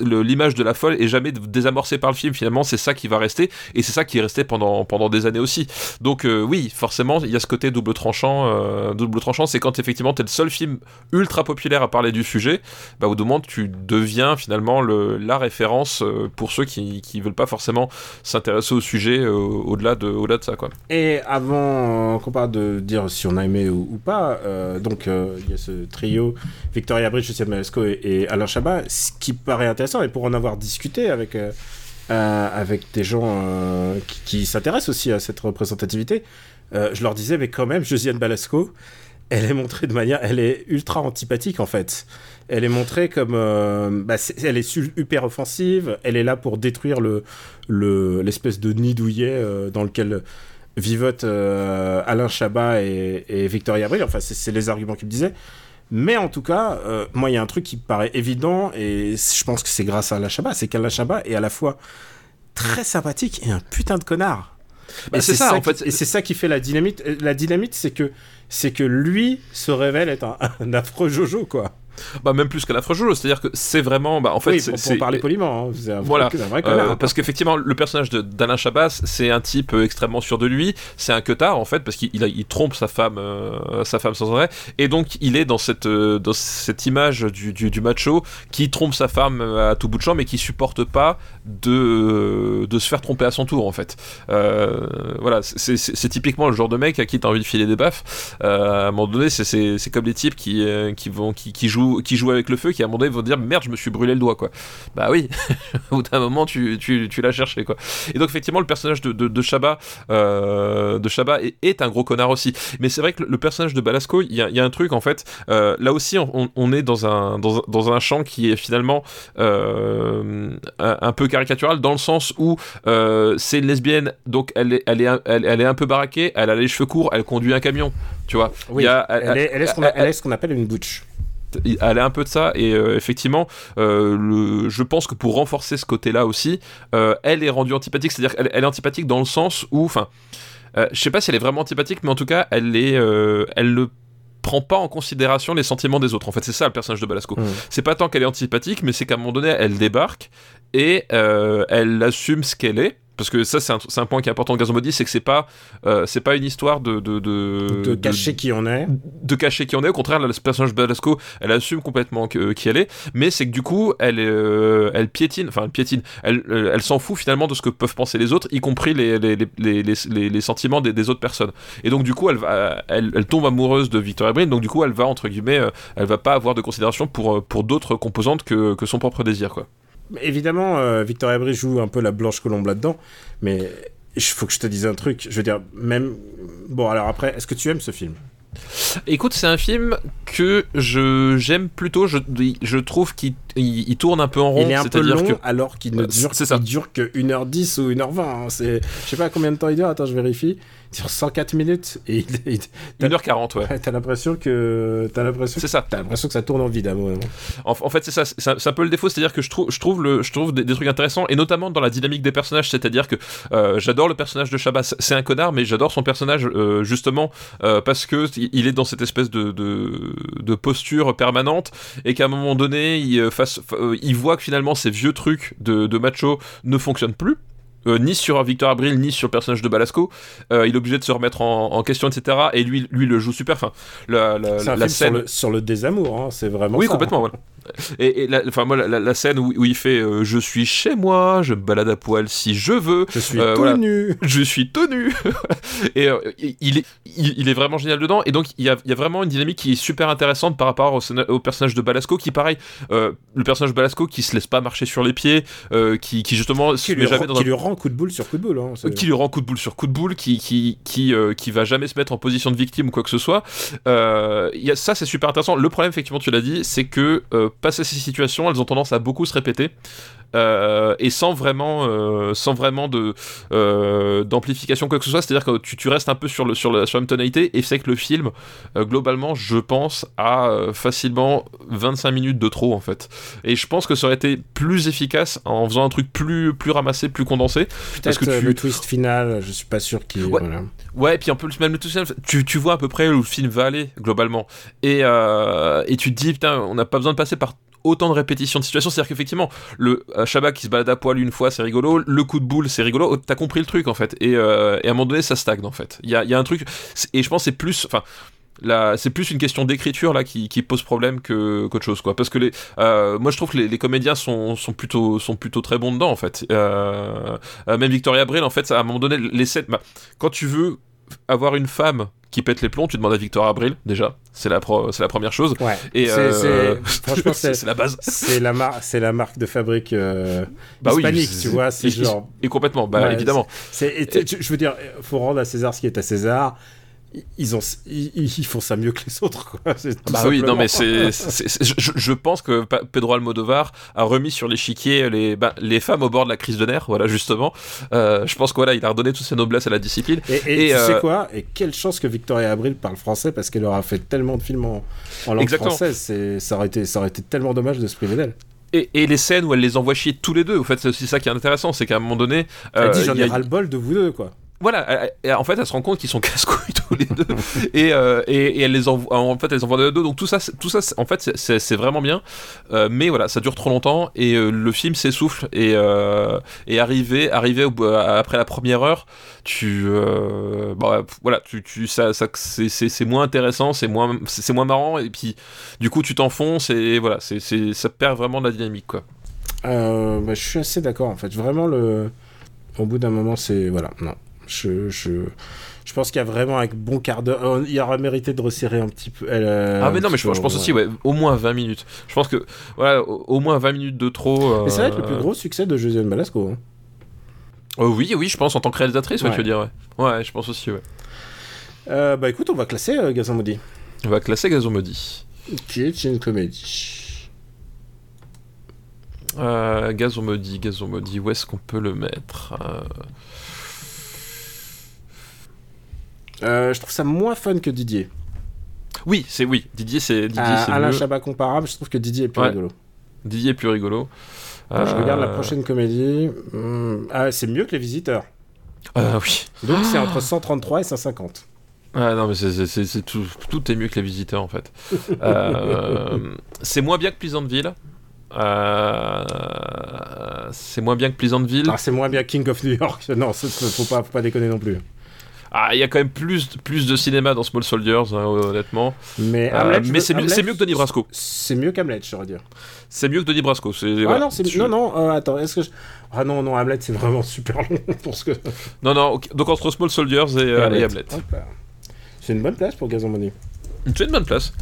l'image de la folle est jamais désamorcée par le film. Finalement, c'est ça qui va rester, et c'est ça qui est resté pendant pendant des années aussi. Donc euh, oui, forcément, il y a ce côté double tranchant. euh, double tranchant, c'est quand effectivement t'es le seul film ultra populaire à parler du sujet, bah au moment, tu deviens finalement le, la référence pour ceux qui qui veulent pas forcément s'intéresser au sujet au-delà de au-delà de ça quoi. Et avant qu'on parle de dire si on a aimé ou, ou pas, euh, donc euh, il y a ce trio Victoria Bridge, Lucien Malasco et, et Alain Chabat, ce qui paraît intéressant, et pour en avoir discuté avec, euh, avec des gens qui, s'intéressent aussi à cette représentativité, je leur disais, mais quand même, Josiane Balasco, elle est montrée de manière, elle est ultra antipathique en fait. Elle est montrée comme, bah, elle est hyper offensive. Elle est là pour détruire le le- l'espèce de nid douillet dans lequel vivotent euh, Alain Chabat et, et Victoria Abril. Enfin, c'est les arguments qu'il me disait. Mais en tout cas, euh, moi, il y a un truc qui me paraît évident, et je pense que c'est grâce à Alain Chabat, c'est qu'Alain Chabat est à la fois très sympathique et un putain de connard. Bah, Et c'est ça, en qui- fait. Et c'est ça qui fait la dynamite. La dynamite, c'est que, c'est que lui se révèle être un, un affreux Jojo, quoi. Bah, même plus qu'à la Jojo, c'est-à-dire que c'est vraiment. Bah, en fait, oui, c'est- pour, c'est- parler poliment, hein, c'est un, Voilà. vrai- un vrai Euh, parce qu'effectivement, le personnage de- d'Alain Chabat, c'est un type euh, extrêmement sûr de lui. C'est un queutard en fait, parce qu'il il trompe sa femme, euh, sa femme sans arrêt. Et donc, il est dans cette, euh, dans cette image du, du, du macho qui trompe sa femme à tout bout de champ, mais qui supporte pas de, de se faire tromper à son tour en fait. Voilà, c'est typiquement le genre de mec à qui t'as envie de filer des baffes. À un moment donné, c'est- comme les types qui, qui, vont, qui, qui, jouent, qui jouent avec le feu, qui à un moment donné vont dire merde, je me suis brûlé le doigt quoi. Bah oui, au bout d'un moment, tu, tu, tu l'as cherché, quoi. Et donc, effectivement, le personnage de, de, de euh, de est, est un gros connard aussi. Mais c'est vrai que le, personnage de Balasco, il y a, il y a un truc, en fait, euh, là aussi, on, on est dans un, dans, dans un champ qui est finalement euh, un, un peu caricatural, dans le sens où c'est une lesbienne, donc elle est, elle, est, un- elle, elle est un peu baraquée, elle a les cheveux courts, elle conduit un camion, tu vois. Il Oui, y a- elle, est, elle est ce qu'on a- elle est ce qu'on appelle une butch. Elle a un peu de ça et euh, effectivement euh, le, je pense que pour renforcer ce côté là aussi euh, elle est rendue antipathique c'est à dire qu'elle elle est antipathique dans le sens où enfin je sais pas si elle est vraiment antipathique mais en tout cas elle est elle ne prend pas en considération les sentiments des autres. En fait c'est ça le personnage de Balasco. Mm. c'est pas tant qu'elle est antipathique mais c'est qu'à un moment donné elle débarque et elle assume ce qu'elle est parce que ça c'est un, point qui est important de Gazon Body c'est que c'est pas euh, c'est pas une histoire de de, de, de cacher qui on est. de cacher qui on est. Au contraire, là, le personnage de Balasco, elle assume complètement que- qui elle est, mais c'est que du coup, elle, euh, elle piétine, enfin, elle piétine, elle, euh, elle s'en fout finalement de ce que peuvent penser les autres, y compris les, les, les, les, les, sentiments des, des autres personnes. Et donc, du coup, elle, va, elle, elle tombe amoureuse de Victoria Brin, donc du coup, elle va, entre guillemets, elle va pas avoir de considération pour, pour d'autres composantes que, que son propre désir, quoi. Évidemment, euh, Victoria Abril joue un peu la blanche colombe là-dedans, mais il faut que je te dise un truc. Je veux dire, même. Bon, alors après, est-ce que tu aimes ce film? Écoute, c'est un film que je j'aime plutôt. Je, je trouve qu'il il, il tourne un peu en rond. Il est un peu long que alors qu'il ne dure, c'est ça. il dure que 1h10 ou 1h20. hein. Je sais pas combien de temps il dure. Attends, je vérifie. Il dure 104 minutes et il, il- t'as, 1h40, ouais. t'as l'impression que t'as l'impression, C'est ça. t'as l'impression que ça tourne en vide à un moment. En, en fait, c'est ça, c'est un, peu le défaut, c'est-à-dire que je trouve, je trouve, le, je trouve des, des trucs intéressants, et notamment dans la dynamique des personnages, c'est-à-dire que euh, j'adore le personnage de Chabat, c'est un connard, mais j'adore son personnage euh, justement euh, parce que il est dans cette espèce de, de, de posture permanente, et qu'à un moment donné, il, fasse, fa- euh, il voit que finalement ces vieux trucs de, de macho ne fonctionnent plus. Euh, ni sur Victor Abril, ni sur le personnage de Balasco. Euh, il est obligé de se remettre en, en question, etc. Et lui, lui le joue super. Enfin, la, la, C'est un la film scène. sur le, sur le désamour. hein. C'est vraiment. Oui, ça, complètement, hein. voilà. Et, et la, enfin, moi, la, scène où, où il fait euh, Je suis chez moi, je me balade à poil si je veux, Je suis Euh, tout voilà. nu. je suis tenu. et euh, il, est, il, il est vraiment génial dedans. Et donc, il y a, il y a vraiment une dynamique qui est super intéressante par rapport au, personnage de Balasco, qui, pareil, euh, le personnage de Balasco qui se laisse pas marcher sur les pieds, qui, qui justement Qui lui, jamais rend, dans qui un lui rend coup de boule sur coup de boule. hein. Qui lui rend coup de boule sur coup de boule, qui qui qui qui va jamais se mettre en position de victime ou quoi que ce soit. Il y a, ça c'est super intéressant. Le problème effectivement tu l'as dit, c'est que passé ces situations, elles ont tendance à beaucoup se répéter. Euh, et sans vraiment, euh, sans vraiment de euh, d'amplification quoi que ce soit, c'est-à-dire que tu, tu restes un peu sur le sur la, sur la même tonalité et c'est que le film euh, globalement, je pense, a facilement 25 minutes de trop en fait. Et je pense que ça aurait été plus efficace en faisant un truc plus plus ramassé, plus condensé. Parce que tu- le twist final, je suis pas sûr qu'il. Ouais. voilà. Ouais, et puis en plus, même le tout seul, tu, tu vois à peu près où le film va aller, globalement. Et, et tu te dis, putain, on n'a pas besoin de passer par autant de répétitions de situations. C'est-à-dire qu'effectivement, le euh, Shabba qui se balade à poil une fois, c'est rigolo. Le coup de boule, c'est rigolo. Oh, T'as compris le truc, en fait. Et, euh, et à un moment donné, ça stagne, en fait. Il y a, un truc. Et je pense c'est plus. Enfin. C'est plus une question d'écriture là qui, pose problème que qu'autre chose quoi parce que euh, moi je trouve que les, comédiens sont, plutôt très bons dedans en fait même Victoria Abril en fait à un moment donné les scènes bah, quand tu veux avoir une femme qui pète les plombs, tu demandes à Victoria Abril, déjà. C'est la, pro- c'est la première chose. Ouais. Et C'est- euh, franchement, c'est- la base. C'est la, mar- c'est la marque de fabrique euh, Bah oui, hispanique, c'est- tu vois. C'est genre. Et complètement, bah Ouais, évidemment. Et tu- je veux dire, faut rendre à César ce qui est à César. Ils, ont, ils, ils font ça mieux que les autres. Quoi. C'est tout Bah oui, non mais c'est, je, je pense que Pedro Almodovar a remis sur l'échiquier les, bah, les femmes au bord de la crise de nerfs, voilà justement. Euh, je pense que voilà, il a redonné toutes ses noblesses à la discipline. Et, et Et, tu euh, sais quoi? Et quelle chance que Victoria Abril parle français parce qu'elle aura fait tellement de films en, en langue Exactement. française. Ça, aurait été, ça aurait été tellement dommage de se priver d'elle. Et, et les scènes où elle les envoie chier tous les deux, en fait, c'est aussi ça qui est intéressant, c'est qu'à un moment donné, Elle euh, dit J'en il y a- ai ras-le-bol de vous deux, quoi. Voilà, elle- elle- en fait, elle se rend compte qu'ils sont casse-couilles tous les deux, et, euh, et, et elle les envoie, en fait, elles envoient de deux, donc tout ça, tout ça, en fait, c'est- vraiment bien, Euh, mais voilà, ça dure trop longtemps et euh, le film s'essouffle et euh, et arrivé, arrivé au après la première heure, tu, euh, bah, voilà, tu, tu, ça, ça c'est- c'est c'est moins intéressant, c'est moins, c'est moins marrant, et puis du coup, tu t'enfonces et voilà, c'est c'est- ça perd vraiment de la dynamique, quoi. Euh, bah, je suis assez d'accord en fait. Vraiment, le... au bout d'un moment, c'est. Voilà, non. Je, je, je pense qu'il y a vraiment un bon quart d'heure. euh, Il aurait mérité de resserrer un petit peu. euh, Ah mais non mais je, pense ouais. aussi ouais au moins 20 minutes. Je pense que voilà au, au moins 20 minutes de trop. Mais ça va être le euh, plus gros succès de Josiane Balasco. hein. euh, oui oui je pense en tant que réalisatrice ouais, tu veux dire ouais. Ouais je pense aussi ouais. Euh, bah écoute, on va classer euh, Gazan Maudit. On va classer Gazon maudit. Qui est une comédie. Euh, Gazon maudit Gazon maudit où est-ce qu'on peut le mettre Euh, Euh, je trouve ça moins fun que Didier. Oui c'est oui Didier c'est Didier Alain mieux. Chabat comparable, je trouve que Didier est plus Ouais. rigolo. Didier est plus rigolo. Je regarde la Euh, prochaine comédie. Hmm, Ah, c'est mieux que Les Visiteurs. Ah oui. Donc c'est entre 133 et 150. Ah non mais c'est- tout tout est mieux que les visiteurs en fait. Euh, c'est moins bien que Pleasantville. Euh, c'est moins bien que Pleasantville. Ah, c'est moins bien King of New York. Non, faut pas, faut pas déconner non plus. Ah, il y a quand même plus, plus de cinéma dans Small Soldiers, hein, honnêtement. Mais, Euh, Hamlet, je mais c'est mieux, mieux que Donnie Brasco. C'est mieux qu'Hamlet, j'aurais dire. C'est mieux que Donnie Brasco. C'est, Ah voilà. non, c'est Je- non, non. euh, attends, est-ce que je... ah non, non, Hamlet, c'est vraiment super long pour ce que. non, non. Donc entre Small Soldiers et, euh, et Hamlet. C'est une bonne place pour Gazon Money. C'est une bonne place.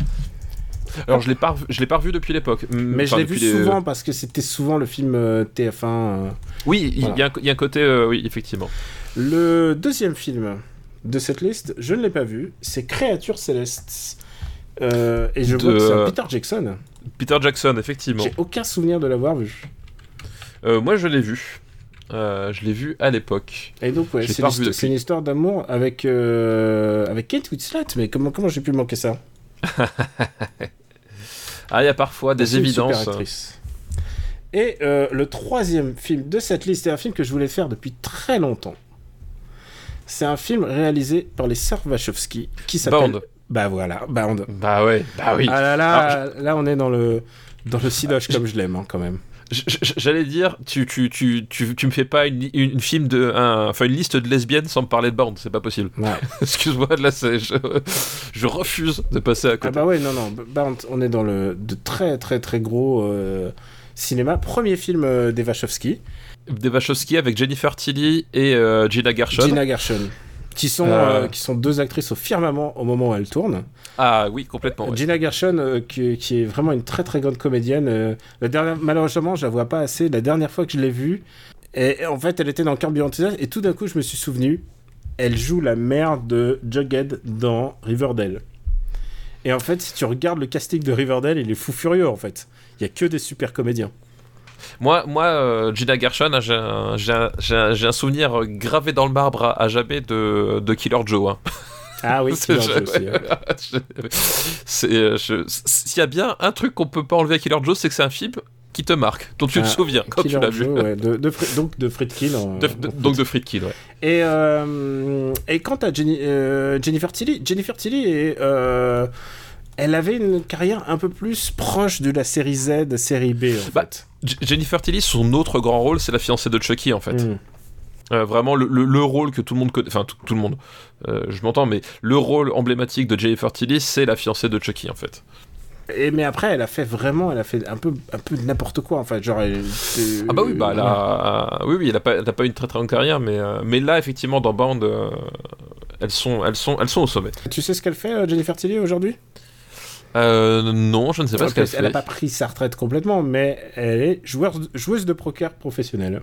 Alors je l'ai pas, je l'ai pas revu depuis l'époque. Mais je l'ai vu les- souvent parce que c'était souvent le film euh, TF1. euh. Oui, il Voilà. y, a un- il y a un côté, euh, oui, effectivement. Le deuxième film de cette liste, je ne l'ai pas vu, c'est Créatures Célestes. Euh, et je De- vois que c'est un Peter Jackson. Peter Jackson, effectivement. J'ai aucun souvenir de l'avoir vu. Euh, moi, je l'ai vu. Euh, je l'ai vu à l'époque. Et donc, ouais, c'est une histoire d'amour avec, euh, avec Kate Winslet. Mais comment, comment j'ai pu manquer ça? Ah, il y a parfois des une super évidences. actrice. Et euh, le troisième film de cette liste est un film que je voulais faire depuis très longtemps. C'est un film réalisé par les sœurs Wachowski qui s'appelle. Bound. Bah voilà, Bound. Bah ouais, bah oui. Ah là là, là on est dans le dans le comme je l'aime hein, quand même. J'allais dire, tu, tu, tu, tu, tu me fais pas une, une, film de, un- enfin une liste de lesbiennes sans me parler de bande, c'est pas possible. Ouais. Excuse-moi, là, je, je refuse de passer à Ah côté. bah ouais, non non, Bound, on est dans le de très très très gros euh, cinéma. Premier film euh, des Wachowski, Des Wachowski avec Jennifer Tilly et euh, Gina Gershon. Gina Gershon, qui sont Euh. euh, qui sont deux actrices au firmament au moment où elles tournent. Ah oui, complètement. ouais. Gina Gershon, euh, qui, qui est vraiment une très très grande comédienne. la dernière, malheureusement, je la vois pas assez. La dernière fois que je l'ai vue, et, et en fait, elle était dans Curb Your et tout d'un coup, je me suis souvenu, elle joue la mère de Jughead dans Riverdale. Et en fait, si tu regardes le casting de Riverdale, il est fou furieux en fait. Il y a que des super comédiens. Moi, moi euh, Gina Gershon, j'ai un, un- un- souvenir gravé dans le marbre à, à jamais de, de Killer Joe. hein. Ah oui, C'est- Killer Joe aussi, ouais. euh, S'il y a bien un truc qu'on peut pas enlever à Killer Joe, c'est que c'est un film qui te marque, dont tu Ah, te souviens quand Killer tu l'as vu. Ouais, de, donc de Friedkin. en- De- donc de Friedkin, ouais. Et, euh, et quant à Jenny- euh, Jennifer Tilly, Jennifer Tilly, est, elle avait une carrière un peu plus proche de la série Z, série B en Bah, fait. Jennifer Tilly, son autre grand rôle, c'est la fiancée de Chucky, en fait. Mm. Euh, vraiment le, le- le rôle que tout le monde connaît, enfin tout, tout le monde, euh, je m'entends, mais le rôle emblématique de Jennifer Tilly, c'est la fiancée de Chucky, en fait. Et, mais après, elle a fait vraiment, elle a fait un peu, un peu de n'importe quoi en fait. Genre, elle- euh, Ah bah oui, bah elle a, oui, oui, elle a pas, elle a pas une très très longue carrière, mais, euh, mais là effectivement dans Band, elles sont, elles sont, elles sont au sommet. Tu sais ce qu'elle fait, Jennifer Tilly, aujourd'hui? Euh, non, je ne sais pas ce qu'elle Elle n'a fait. pas pris sa retraite complètement, mais elle est joueuse, joueuse de poker professionnelle.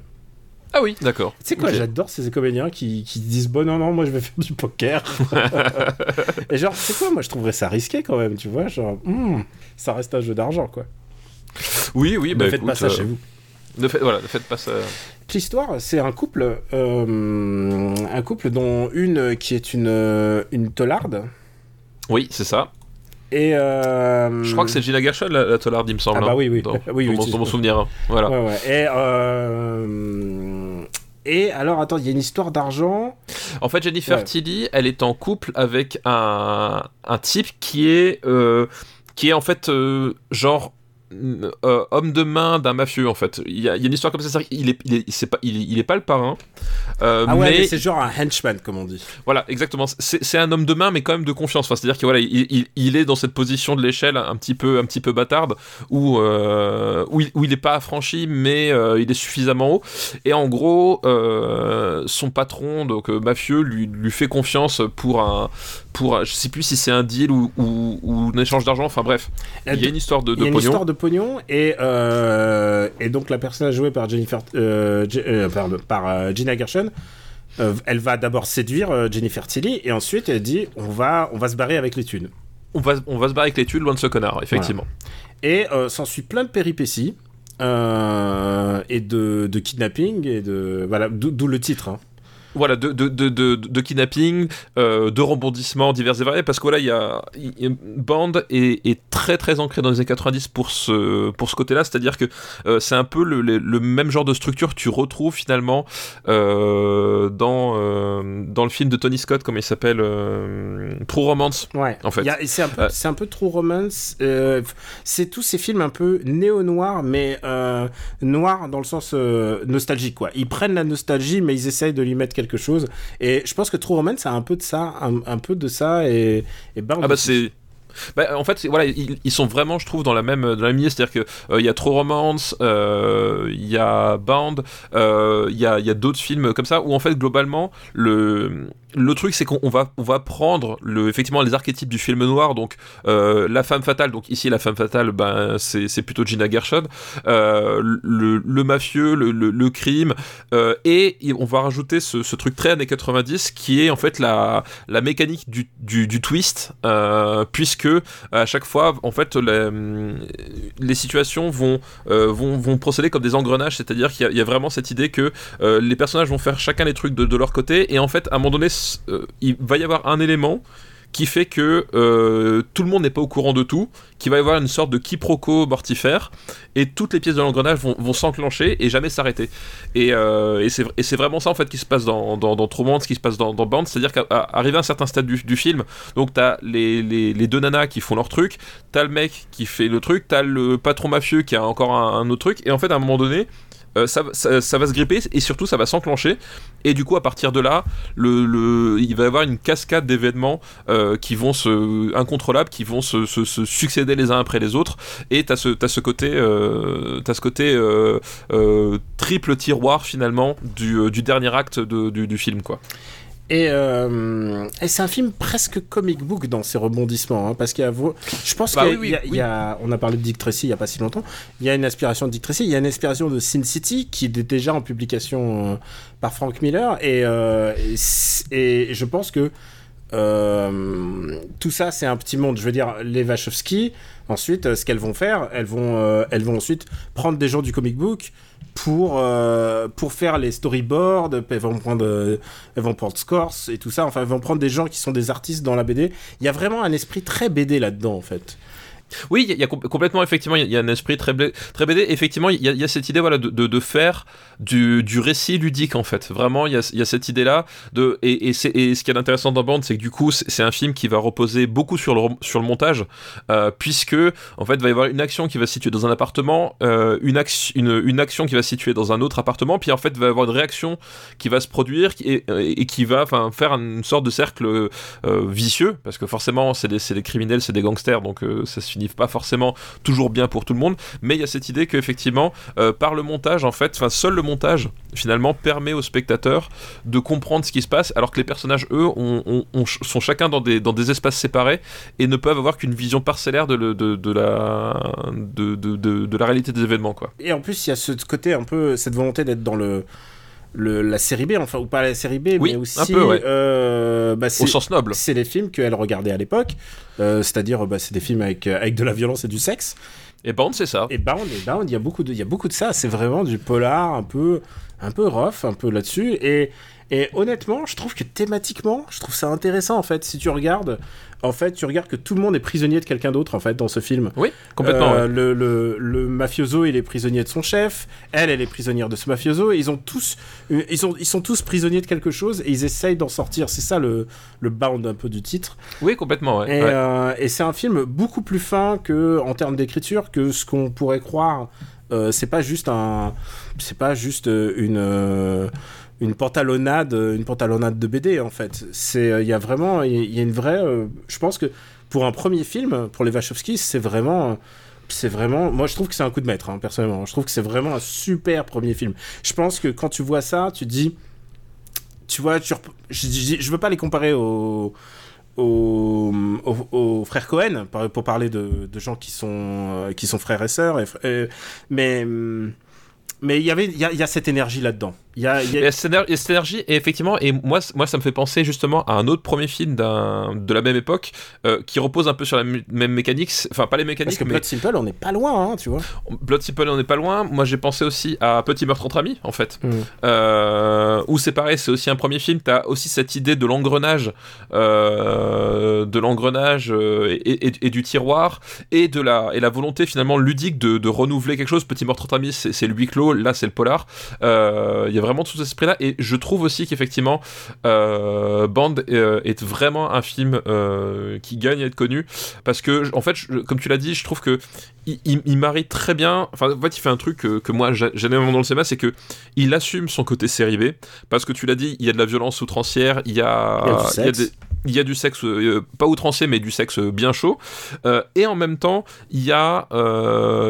Ah oui, d'accord. Tu sais quoi, j'adore ces comédiens qui, qui disent bon non non moi je vais faire du poker. et genre c'est quoi moi je trouverais ça risqué quand même tu vois genre hmm, ça reste un jeu d'argent quoi. Oui, oui, ne bah, faites écoute, pas ça euh, chez vous. Ne faites, voilà, ne faites pas ça. L'histoire c'est un couple euh, un couple dont une qui est une euh, une tolarde Oui, c'est ça. Et euh, Je crois que c'est Gina Gershon, la, la il me semble. Ah bah hein, oui, oui. Dans, Oui, dans oui, mon, souvenir. hein. Voilà. Ouais, ouais. Et, euh, et alors, attends, il y a une histoire d'argent. En fait, Jennifer Ouais. Tilly, elle est en couple avec un, un type qui est, euh, qui est en fait genre euh, homme de main d'un mafieux en fait. Il y, a, il y a une histoire comme ça. c'est-à-dire qu'il est, il est, c'est pas, il est, il est pas le parrain. euh, Ah ouais, mais mais c'est genre un henchman, comme on dit. Voilà, exactement. C'est un homme de main, mais quand même de confiance. Enfin, c'est-à-dire que voilà, il, il- il est dans cette position de l'échelle un petit peu, un petit peu bâtarde, où euh, où, il, où il est pas affranchi, mais euh, il est suffisamment haut. Et en gros, euh, son patron, donc euh, mafieux, lui, lui fait confiance pour un, pour, je sais plus si c'est un deal ou, ou, ou un échange d'argent. Enfin bref, il y a une histoire de, Il y de a une pognon. histoire de pognon et, euh, et donc la personne jouée par Jennifer, euh, euh, pardon, par euh, Gina Gershon, euh, elle va d'abord séduire euh, Jennifer Tilly et ensuite elle dit on va on va se barrer avec les thunes. On va, on va se barrer avec les tuiles loin de ce connard, effectivement. Et euh, s'ensuit plein de péripéties euh, et de, de kidnapping et de voilà d'où d'où le titre. hein. Voilà, de, de, de, de, kidnapping, euh, de rebondissements divers et variés, parce que voilà, il y a, y Band est, est très très ancré dans les années 90 pour ce, pour ce côté-là, c'est-à-dire que euh, c'est un peu le, le, le même genre de structure que tu retrouves finalement euh, dans, dans le film de Tony Scott, comme il s'appelle, True Romance. Ouais. En fait. C'est un peu, c'est un peu trop romance. c'est tous ces films un peu néo-noirs, mais noirs dans le sens nostalgique, quoi. Ils prennent la nostalgie, mais ils essayent de lui mettre quelque chose. Et je pense que True Romance, c'est un peu de ça, un, un peu de ça, et, et Bound Ah bah c'est... Bah, en fait, voilà, ils, ils sont vraiment, je trouve, dans la même, dans la même. C'est-à-dire que euh, il y a True Romance, euh, il y a Bound, euh, il y a, il y a d'autres films comme ça où en fait globalement le le truc c'est qu'on on va on va prendre le effectivement les archétypes du film noir donc euh, la femme fatale donc ici la femme fatale ben c'est plutôt Gina Gershon euh, le, le mafieux le, le, crime euh, et on va rajouter ce, ce truc très années 90 qui est en fait la la mécanique du, du, du twist puisque à chaque fois en fait la- les situations vont vont, vont procéder comme des engrenages c'est-à-dire qu'il y, a- y a vraiment cette idée que les personnages vont faire chacun les trucs de, de leur côté et en fait à un moment donné euh, il va y avoir un élément qui fait que euh, tout le monde n'est pas au courant de tout, qu'il va y avoir une sorte de quiproquo mortifère, et toutes les pièces de l'engrenage vont, s'enclencher et jamais s'arrêter. Et, euh, et c'est vraiment ça en fait qui se passe dans, dans, dans Romance, qui se passe dans, dans Band, c'est-à-dire qu'arrivé à un certain stade du, film, donc t'as les, les, deux nanas qui font leur truc, t'as le mec qui fait le truc, t'as le patron mafieux qui a encore un autre truc, et en fait à un moment donné, euh, ça, va- se gripper et surtout ça va s'enclencher. Et du coup à partir de là il va y avoir une cascade d'événements euh, qui vont se incontrôlables qui vont se, succéder les uns après les autres. Et t'as ce ce côté euh, ce côté triple tiroir finalement du, dernier acte du, du film quoi Et, euh, et c'est un film presque comic book dans ses rebondissements, hein, parce qu'il y a, je pense Bah a- oui, on a parlé de Dick Tracy il y a pas si longtemps, il y a une inspiration de Dick Tracy, il y a une inspiration de Sin City qui est déjà en publication euh, par Frank Miller, et, euh, et, je pense que tout ça c'est un petit monde. Je veux dire, les Wachowski, ensuite, ce qu'elles vont faire, elles vont, elles vont ensuite prendre des gens du comic book pour, euh, pour faire les storyboards, elles vont prendre, euh, vont prendre et tout ça, enfin, elles vont prendre des gens qui sont des artistes dans la BD. Il y a vraiment un esprit très BD là-dedans, en fait. Oui, il y a, complètement, effectivement, il y a- un esprit très, très BD. Effectivement, il y a, cette idée voilà, de, de, faire du, du récit ludique, en fait. Vraiment, il y a, cette idée-là. Et, et, et ce qui est intéressant dans Bande, c'est que du coup, c'est un film qui va reposer beaucoup sur le, sur le montage, euh, puisque, en fait, il va y avoir une action qui va se situer dans un appartement, euh, une, action, une, une action qui va se situer dans un autre appartement, puis en fait, il va y avoir une réaction qui va se produire et, et qui va faire une sorte de cercle euh, vicieux, parce que forcément, c'est des, des criminels, c'est des gangsters, donc euh, ça se finit pas forcément toujours bien pour tout le monde, mais il y a cette idée qu'effectivement, euh, par le montage, en fait, enfin, seul le montage, finalement, permet aux spectateurs de comprendre ce qui se passe, alors que les personnages, eux, ont- ont- ont- sont chacun dans des, espaces séparés et ne peuvent avoir qu'une vision parcellaire de, la, réalité des événements. Et en plus, il y a ce côté un peu, cette volonté d'être dans le le, la série B, enfin, ou pas la série B, Oui, mais aussi. un peu, ouais. euh, bah, Au sens noble. c'est les films qu'elle regardait à l'époque, euh, c'est-à-dire bah, c'est des films avec, euh, avec de la violence et du sexe. Et Bond, c'est ça. Et Bound, et Bound, il y a beaucoup de, il y a beaucoup de ça. C'est vraiment du polar, un peu, un peu rough, un peu là-dessus. Et, et honnêtement, je trouve que thématiquement, je trouve ça intéressant en fait. Si tu regardes, en fait, tu regardes que tout le monde est prisonnier de quelqu'un d'autre en fait dans ce film. Oui, complètement. Euh, ouais. le, le, le mafioso, il est prisonnier de son chef. Elle, elle est prisonnière de ce mafioso. Et ils ont tous, euh, ils sont, ils sont tous prisonniers de quelque chose et ils essayent d'en sortir. C'est ça le, le bound un peu du titre. Oui, complètement. Ouais. Et, Ouais. euh, et c'est un film beaucoup plus fin que en termes d'écriture que ce qu'on pourrait croire. Euh, c'est pas juste un, c'est pas juste une une pantalonnade, euh, une pantalonnade de BD en fait. C'est, euh, il y a vraiment, il y, a- une vraie. euh, je pense que pour un premier film, pour les Wachowski, c'est vraiment. C'est vraiment, moi je trouve que c'est un coup de maître, hein, personnellement. Je trouve que c'est vraiment un super premier film. Je pense que quand tu vois ça, tu dis, tu vois, je, je, veux pas les comparer au, aux, aux- aux frères Cohen pour parler de, de gens qui sont qui sont frères et sœurs et hum, mais il y avait y y a cette énergie là dedans il y a, il y a- Il y a cette énergie, et effectivement, et moi, moi, ça me fait penser justement à un autre premier film de la même époque euh, qui repose un peu sur la même mécanique, enfin pas les mécaniques, parce que mais Blood Simple on n'est pas loin hein, tu vois Blood Simple, on n'est pas loin. Moi, j'ai pensé aussi à Petit meurtre entre amis, en fait, Mm. euh, où c'est pareil, c'est aussi un premier film. T'as aussi cette idée de l'engrenage, euh, de l'engrenage et, et- et du tiroir, et de la et la volonté finalement ludique de, de renouveler quelque chose. Petit meurtre entre amis, c'est le huis clos. Là, c'est le polar. Il y a vraiment tout cet esprit-là, et je trouve aussi qu'effectivement, euh, Band euh, est vraiment un film euh, qui gagne à être connu parce que, en fait, je- comme tu l'as dit, je trouve que il, il- il marie très bien. Enfin, en fait, il fait un truc que, que moi j'a- j'aime énormément dans le cinéma, c'est que il assume son côté série B. Parce que tu l'as dit, il y a de la violence outrancière, il y a, Il y a du il y a sexe. des- il y a du sexe, euh, pas outrancier, mais du sexe bien chaud. Et en même temps, il y a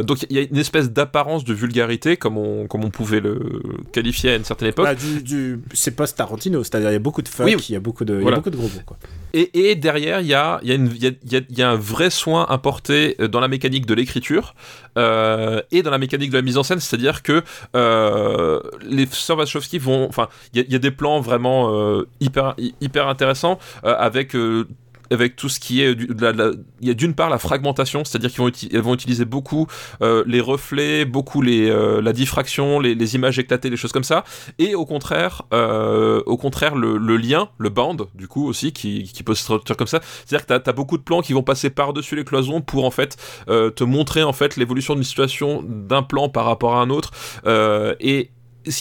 donc il y a une espèce d'apparence de vulgarité, comme on, comme on pouvait le qualifier une certaine époque. Bah, du, du c'est post Tarantino c'est-à-dire il y a beaucoup de fuck Oui, oui. il y a beaucoup de il y a Voilà. beaucoup de gros mots quoi Et, et derrière, il y a, il y, a une- il y, a, il y a- il y a un vrai soin apporté euh, dans la mécanique de l'écriture euh, et dans la mécanique de la mise en scène, c'est-à-dire que euh, les sœurs Wachowski vont, enfin, il y, a- il y a des plans vraiment euh, hyper hy- hyper intéressants euh, avec euh, avec tout ce qui est il y a d'une part la fragmentation c'est-à-dire qu'ils vont, utiliser beaucoup euh, les reflets beaucoup euh, la diffraction les, images éclatées les choses comme ça. Et au contraire euh, au contraire le, lien le band du coup aussi qui, qui peut se traduire comme ça. C'est-à-dire que tu as, beaucoup de plans qui vont passer par-dessus les cloisons pour en fait te montrer en fait l'évolution d'une situation d'un plan par rapport à un autre. Et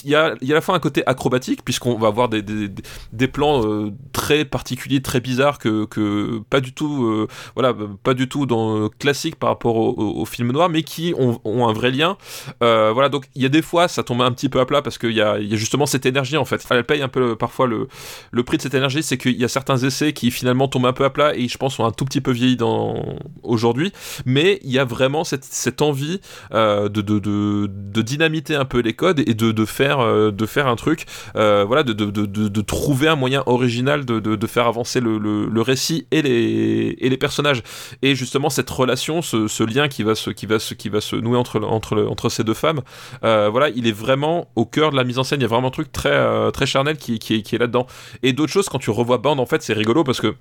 il y, a, y a à la fois un côté acrobatique puisqu'on va avoir des, des, plans euh, très particuliers très bizarres que, que pas du tout euh, voilà pas du tout dans classique par rapport au, au- au film noir mais qui ont, un vrai lien. Euh, voilà donc il y a des fois ça tombe un petit peu à plat parce qu'il y a, justement cette énergie en fait. Elle paye un peu parfois le, le prix de cette énergie c'est qu'il y a certains essais qui finalement tombent un peu à plat et je pense ont un tout petit peu vieilli dans aujourd'hui. Mais il y a vraiment cette, cette envie euh, de, de dynamiter un peu les codes et de, de faire euh, de faire un truc euh, voilà de, trouver un moyen original de, faire avancer le, récit et les, personnages. Et justement cette relation ce, lien qui va se nouer entre ces deux femmes euh, voilà il est vraiment au cœur de la mise en scène. Il y a vraiment un truc très charnel qui, est, qui est là dedans et d'autres choses quand tu revois Band en fait c'est rigolo parce que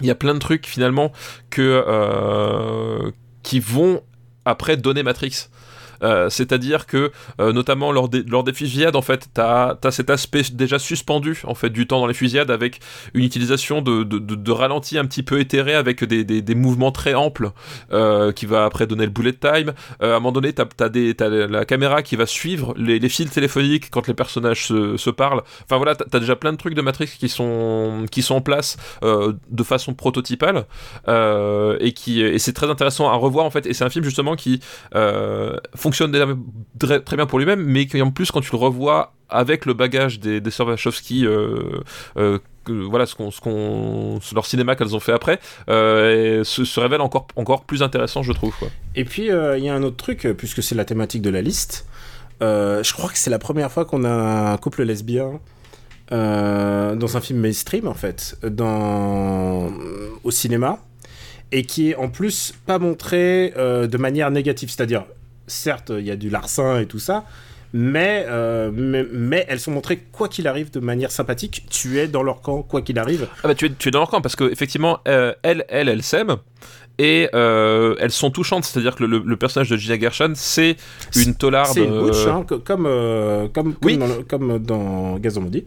il y a plein de trucs finalement qui vont après donner Matrix. Euh, c'est-à-dire que euh, notamment lors des, lors des fusillades en fait t'as as cet aspect déjà suspendu en fait du temps dans les fusillades avec une utilisation de, de, ralenti un petit peu éthéré avec des, des, des mouvements très amples euh, qui va après donner le bullet time. À un moment donné t'as as des t'as la caméra qui va suivre les, les fils téléphoniques quand les personnages se, se parlent. Enfin voilà t'as as déjà plein de trucs de Matrix qui sont qui sont en place de façon prototypale et qui et c'est très intéressant à revoir en fait. Et c'est un film justement qui euh, fonctionne déjà très, bien pour lui-même mais qui en plus quand tu le revois avec le bagage des, des sœurs Wachowski euh, euh, voilà ce qu'on ce qu'on leur cinéma qu'elles ont fait après euh, se, révèle encore encore plus intéressant je trouve. Et puis, il y a un autre truc, puisque c'est la thématique de la liste. Je crois que c'est la première fois qu'on a un couple lesbien dans un film mainstream, en fait, dans... au cinéma, et qui est en plus pas montré de manière négative. C'est-à-dire, certes, il y a du larcin et tout ça, mais, euh, mais, mais elles sont montrées quoi qu'il arrive de manière sympathique. Tu es dans leur camp quoi qu'il arrive. Ah bah tu es, tu es dans leur camp parce que effectivement euh, elle elle elle s'aime et euh, elles sont touchantes c'est-à-dire que le, le personnage de Gina Gershon c'est une tolarde C'est une butch, hein, co- comme, comme, comme, Oui. dans, comme dans Gazon Maudit.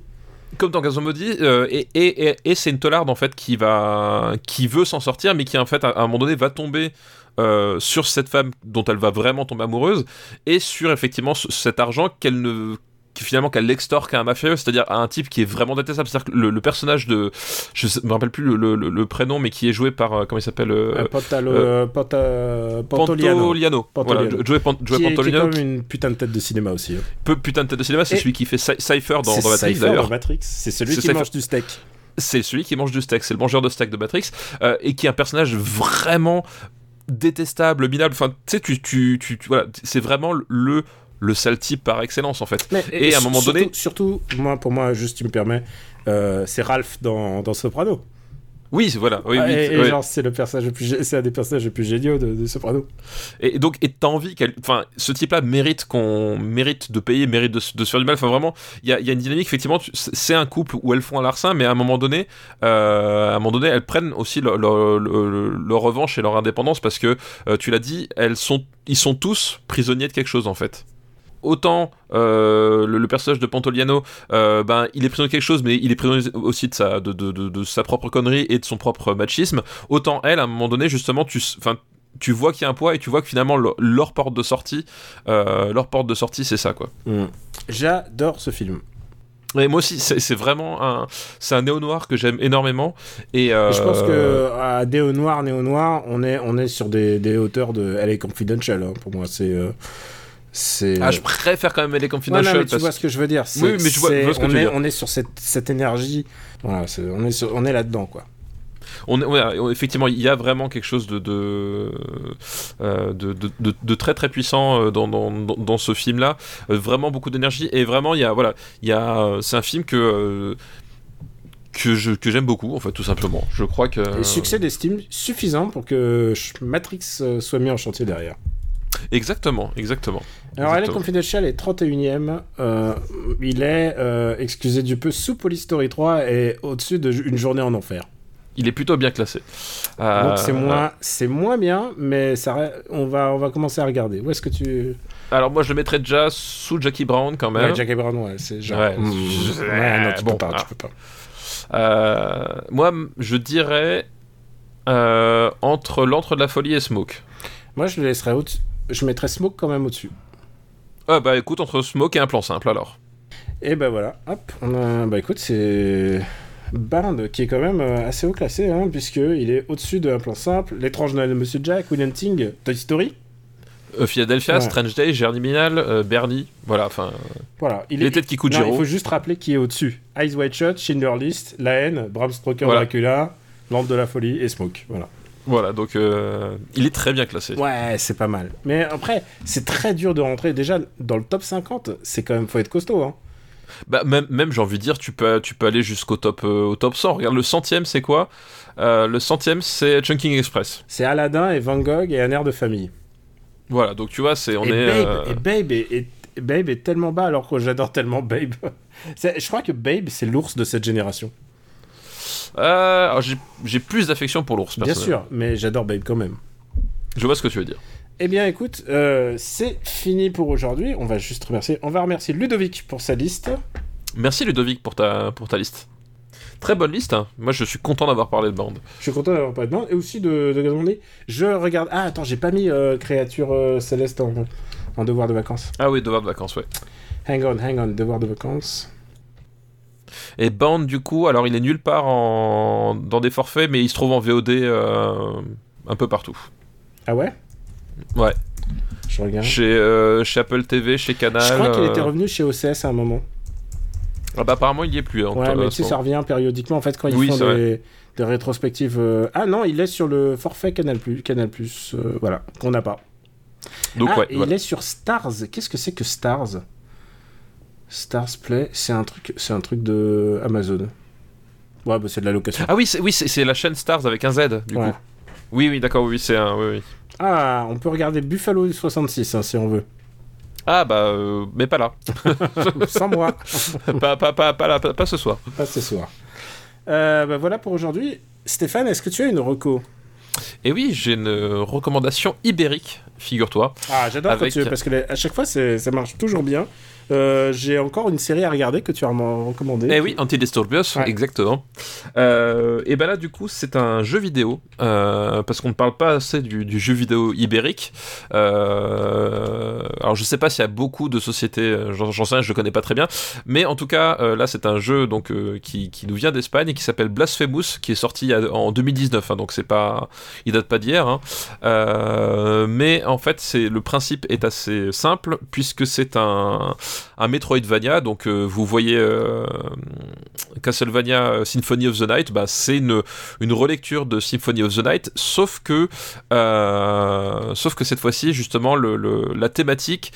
comme dans Gazon Maudit euh, et, et, et, et c'est une tolarde en fait qui va qui veut s'en sortir mais qui en fait à, à un moment donné va tomber euh, sur cette femme dont elle va vraiment tomber amoureuse et sur effectivement ce- cet argent qu'elle ne finalement qu'elle l'extorque à un mafieux, c'est-à-dire à un type qui est vraiment détestable. C'est-à-dire que le, le personnage de, je me rappelle plus le, le- le prénom, mais qui est joué par euh, comment il s'appelle euh, Euh, euh, Pantoliano. Pantoliano. Pantoliano. Voilà, joué, Pan- joué Qui est, qui est Pantoliano. comme une putain de tête de cinéma aussi. hein. Peu putain de tête de cinéma, c'est celui qui fait Cy- Cypher dans, dans Matrix d'ailleurs. C'est celui qui Cypher. mange du steak. c'est celui qui mange du steak, c'est le mangeur de steak de Matrix, euh, et qui est un personnage vraiment détestable, minable. Enfin, tu sais, tu, tu, tu, voilà, c'est vraiment le le sale type par excellence en fait. Mais, Et à un moment surtout- donné- Surtout, moi, pour moi, juste, tu me permets, euh, c'est Ralph dans, dans Soprano. Oui, voilà. Oui, Ah, oui, et, et ouais. genre, c'est le personnage le plus, c'est un des personnages les plus géniaux de, de Soprano. Et donc, et t'as envie qu'elle. Enfin, ce type-là mérite qu'on mérite de payer, mérite de, se- de se faire du mal. Enfin, vraiment, il y a, y a une dynamique, effectivement, c'est c'est un couple où elles font un larcin, mais à un moment donné, euh, à un moment donné, elles prennent aussi leur, leur- leur- leur revanche et leur indépendance parce que, euh, tu l'as dit, elles sont, ils sont tous prisonniers de quelque chose, en fait. Autant euh, le, le personnage de Pantoliano, euh, ben, il est prisonnier de quelque chose, mais il est prisonnier aussi de sa, de, de- de- de sa propre connerie et de son propre machisme. Autant elle, à un moment donné, justement, tu, tu vois qu'il y a un poids et tu vois que finalement leur, leur porte de sortie, euh, leur porte de sortie, c'est ça quoi. J'adore ce film. Et moi aussi, c'est vraiment un, c'est un néo noir que j'aime énormément. Et, euh, je pense que à Néo Noir, Néo Noir, on est, on est sur des, des hauteurs de LA Confidential. hein, pour moi, c'est. euh, c'est. Ah, je préfère quand même les Ouais, Confidential non, mais tu parce vois ce que je veux dire. Oui, mais je vois- vois ce que on tu veux est, dire. On est sur cette, cette énergie. Voilà, c'est- on est, sur- on est là-dedans, quoi. on, est- ouais, on- effectivement, il y a vraiment quelque chose de de, euh, de, de, de- de très très puissant euh, dans, dans, dans- dans ce film-là. Euh, vraiment beaucoup d'énergie et vraiment, il y a voilà, il y a, euh, c'est un film que euh, que je que j'aime beaucoup en fait tout simplement. Je crois que Et succès d'estime suffisant pour que Matrix soit mis en chantier derrière. exactement, exactement. Alors, LA. Confidential est 31ème. euh, il est, euh, excusez du peu, sous Police Story 3 et au-dessus d'une journée en enfer. Il est plutôt bien classé. Euh, Donc c'est moins, c'est moins bien, mais ça, on va, on va commencer à regarder. Où est-ce que tu... Alors moi, je le mettrais déjà sous Jackie Brown quand même. Ouais, Jackie Brown, ouais, c'est genre... Ouais, je- ouais, non, tu bon, peux pas, ah. tu peux pas. Euh, moi, je dirais entre l'entre de la folie et Smoke. Moi, je le laisserais au Je mettrais Smoke quand même au-dessus. Ah bah écoute, entre Smoke et un plan simple alors. Et ben voilà, hop, on a... Bah écoute, c'est... Band qui est quand même euh, assez haut classé, hein, puisqu'il est au-dessus d'un plan simple. L'étrange Noël de Monsieur Jack, Will Hunting, Toy Story. Euh, Philadelphia, Ouais. Strange Day, Germinal, euh, Bernie, voilà, enfin, Voilà. Il les est... têtes qui coûtent il faut juste rappeler qui est au-dessus. Eyes Wide Shut, Schindler List, La Haine, Bram Stoker Voilà. Dracula, Lampe de la Folie et Smoke. Voilà. Voilà, donc euh, il est très bien classé. Ouais, c'est pas mal. Mais après, c'est très dur de rentrer. Déjà, dans le top 50, c'est quand même, faut être costaud. Hein. Bah, même, même j'ai envie de dire, tu peux, tu peux aller jusqu'au top, euh, au top 100. Regarde, le centième, c'est quoi? Euh, Le centième, c'est Chunking Express. C'est Aladdin et Van Gogh et un air de famille. Voilà, donc tu vois, c'est on et, est. Babe, et Babe est, est- Babe est tellement bas alors que j'adore tellement Babe. Je crois que Babe, c'est l'ours de cette génération. Euh, j'ai plus d'affection pour l'ours, Bien sûr, mais j'adore Babe quand même. Je vois ce que tu veux dire. Eh bien, écoute, euh, c'est fini pour aujourd'hui. On va juste remercier. On va remercier Ludovic pour sa liste. Merci Ludovic pour ta, pour ta liste. Très bonne liste. hein. Moi, je suis content d'avoir parlé de bande. Je suis content d'avoir pas de bande. Et aussi de, de. Je regarde. Ah, attends, j'ai pas mis euh, Créature euh, Céleste en, en devoir de vacances. Ah oui, devoir de vacances, ouais. Hang on, hang on, devoir de vacances. Et Band, du coup, alors il est nulle part en... dans des forfaits, mais il se trouve en VOD euh, un peu partout. Ah ouais? Ouais. Je regarde. Chez, euh, chez Apple TV, chez Canal. Je crois qu'il euh, était revenu chez OCS à un moment. Ah bah apparemment il y est plus. hein, Ouais, mais tu sais, ça revient périodiquement en fait quand ils Oui, font des, des rétrospectives. euh, Ah non, il est sur le forfait Canal Canal euh, voilà, qu'on n'a pas. Donc ah, ouais. et voilà. il est sur Stars. Qu'est-ce que c'est que Stars? Stars Play, c'est un truc, c'est un truc de Amazon. Ouais, bah c'est de la location. Ah oui, c'est oui, c'est- la chaîne Stars avec un Z, du Ouais. coup. Oui, oui, d'accord, oui, c'est un. Oui, oui. Ah, on peut regarder Buffalo 66 hein, si on veut. Ah bah, euh, mais pas là. Sans moi. pas, pas, pas, pas, là, pas, pas ce soir. Pas ce soir. Euh, bah voilà pour aujourd'hui. Stéphane, est-ce que tu as une reco? Et oui, j'ai une recommandation ibérique, figure-toi. Ah, j'adore quand Avec- parce que les- à chaque fois ça marche toujours bien. Euh, J'ai encore une série à regarder que tu as m'en recommandé. Eh oui, Antidisturbios, Ouais. exactement. Euh, et ben là, du coup, c'est un jeu vidéo, euh, parce qu'on ne parle pas assez du, du jeu vidéo ibérique. Alors, je sais pas s'il y a beaucoup de sociétés, j'en sais rien, je le connais pas très bien, mais en tout cas, là, c'est un jeu donc qui, qui nous vient d'Espagne et qui s'appelle Blasphemous, qui est sorti en 2019, hein, donc c'est pas, il date pas d'hier. hein. Mais en fait, c'est le principe est assez simple puisque c'est un un Metroidvania. Donc, euh, vous voyez euh, Castlevania euh, Symphony of the Night, bah, c'est une, une relecture de Symphony of the Night, sauf que, sauf que cette fois-ci, justement, le, la thématique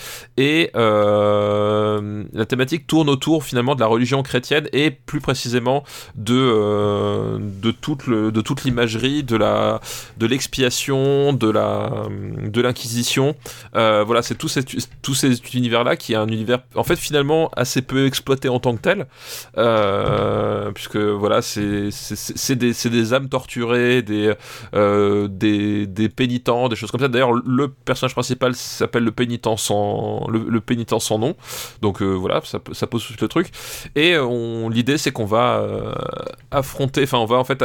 euh, la thématique tourne autour finalement de la religion chrétienne et plus précisément de de toute l'imagerie de de l'expiation de la de l'inquisition voilà c'est tout tout cet univers là qui est un univers en fait finalement assez peu exploité en tant que tel euh, puisque voilà c'est c'est- des, des âmes torturées des, euh, des des pénitents des choses comme ça. D'ailleurs le personnage principal s'appelle le pénitent sans le, pénitent sans nom. Donc euh, voilà ça, ça pose tout le truc. Et l'idée c'est qu'on va affronter enfin on va en fait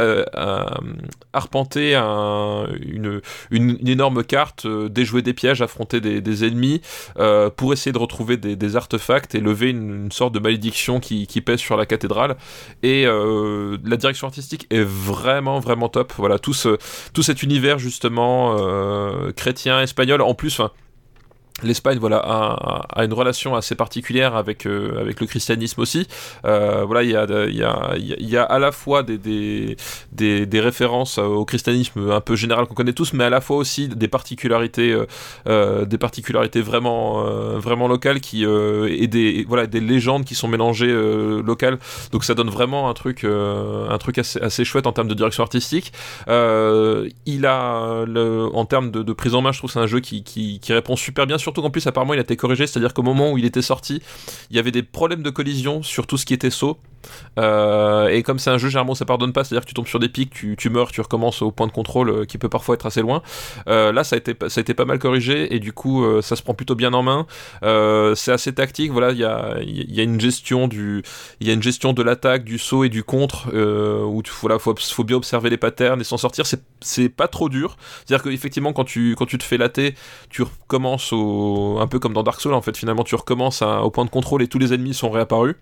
arpenter un- une, une, énorme carte déjouer des pièges affronter des, ennemis pour essayer de retrouver des, des artefacts et lever une, sorte de malédiction qui, qui pèse sur la cathédrale. Et euh, la direction artistique est vraiment vraiment top. Voilà tout ce tout cet univers justement euh, chrétien espagnol en plus enfin L'Espagne, voilà, a, a une relation assez particulière avec euh, avec le christianisme aussi. Euh, voilà, il y a il y a y a- à la fois des des, des, des références au christianisme un peu général qu'on connaît tous, mais à la fois aussi des particularités euh, euh, des particularités vraiment euh, vraiment locales qui euh, et des voilà des légendes qui sont mélangées locales. Donc ça donne vraiment un truc un truc assez assez chouette en termes de direction artistique. Il a le, en termes de, de prise en main, je trouve c'est un jeu qui, qui, qui répond super bien. Surtout qu'en plus, apparemment, il a été corrigé, c'est-à-dire qu'au moment où il était sorti, il y avait des problèmes de collision sur tout ce qui était saut. Euh, et comme c'est un jeu, généralement, ça pardonne pas, c'est-à-dire que tu tombes sur des pics, tu, meurs, tu recommences au point de contrôle euh, qui peut parfois être assez loin. Euh, là, ça a, été, ça a été pas mal corrigé et du coup, ça se prend plutôt bien en main. C'est assez tactique. Voilà, il y a, y a une gestion du, il y a une gestion de l'attaque, du saut et du contre où tu, voilà, faut, faut bien observer les patterns et s'en sortir. C'est, pas trop dur. C'est-à-dire qu'effectivement, quand tu, quand tu te fais latter, tu recommences au, un peu comme dans Dark Souls en fait. Finalement, tu recommences au point de contrôle et tous les ennemis sont réapparus.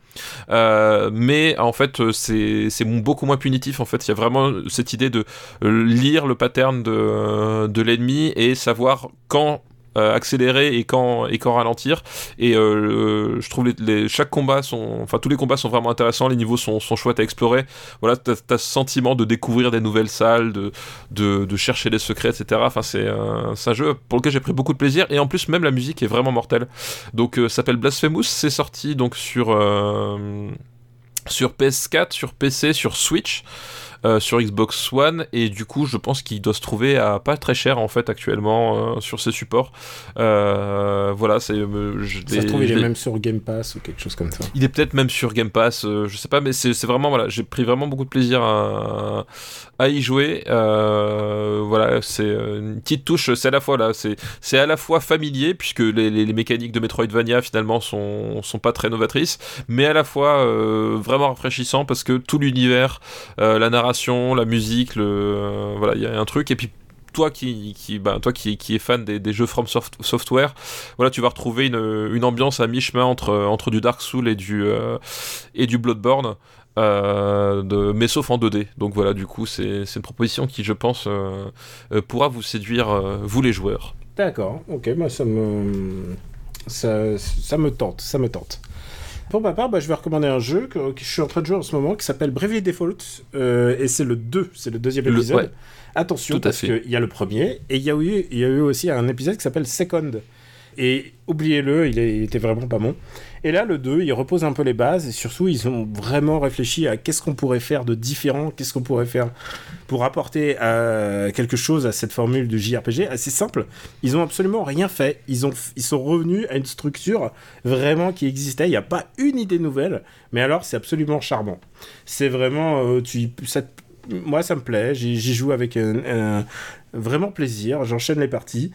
Mais en fait, euh, c'est, beaucoup moins punitif. En fait, il y a vraiment cette idée de euh, lire le pattern de, euh, de l'ennemi et savoir quand accélérer et quand et quand ralentir. Et je trouve les, chaque combat sont enfin tous les combats sont vraiment intéressants. Les niveaux sont, sont chouettes à explorer. Voilà t'as as ce sentiment de découvrir des nouvelles salles de, de, chercher des secrets etc enfin c'est un, jeu pour lequel j'ai pris beaucoup de plaisir. Et en plus même la musique est vraiment mortelle. Donc euh, s'appelle Blasphemous. C'est sorti donc sur sur PS4 sur PC sur Switch euh, sur Xbox One et du coup je pense qu'il doit se trouver à pas très cher en fait actuellement euh, sur ces supports Euh, voilà c'est Ça se trouve, il est même sur Game Pass ou quelque chose comme ça. il est peut-être même sur Game Pass, je sais pas, mais c'est vraiment voilà, j'ai pris vraiment beaucoup de plaisir à, à y jouer. Euh, voilà, c'est euh, une petite touche, c'est à la fois là, c'est à la fois familier puisque les, les, mécaniques de Metroidvania finalement sont sont pas très novatrices, mais à la fois euh, vraiment rafraîchissant parce que tout l'univers, la narration, la musique, le voilà, il y a un truc et puis toi qui, qui, bah, toi qui, qui est fan des, des jeux From Soft- Software, voilà, tu vas retrouver une, une ambiance à mi-chemin entre, entre du Dark Souls et du, et du Bloodborne. Euh, de, mais sauf en 2D. Donc voilà, du coup, c'est une proposition qui, je pense, euh, euh, pourra vous séduire, vous les joueurs. D'accord, ok, bah ça me... Ça, ça me tente, ça me tente. Pour ma part, bah, je vais recommander un jeu que, que je suis en train de jouer en ce moment qui s'appelle Bravely Default, euh, et c'est le 2, c'est le deuxième Le- épisode. ouais. Attention, Tout parce qu'il y a le premier, et il y, a eu, il y a eu aussi un épisode qui s'appelle Second. Et oubliez-le, il, il était vraiment pas bon. Et là, le 2, il repose un peu les bases et surtout, ils ont vraiment réfléchi à qu'est-ce qu'on pourrait faire de différent, qu'est-ce qu'on pourrait faire pour apporter euh, quelque chose à cette formule de JRPG assez simple. Ils ont absolument rien fait. Ils, ont, ils sont revenus à une structure vraiment qui existait. Il n'y a pas une idée nouvelle, mais alors c'est absolument charmant. C'est vraiment. euh, tu, ça moi, ça me plaît. J'y joue avec un, vraiment plaisir. J'enchaîne les parties.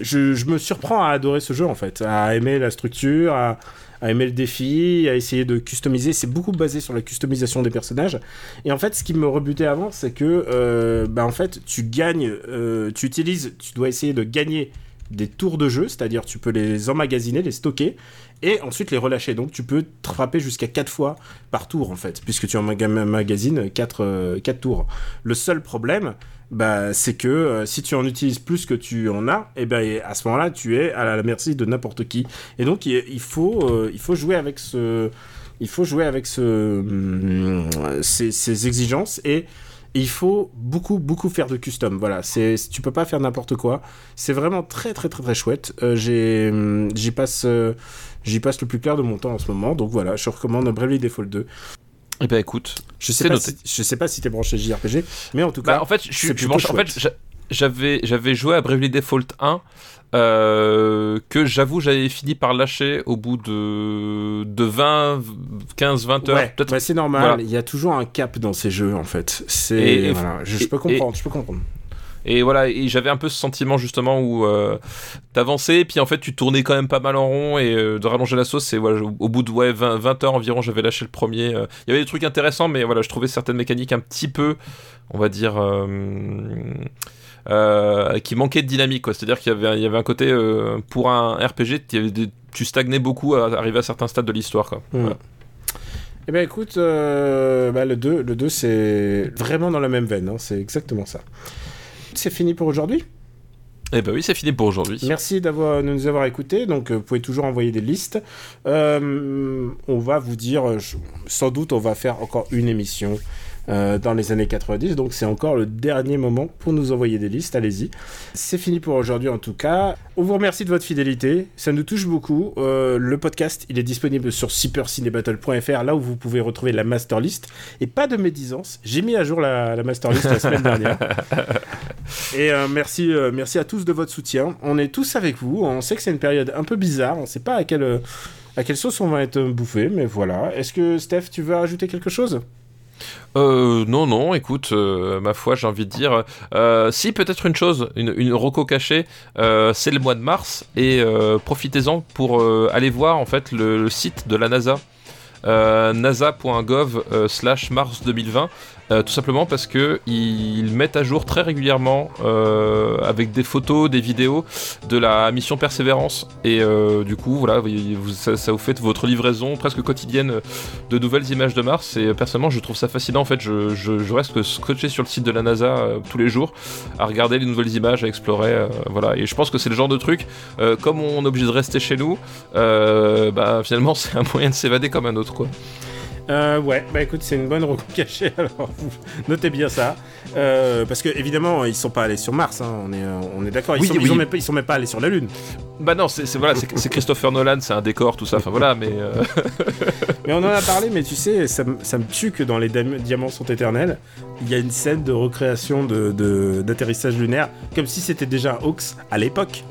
Je, me surprends à adorer ce jeu en fait, à aimer la structure, à, à aimer le défi, à essayer de customiser. C'est beaucoup basé sur la customisation des personnages. Et en fait, ce qui me rebutait avant, c'est que, euh, bah, en fait, tu gagnes, euh, tu utilises, tu dois essayer de gagner des tours de jeu, c'est-à-dire tu peux les emmagasiner, les stocker, et ensuite les relâcher. Donc tu peux frapper jusqu'à 4 fois par tour, en fait, puisque tu emmagasines 4, tours. Le seul problème, bah, c'est que euh, si tu en utilises plus que tu en as, et ben à ce moment-là, tu es à la merci de n'importe qui. Et donc il, euh, faut jouer avec ce, il faut jouer avec ce, ces, ces exigences et il faut beaucoup beaucoup faire de custom. Voilà, c'est tu peux pas faire n'importe quoi. C'est vraiment très très très très chouette. Euh, hum, j'y passe euh, j'y passe le plus clair de mon temps en ce moment. Donc voilà, je recommande Bravely Default 2. Eh ben écoute, Je sais pas noté. si, je sais pas si t'es branché JRPG, mais en tout cas, Bah, en fait, je suis, je branché- en fait, j'avais, j'avais joué à Bravely Default 1, euh, que j'avoue, j'avais fini par lâcher au bout de, de 20, 15, 20 heures. Ouais, ouais, c'est normal. Voilà. Il y a toujours un cap dans ces jeux en fait. C'est Et- voilà, je, je et- peux comprendre, je peux comprendre. Et voilà, et j'avais un peu ce sentiment justement où euh, t'avançais, puis en fait tu tournais quand même pas mal en rond et euh, de rallonger la sauce. Et voilà, au, au bout de ouais, 20, 20 heures environ, j'avais lâché le premier. euh. Il y avait des trucs intéressants, mais voilà, je trouvais certaines mécaniques un petit peu, on va dire, euh, qui manquaient de dynamique. quoi. C'est-à-dire qu'il y avait, il y avait un côté, euh, pour un RPG, des- tu stagnais beaucoup à arriver à certains stades de l'histoire. quoi. Voilà. Eh ben écoute, euh, bah, le 2, le 2 c'est vraiment dans la même veine, hein, c'est exactement ça. C'est fini pour aujourd'hui? Et ben oui, c'est fini pour aujourd'hui. Merci d'avoir, de nous avoir écoutés. Donc, vous pouvez toujours envoyer des listes. Euh, on va vous dire, je- sans doute, on va faire encore une émission euh, dans les années 90. Donc, c'est encore le dernier moment pour nous envoyer des listes. Allez-y. C'est fini pour aujourd'hui, en tout cas. On vous remercie de votre fidélité. Ça nous touche beaucoup. Euh, le podcast, il est disponible sur supercinébattle.fr, là où vous pouvez retrouver la master list. Et pas de médisance. J'ai mis à jour la, la master list la semaine dernière. Et euh, merci, merci à tous de votre soutien. On est tous avec vous. On sait que c'est une période un peu bizarre. On ne sait pas à quelle, à quelle sauce on va être bouffé, mais voilà. Est-ce que Steph, tu veux rajouter quelque chose? Euh, non, non, écoute, euh, ma foi, j'ai envie de dire. euh, si, peut-être une chose, une, roco cachée, euh, c'est le mois de mars, et profitez-en pour aller voir en fait le, le site de la NASA. nasa.gov slash mars 2020 euh, tout simplement parce que ils mettent à jour très régulièrement euh, avec des photos, des vidéos de la mission Persévérance et euh, du coup voilà ça, vous fait votre livraison presque quotidienne de nouvelles images de Mars. Et personnellement je trouve ça fascinant. En fait je, je, je reste scotché sur le site de la NASA tous les jours à regarder les nouvelles images à explorer voilà. Et je pense que c'est le genre de truc comme on est obligé de rester chez nous bah finalement c'est un moyen de s'évader comme un autre quoi Euh, ouais, bah écoute, c'est une bonne roue cachée, alors notez bien ça. Euh, parce que évidemment, ils sont pas allés sur Mars, hein, on est, euh, on est d'accord. Ils, Oui, sont, oui. ils, ont même pas- ils sont même pas allés sur la Lune. bah non c'est voilà c'est Christopher Nolan c'est un décor tout ça enfin voilà mais euh, Mais on en a parlé, mais tu sais, ça, me- ça me tue que dans Les Diamants sont éternels, il y a une scène de recréation de- de- d'atterrissage lunaire, comme si c'était déjà un hoax à l'époque.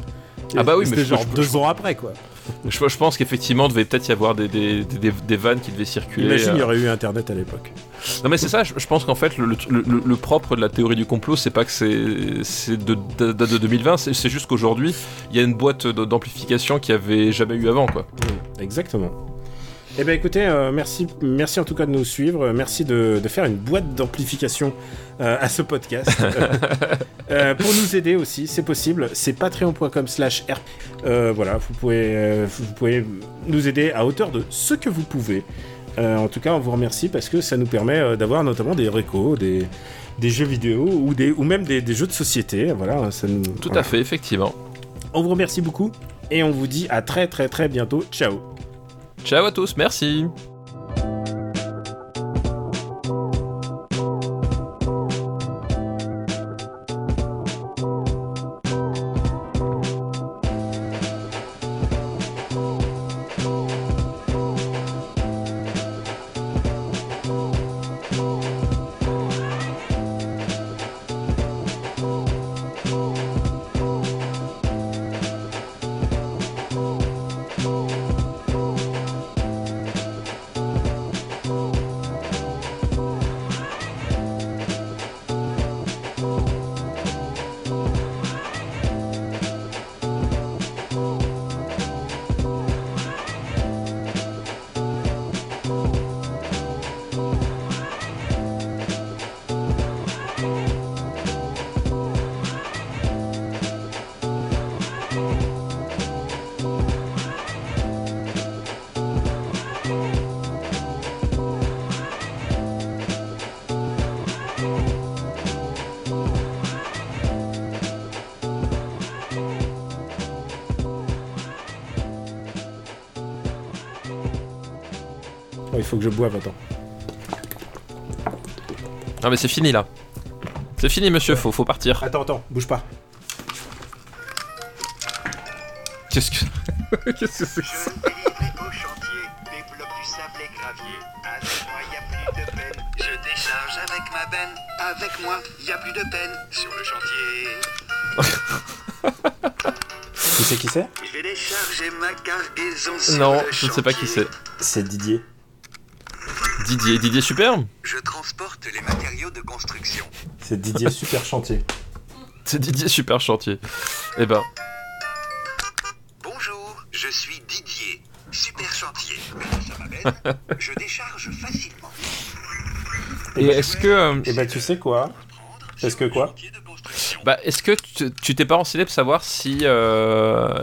Ah bah oui, mais je- genre je- deux ans après, quoi. Je, je pense qu'effectivement devait peut-être y avoir des, des, des, des vannes qui devaient circuler Imagine, il y euh. aurait eu Internet à l'époque. Non mais c'est ça, je, je pense qu'en fait le, le- le- le propre de la théorie du complot c'est pas que c'est c'est de, de, de- de 2020, c'est juste qu'aujourd'hui il y a une boîte d'amplification qui avait jamais eu avant quoi. Exactement. Eh bien écoutez, euh, merci, merci en tout cas de nous suivre, merci de, de faire une boîte d'amplification euh, à ce podcast. Euh, pour nous aider aussi, c'est possible, c'est patreon.com slash rp. Voilà, vous pouvez, vous pouvez nous aider à hauteur de ce que vous pouvez. En tout cas, on vous remercie parce que ça nous permet d'avoir notamment des récos, des, des jeux vidéo ou, des, ou même des, des jeux de société. Voilà, ça nous, Tout voilà. à fait, effectivement. On vous remercie beaucoup et on vous dit à très très très bientôt. Ciao Ciao à tous, merci. Attends. Non, mais c'est fini là. C'est fini, monsieur, faut, faut partir. Attends, attends, bouge pas. Qu'est-ce que. Qu'est-ce que c'est que ça au chantier, des blocs du sable et gravier. Avec moi, y a plus de peine. Je décharge avec ma benne. Avec moi, y a plus de peine. Sur le chantier. Tu sais qui c'est? Je vais décharger ma cargaison sur Non, le je ne sais pas qui c'est. C'est Didier. Didier, Didier Superbe Je transporte les matériaux de construction. C'est Didier Super Chantier. C'est Didier Super Chantier. Eh ben, Bonjour, je suis Didier. Super chantier. Je décharge facilement. et est-ce que. euh, Et bah, tu sais quoi? Est-ce que quoi? Bah, est-ce que tu t'es pas renseigné pour savoir si euh,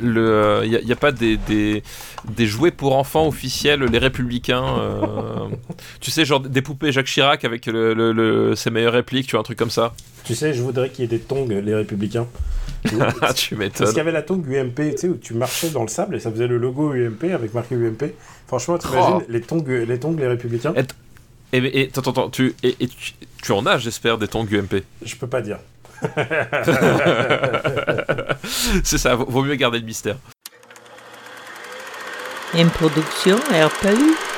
le il y, a pas des, des, des jouets pour enfants officiels les républicains euh, tu sais genre des poupées Jacques Chirac avec le, le- le- ses meilleures répliques tu vois un truc comme ça Tu sais, je voudrais qu'il y ait des tongs, les républicains. ah tu Parce m'étonnes qu'il y avait la tongue UMP, tu sais, où tu marchais dans le sable et ça faisait le logo UMP avec marqué UMP. Franchement, t'imagines Oh. les tongs, les tongs, les républicains Et- et, et attends, attends, tu et, et tu, tu en as j'espère des tongs UMP Je peux pas dire. c'est ça vaut, mieux garder le mystère Une production RPU.